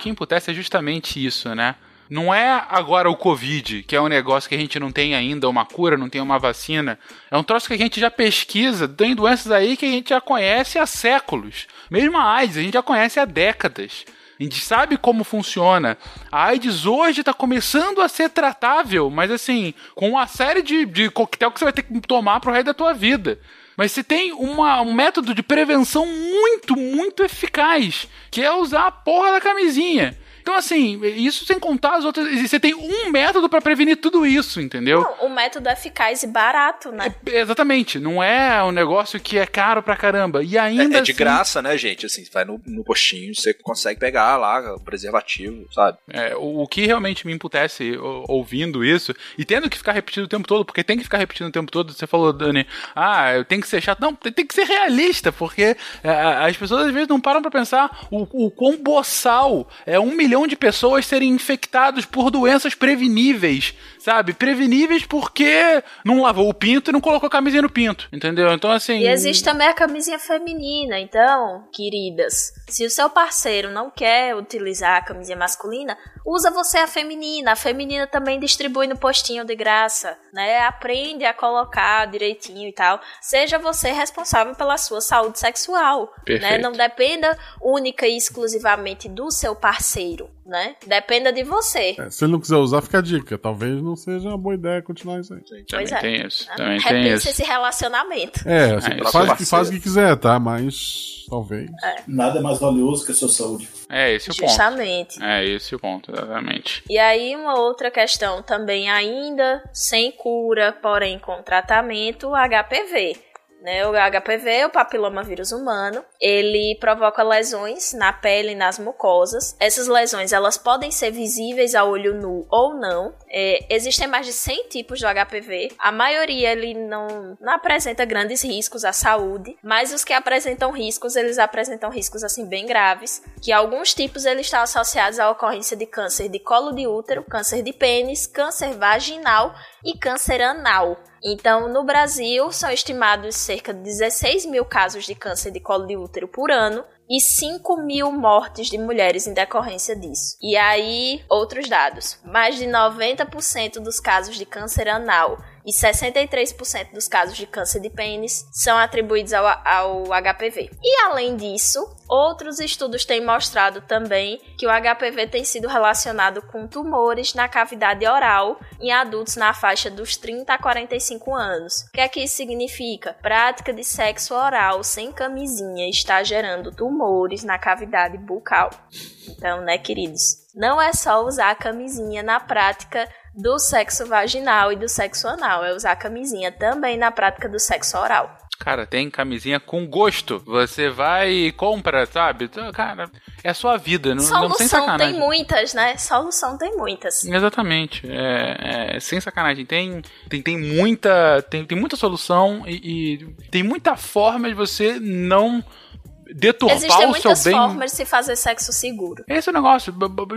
Que emputece é justamente isso, né? Não é agora o Covid, que é um negócio que a gente não tem ainda uma cura, não tem uma vacina. É um troço que a gente já pesquisa, tem doenças aí que a gente já conhece há séculos. Mesmo a AIDS, a gente já conhece há décadas. A gente sabe como funciona. A AIDS hoje está começando a ser tratável, mas assim, com uma série de, de coquetel que você vai ter que tomar pro resto da tua vida. Mas se tem uma- um método de prevenção muito, muito eficaz, que é usar a porra da camisinha. Então, assim, isso sem contar as outras. Você tem um método pra prevenir tudo isso, entendeu? Não, o método é eficaz e barato, né? Exatamente. Não é um negócio que é caro pra caramba. E É, ainda. é de assim- graça, né, gente? Assim, você vai no, no postinho, você consegue pegar lá o preservativo, sabe? É, o, o que realmente me emputece o- ouvindo isso, e tendo que ficar repetindo o tempo todo, porque tem que ficar repetindo o tempo todo, você falou, Dani, ah, eu tenho que ser chato. Não, tem, tem que ser realista, porque é, as pessoas às vezes não param pra pensar o, o quão boçal é um milhão de pessoas serem infectados por doenças preveníveis, sabe? Preveníveis porque não lavou o pinto e não colocou a camisinha no pinto, entendeu? Então, assim. E existe também a camisinha feminina. Então, queridas, se o seu parceiro não quer utilizar a camisinha masculina, usa você a feminina. A feminina também distribui no postinho de graça, né? Aprende a colocar direitinho e tal. Seja você responsável pela sua saúde sexual, né? Perfeito. Não dependa única e exclusivamente do seu parceiro, né? Dependa de você. É, se ele não quiser usar, fica a dica. Talvez não seja uma boa ideia continuar isso aí. Também Pois é. tem isso. Também tem Repense isso. esse relacionamento. É, assim, É, faz, é o que- faz o que quiser, tá? Mas talvez. Nada é mais valioso que a sua saúde. É esse o ponto. Justamente. É esse o ponto, exatamente. E aí, uma outra questão também, ainda sem cura, porém com tratamento, HPV. Né? O HPV, o papiloma vírus humano, ele provoca lesões na pele e nas mucosas. Essas lesões elas podem ser visíveis a olho nu ou não. É, existem mais de 100 tipos de HPV. A maioria ele não, não apresenta grandes riscos à saúde, mas os que apresentam riscos, eles apresentam riscos assim bem graves, que alguns tipos eles estão associados à ocorrência de câncer de colo de útero, câncer de pênis, câncer vaginal e câncer anal. Então, no Brasil, são estimados cerca de 16 mil casos de câncer de colo de útero por ano e 5 mil mortes de mulheres em decorrência disso. E aí, outros dados: mais de 90% dos casos de câncer anal e 63% dos casos de câncer de pênis são atribuídos ao, ao HPV. E além disso, outros estudos têm mostrado também que o HPV tem sido relacionado com tumores na cavidade oral em adultos na faixa dos 30 a 45 anos. O que é que isso significa? Prática de sexo oral sem camisinha está gerando tumores na cavidade bucal. Então, né, queridos? Não é só usar a camisinha na prática do sexo vaginal e do sexo anal, é usar camisinha também na prática do sexo oral. Cara, tem camisinha com gosto. Você vai e compra, sabe? Então, Cara, é a sua vida. Não, não sem Solução sacanagem. tem muitas, né? Solução tem muitas. Exatamente. É, é, sem sacanagem. Tem, tem, tem muita. Tem, tem muita solução e, e tem muita forma de você não deturpar Existem o seu muitas bem. formas de se fazer sexo seguro. Esse é o negócio.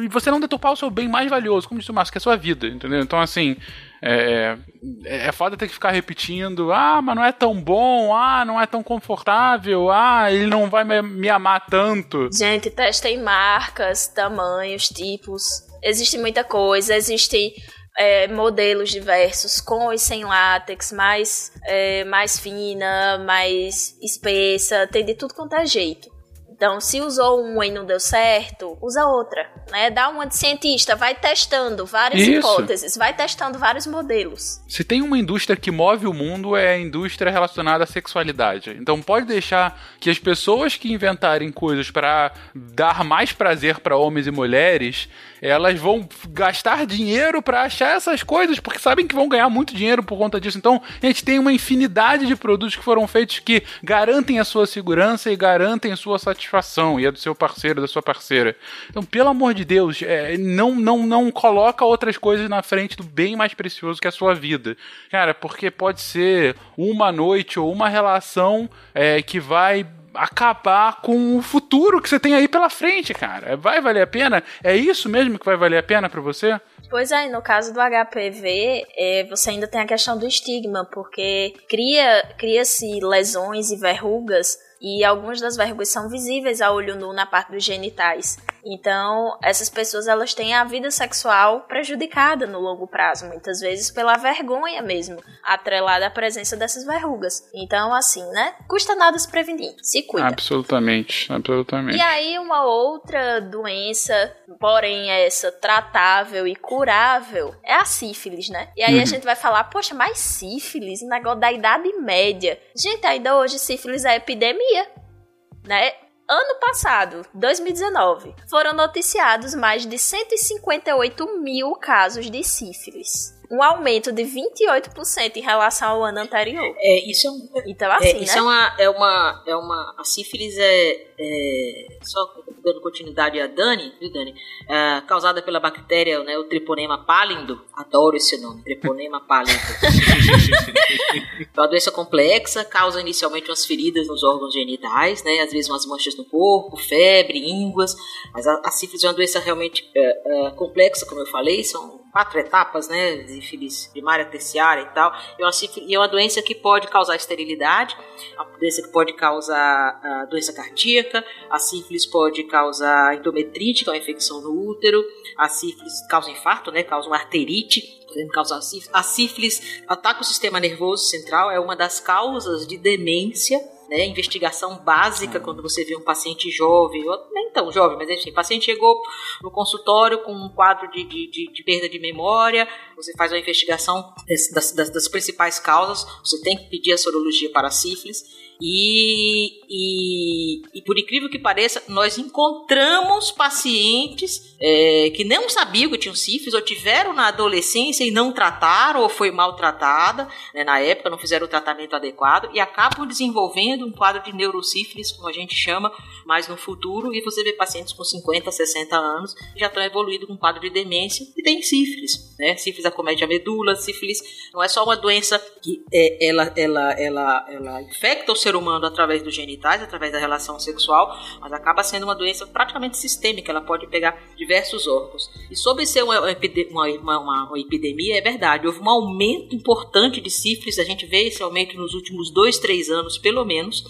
Você não deturpar o seu bem mais valioso, como disse o Márcio, que é a sua vida, entendeu? Então, assim, é, é foda ter que ficar repetindo, ah, mas não é tão bom, ah, não é tão confortável, ah, ele não vai me, me amar tanto. Gente, testem marcas, tamanhos, tipos. Existe muita coisa, existem é, modelos diversos, com e sem látex, mais, é, mais fina, mais espessa, tem de tudo quanto é jeito. Então, se usou uma e não deu certo, usa outra, né? Dá uma de cientista, vai testando várias Isso. hipóteses, vai testando vários modelos. Se tem uma indústria que move o mundo, é a indústria relacionada à sexualidade. Então pode deixar que as pessoas que inventarem coisas para dar mais prazer para homens e mulheres, elas vão gastar dinheiro para achar essas coisas, porque sabem que vão ganhar muito dinheiro por conta disso. Então a gente tem uma infinidade de produtos que foram feitos que garantem a sua segurança e garantem a sua satisfação e a do seu parceiro, da sua parceira. Então, pelo amor de Deus, é, não, não, não coloca outras coisas na frente do bem mais precioso que é a sua vida. Cara, porque pode ser uma noite ou uma relação é, que vai acabar com o futuro que você tem aí pela frente, cara. Vai valer a pena? É isso mesmo que vai valer a pena pra você? Pois é, no caso do HPV, é, você ainda tem a questão do estigma, porque cria- cria-se lesões e verrugas, e algumas das verrugas são visíveis a olho nu na parte dos genitais. Então, essas pessoas elas têm a vida sexual prejudicada no longo prazo, muitas vezes pela vergonha mesmo, atrelada à presença dessas verrugas. Então, assim, né? Custa nada se prevenir, se cuida. Absolutamente, absolutamente. E aí, uma outra doença, porém essa tratável e curável, é a sífilis, né? E aí a gente vai falar, poxa, mas sífilis, negócio da Idade Média. Gente, ainda hoje sífilis é epidemia, né? Ano passado, 2019, foram noticiados mais de 158 mil casos de sífilis. Um aumento de 28% em relação ao ano anterior. É, isso é um. Então, assim, é, né? isso é uma, é uma. É uma. A sífilis é. é só dando continuidade a Dani, viu, Dani? É, causada pela bactéria, né, o Treponema pálido. Adoro esse nome, Treponema pálido. é uma doença complexa, causa inicialmente umas feridas nos órgãos genitais, né? Às vezes umas manchas no corpo, febre, ínguas. Mas a, a sífilis é uma doença realmente é, é, complexa, como eu falei, são quatro etapas, né? Sífilis primária, terciária e tal. E é uma, sífilis, e é uma doença que pode causar esterilidade, a doença que pode causar a doença cardíaca, a sífilis pode causar endometrite, que é uma infecção no útero, a sífilis causa infarto, né? Causa uma arterite, causar sífilis. A sífilis ataca o sistema nervoso central, é uma das causas de demência né, investigação básica quando você vê um paciente jovem, ou nem tão jovem, mas enfim, o paciente chegou no consultório com um quadro de, de, de, de perda de memória, você faz uma investigação das, das, das, principais causas, você tem que pedir a sorologia para a sífilis, e, e, e, por incrível que pareça, nós encontramos pacientes é, que não sabiam que tinham sífilis ou tiveram na adolescência e não trataram ou foi maltratada né, na época, não fizeram o tratamento adequado e acabam desenvolvendo um quadro de neurosífilis, como a gente chama, mais no futuro. E você vê pacientes com 50, 60 anos que já estão evoluindo com um quadro de demência e tem sífilis. Né? Sífilis acomete a medula, sífilis não é só uma doença que é, ela, ela, ela, ela infecta o ser humano através dos genitais, através da relação sexual, mas acaba sendo uma doença praticamente sistêmica, ela pode pegar diversos órgãos. E sobre ser uma, uma, uma, uma epidemia, é verdade, houve um aumento importante de sífilis, a gente vê esse aumento nos últimos dois, três anos, pelo menos,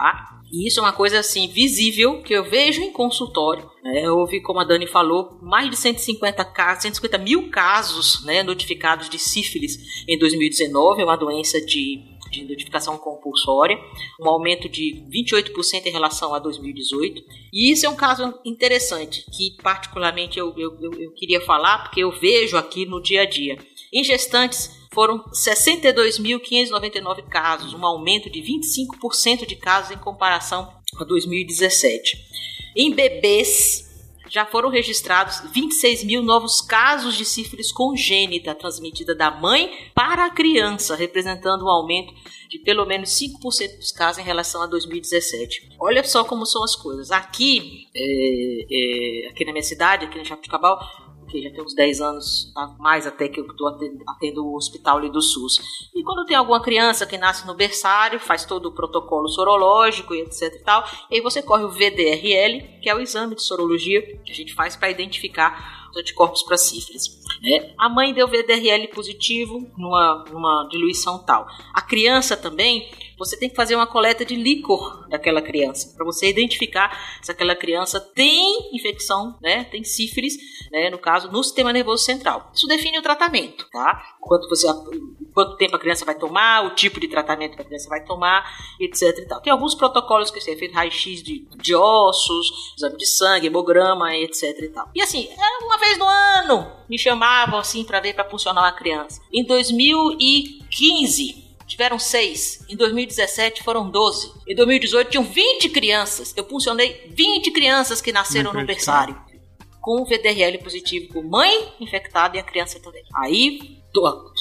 Tá? E isso é uma coisa assim visível que eu vejo em consultório. Né? Eu ouvi, como a Dani falou, mais de 150 casos, 150 mil casos né, notificados de sífilis em 2019, é uma doença de, de notificação compulsória, um aumento de 28% em relação a 2018. E isso é um caso interessante, que particularmente eu, eu, eu, queria falar, porque eu vejo aqui no dia a dia. Em gestantes, foram 62.599 casos, um aumento de 25% de casos em comparação a 2017. Em bebês, já foram registrados 26 mil novos casos de sífilis congênita transmitida da mãe para a criança, representando um aumento de pelo menos 5% dos casos em relação a 2017. Olha só como são as coisas. Aqui, é, é, aqui na minha cidade, aqui no Jabuticabal, que já tem uns 10 anos, mais até que eu estou atendo o hospital ali do SUS. E quando tem alguma criança que nasce no berçário, faz todo o protocolo sorológico e etc e tal, e aí você corre o VDRL, que é o exame de sorologia que a gente faz para identificar os anticorpos para sífilis. Né? A mãe deu VDRL positivo numa, numa diluição tal. A criança também você tem que fazer uma coleta de líquor daquela criança, para você identificar se aquela criança tem infecção, né, tem sífilis, né, no caso, no sistema nervoso central. Isso define o tratamento, tá? Quanto, você, quanto tempo a criança vai tomar, o tipo de tratamento que a criança vai tomar, etc e tal. Tem alguns protocolos que você feito raio-x de, de ossos, exame de sangue, hemograma, etc e tal. E assim, é uma vez no ano me chamavam assim para ver para funcionar uma criança. Em 2015, tiveram seis. Em 2017 foram 12. Em 2018 tinham 20 crianças. Eu funcionei 20 crianças que nasceram no berçário. Com VDRL positivo, com mãe infectada e a criança também. Aí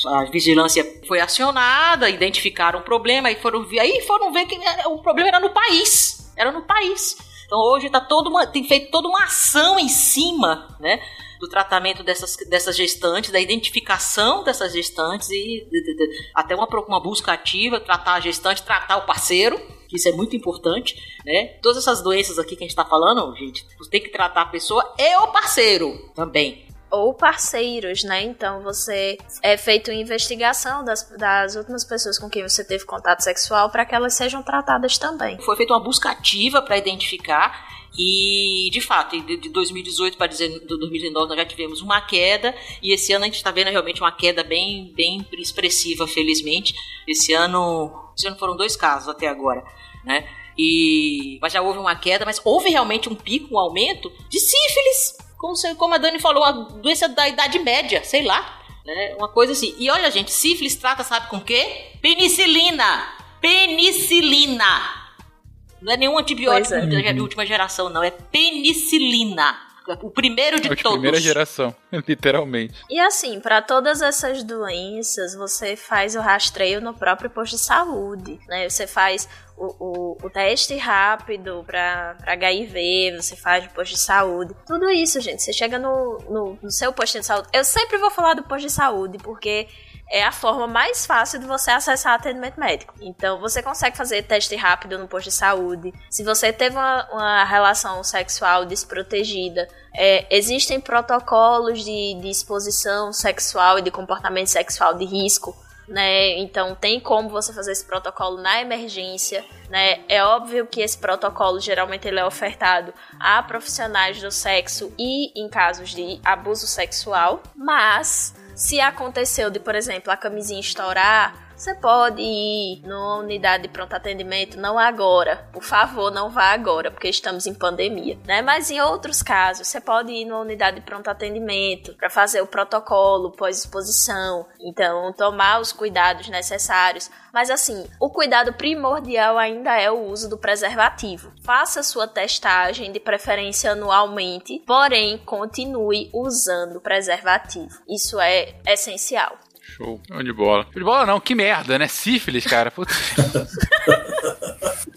a vigilância foi acionada, identificaram o problema e foram ver, aí foram ver que o problema era no país. Era no país. Então hoje tá todo uma, tem feito toda uma ação em cima, né? Do tratamento dessas, dessas gestantes, da identificação dessas gestantes e de, de, de, até uma, uma busca ativa, tratar a gestante, tratar o parceiro, que isso é muito importante, né? Todas essas doenças aqui que a gente está falando, gente, você tem que tratar a pessoa e o parceiro também ou parceiros, né? Então você é feito uma investigação das, das últimas pessoas com quem você teve contato sexual para que elas sejam tratadas também. Foi feita uma busca ativa para identificar e, de fato, de 2018 para 2019 nós já tivemos uma queda e esse ano a gente está vendo realmente uma queda bem, bem expressiva, felizmente. Esse ano, esse ano foram dois casos até agora, né? E, mas já houve uma queda, mas houve realmente um pico, um aumento de sífilis. Como, como a Dani falou, uma doença da idade média, sei lá. Né? Uma coisa assim. E olha, gente, sífilis trata, sabe com quê? Penicilina! Penicilina! Não é nenhum antibiótico é. de de última geração, não. É penicilina. O primeiro de É de todos. primeira geração, literalmente. E assim, para todas essas doenças, você faz o rastreio no próprio posto de saúde, né? Você faz o, o, o teste rápido para HIV, você faz no posto de saúde. Tudo isso, gente, você chega no, no, no seu posto de saúde. Eu sempre vou falar do posto de saúde, porque é a forma mais fácil de você acessar atendimento médico. Então, você consegue fazer teste rápido no posto de saúde. Se você teve uma, uma relação sexual desprotegida, é, existem protocolos de, de exposição sexual e de comportamento sexual de risco. Né? Então tem como você fazer esse protocolo na emergência, né? É óbvio que esse protocolo geralmente ele é ofertado a profissionais do sexo e em casos de abuso sexual, mas se aconteceu de, por exemplo, a camisinha estourar, você pode ir numa unidade de pronto atendimento, não agora. Por favor, não vá agora, porque estamos em pandemia, né? Mas em outros casos, você pode ir numa unidade de pronto atendimento para fazer o protocolo pós-exposição. Então, tomar os cuidados necessários. Mas assim, o cuidado primordial ainda é o uso do preservativo. Faça sua testagem, de preferência anualmente, porém continue usando preservativo. Isso é essencial. Show. Show de bola. Show de bola não, que merda, né? Sífilis, cara. Putz.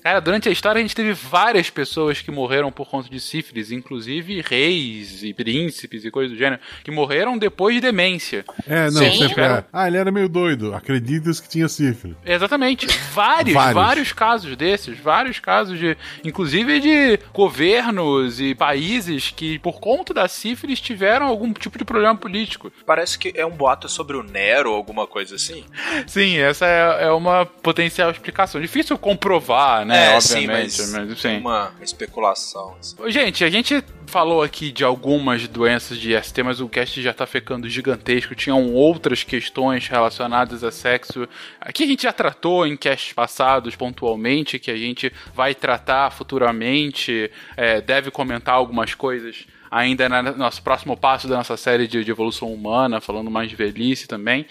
Cara, durante a história a gente teve várias pessoas que morreram por conta de sífilis, inclusive reis e príncipes e coisas do gênero, que morreram depois de demência. É, não, Sim. é. Ah, ele era meio doido. Acreditas que tinha sífilis. Exatamente. Vários, Vários. vários, casos desses. Vários casos de. Inclusive de governos e países que, por conta da sífilis, tiveram algum tipo de problema político. Parece que é um boato sobre o Nero ou alguma coisa assim. Sim, essa é, é uma potencial explicação. Difícil comprovar, né? é, Obviamente. sim, mas, mas, sim. uma especulação. assim. Gente, a gente falou aqui de algumas doenças de IST, mas o cast já tá ficando gigantesco. Tinham outras questões relacionadas a sexo. Aqui a gente já tratou em casts passados pontualmente, que a gente vai tratar futuramente. É, deve comentar algumas coisas ainda no nosso próximo passo da nossa série de, de evolução humana, falando mais de velhice também,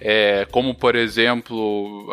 é, como por exemplo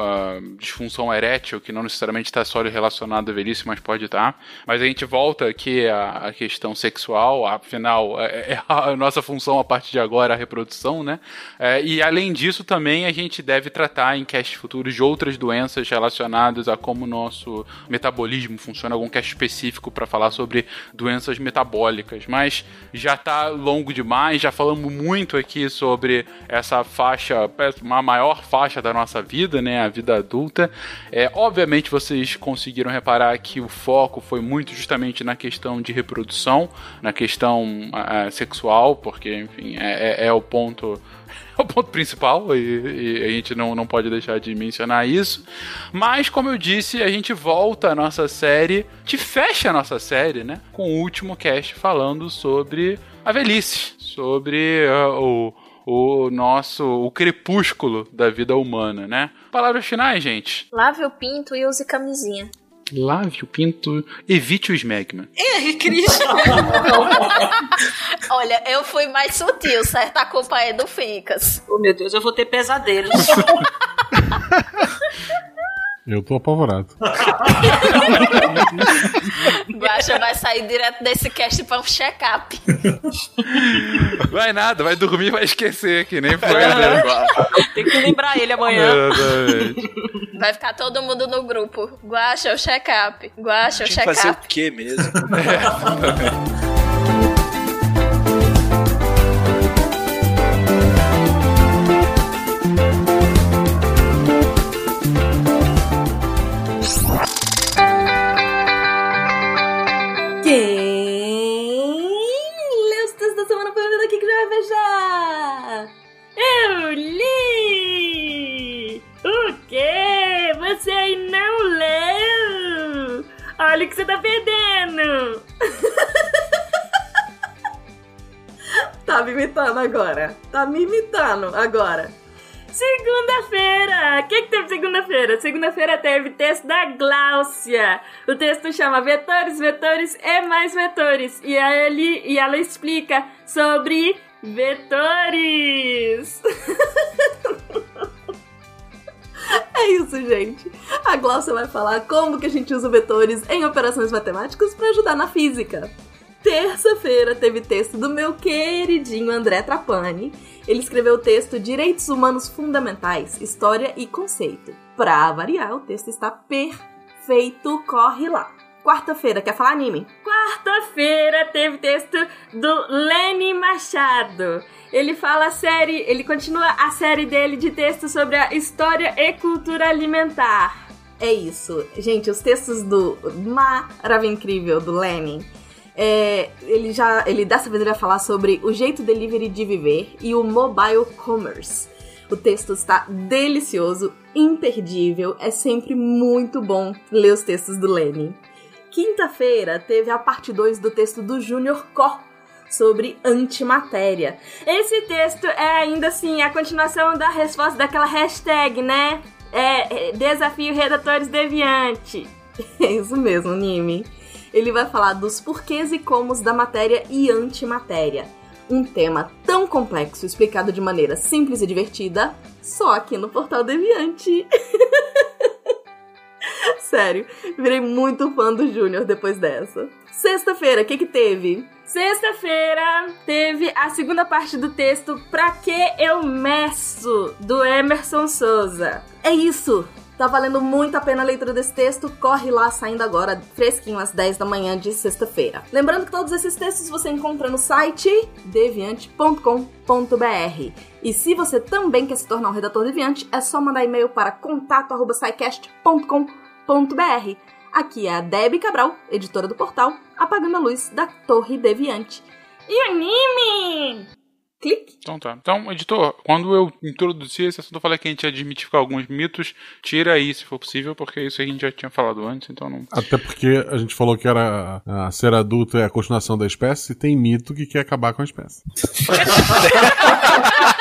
disfunção erétil, que não necessariamente está só relacionada à velhice, mas pode estar. Mas a gente volta aqui à, à questão sexual, afinal é, é a nossa função a partir de agora a reprodução, né? É, e além disso também a gente deve tratar em casts futuros de outras doenças relacionadas a como o nosso metabolismo funciona, algum cast específico para falar sobre doenças metabólicas, mas já tá longo demais, já falamos muito aqui sobre essa faixa, uma maior faixa da nossa vida, né, a vida adulta. É, obviamente vocês conseguiram reparar que o foco foi muito justamente na questão de reprodução, na questão ah, sexual, porque, enfim, é, é- é o ponto é o ponto principal e, e a gente não, não pode deixar de mencionar isso. Mas, como eu disse, a gente volta à nossa série, te fecha a nossa série, né? Com o último cast falando sobre a velhice, sobre ah, o, o nosso o crepúsculo da vida humana, né? Palavras finais, gente. Lave o pinto e use camisinha. Lave o pinto, evite o esmegma. Ei, Cristo! Olha, eu fui mais sutil, certo? A culpa é do Ficas. oh, meu Deus, eu vou ter pesadelos. Eu tô apavorado. Guaxa vai sair direto desse cast pra um check-up. Vai nada, vai dormir e vai esquecer, que nem foi, né? Tem que lembrar ele amanhã. Exatamente. Vai ficar todo mundo no grupo. Guaxa, o check-up. Guaxa, o Tinha que fazer o check-up. quê mesmo? Quem Olha o que você tá perdendo! tá me imitando agora. Tá me imitando agora. Segunda-feira! O que, que teve segunda-feira? Segunda-feira teve texto da Gláucia. O texto chama Vetores, Vetores e mais Vetores. E, ele, e ela explica sobre vetores. É isso, gente. A Glaucia vai falar como que a gente usa vetores em operações matemáticas para ajudar na física. Terça-feira teve texto do meu queridinho André Trapani. Ele escreveu o texto Direitos Humanos Fundamentais, História e Conceito. Pra variar, o texto está perfeito, corre lá. Quarta-feira, quer falar anime? Quarta-feira teve texto do Lenny Machado. Ele fala a série, ele continua a série dele de textos sobre a história e cultura alimentar. É isso. Gente, os textos do maravilhoso incrível do Lenny. É, ele já, ele dessa vez ele vai falar sobre o jeito delivery de viver e o mobile commerce. O texto está delicioso, imperdível, é sempre muito bom ler os textos do Lenny. Quinta-feira teve a parte 2 do texto do Júnior Cor sobre antimatéria. Esse texto é ainda assim a continuação da resposta daquela hashtag, né? É, é desafio redatores deviante. É isso mesmo, Nimi. Ele vai falar dos porquês e comos da matéria e antimatéria. Um tema tão complexo explicado de maneira simples e divertida, só aqui no Portal Deviante. Sério, virei muito fã do Júnior depois dessa. Sexta-feira, o que que teve? Sexta-feira teve a segunda parte do texto Pra que eu meço? do Emerson Souza. É isso! Tá valendo muito a pena a leitura desse texto. Corre lá, saindo agora, fresquinho, às 10 da manhã de sexta-feira. Lembrando que todos esses textos você encontra no site deviante.com.br. E se você também quer se tornar um redator deviante, é só mandar e-mail para contato.sicast.com.br. Aqui é a Debbie Cabral, editora do portal Apagando a Luz da Torre Deviante. E anime! Clique. Então tá. Então, editor, quando eu introduzi esse assunto, eu falei que a gente ia desmitificar alguns mitos. Tira aí, se for possível, porque isso a gente já tinha falado antes, então não. Até porque a gente falou que era a ser adulto é a continuação da espécie, e tem mito que quer acabar com a espécie.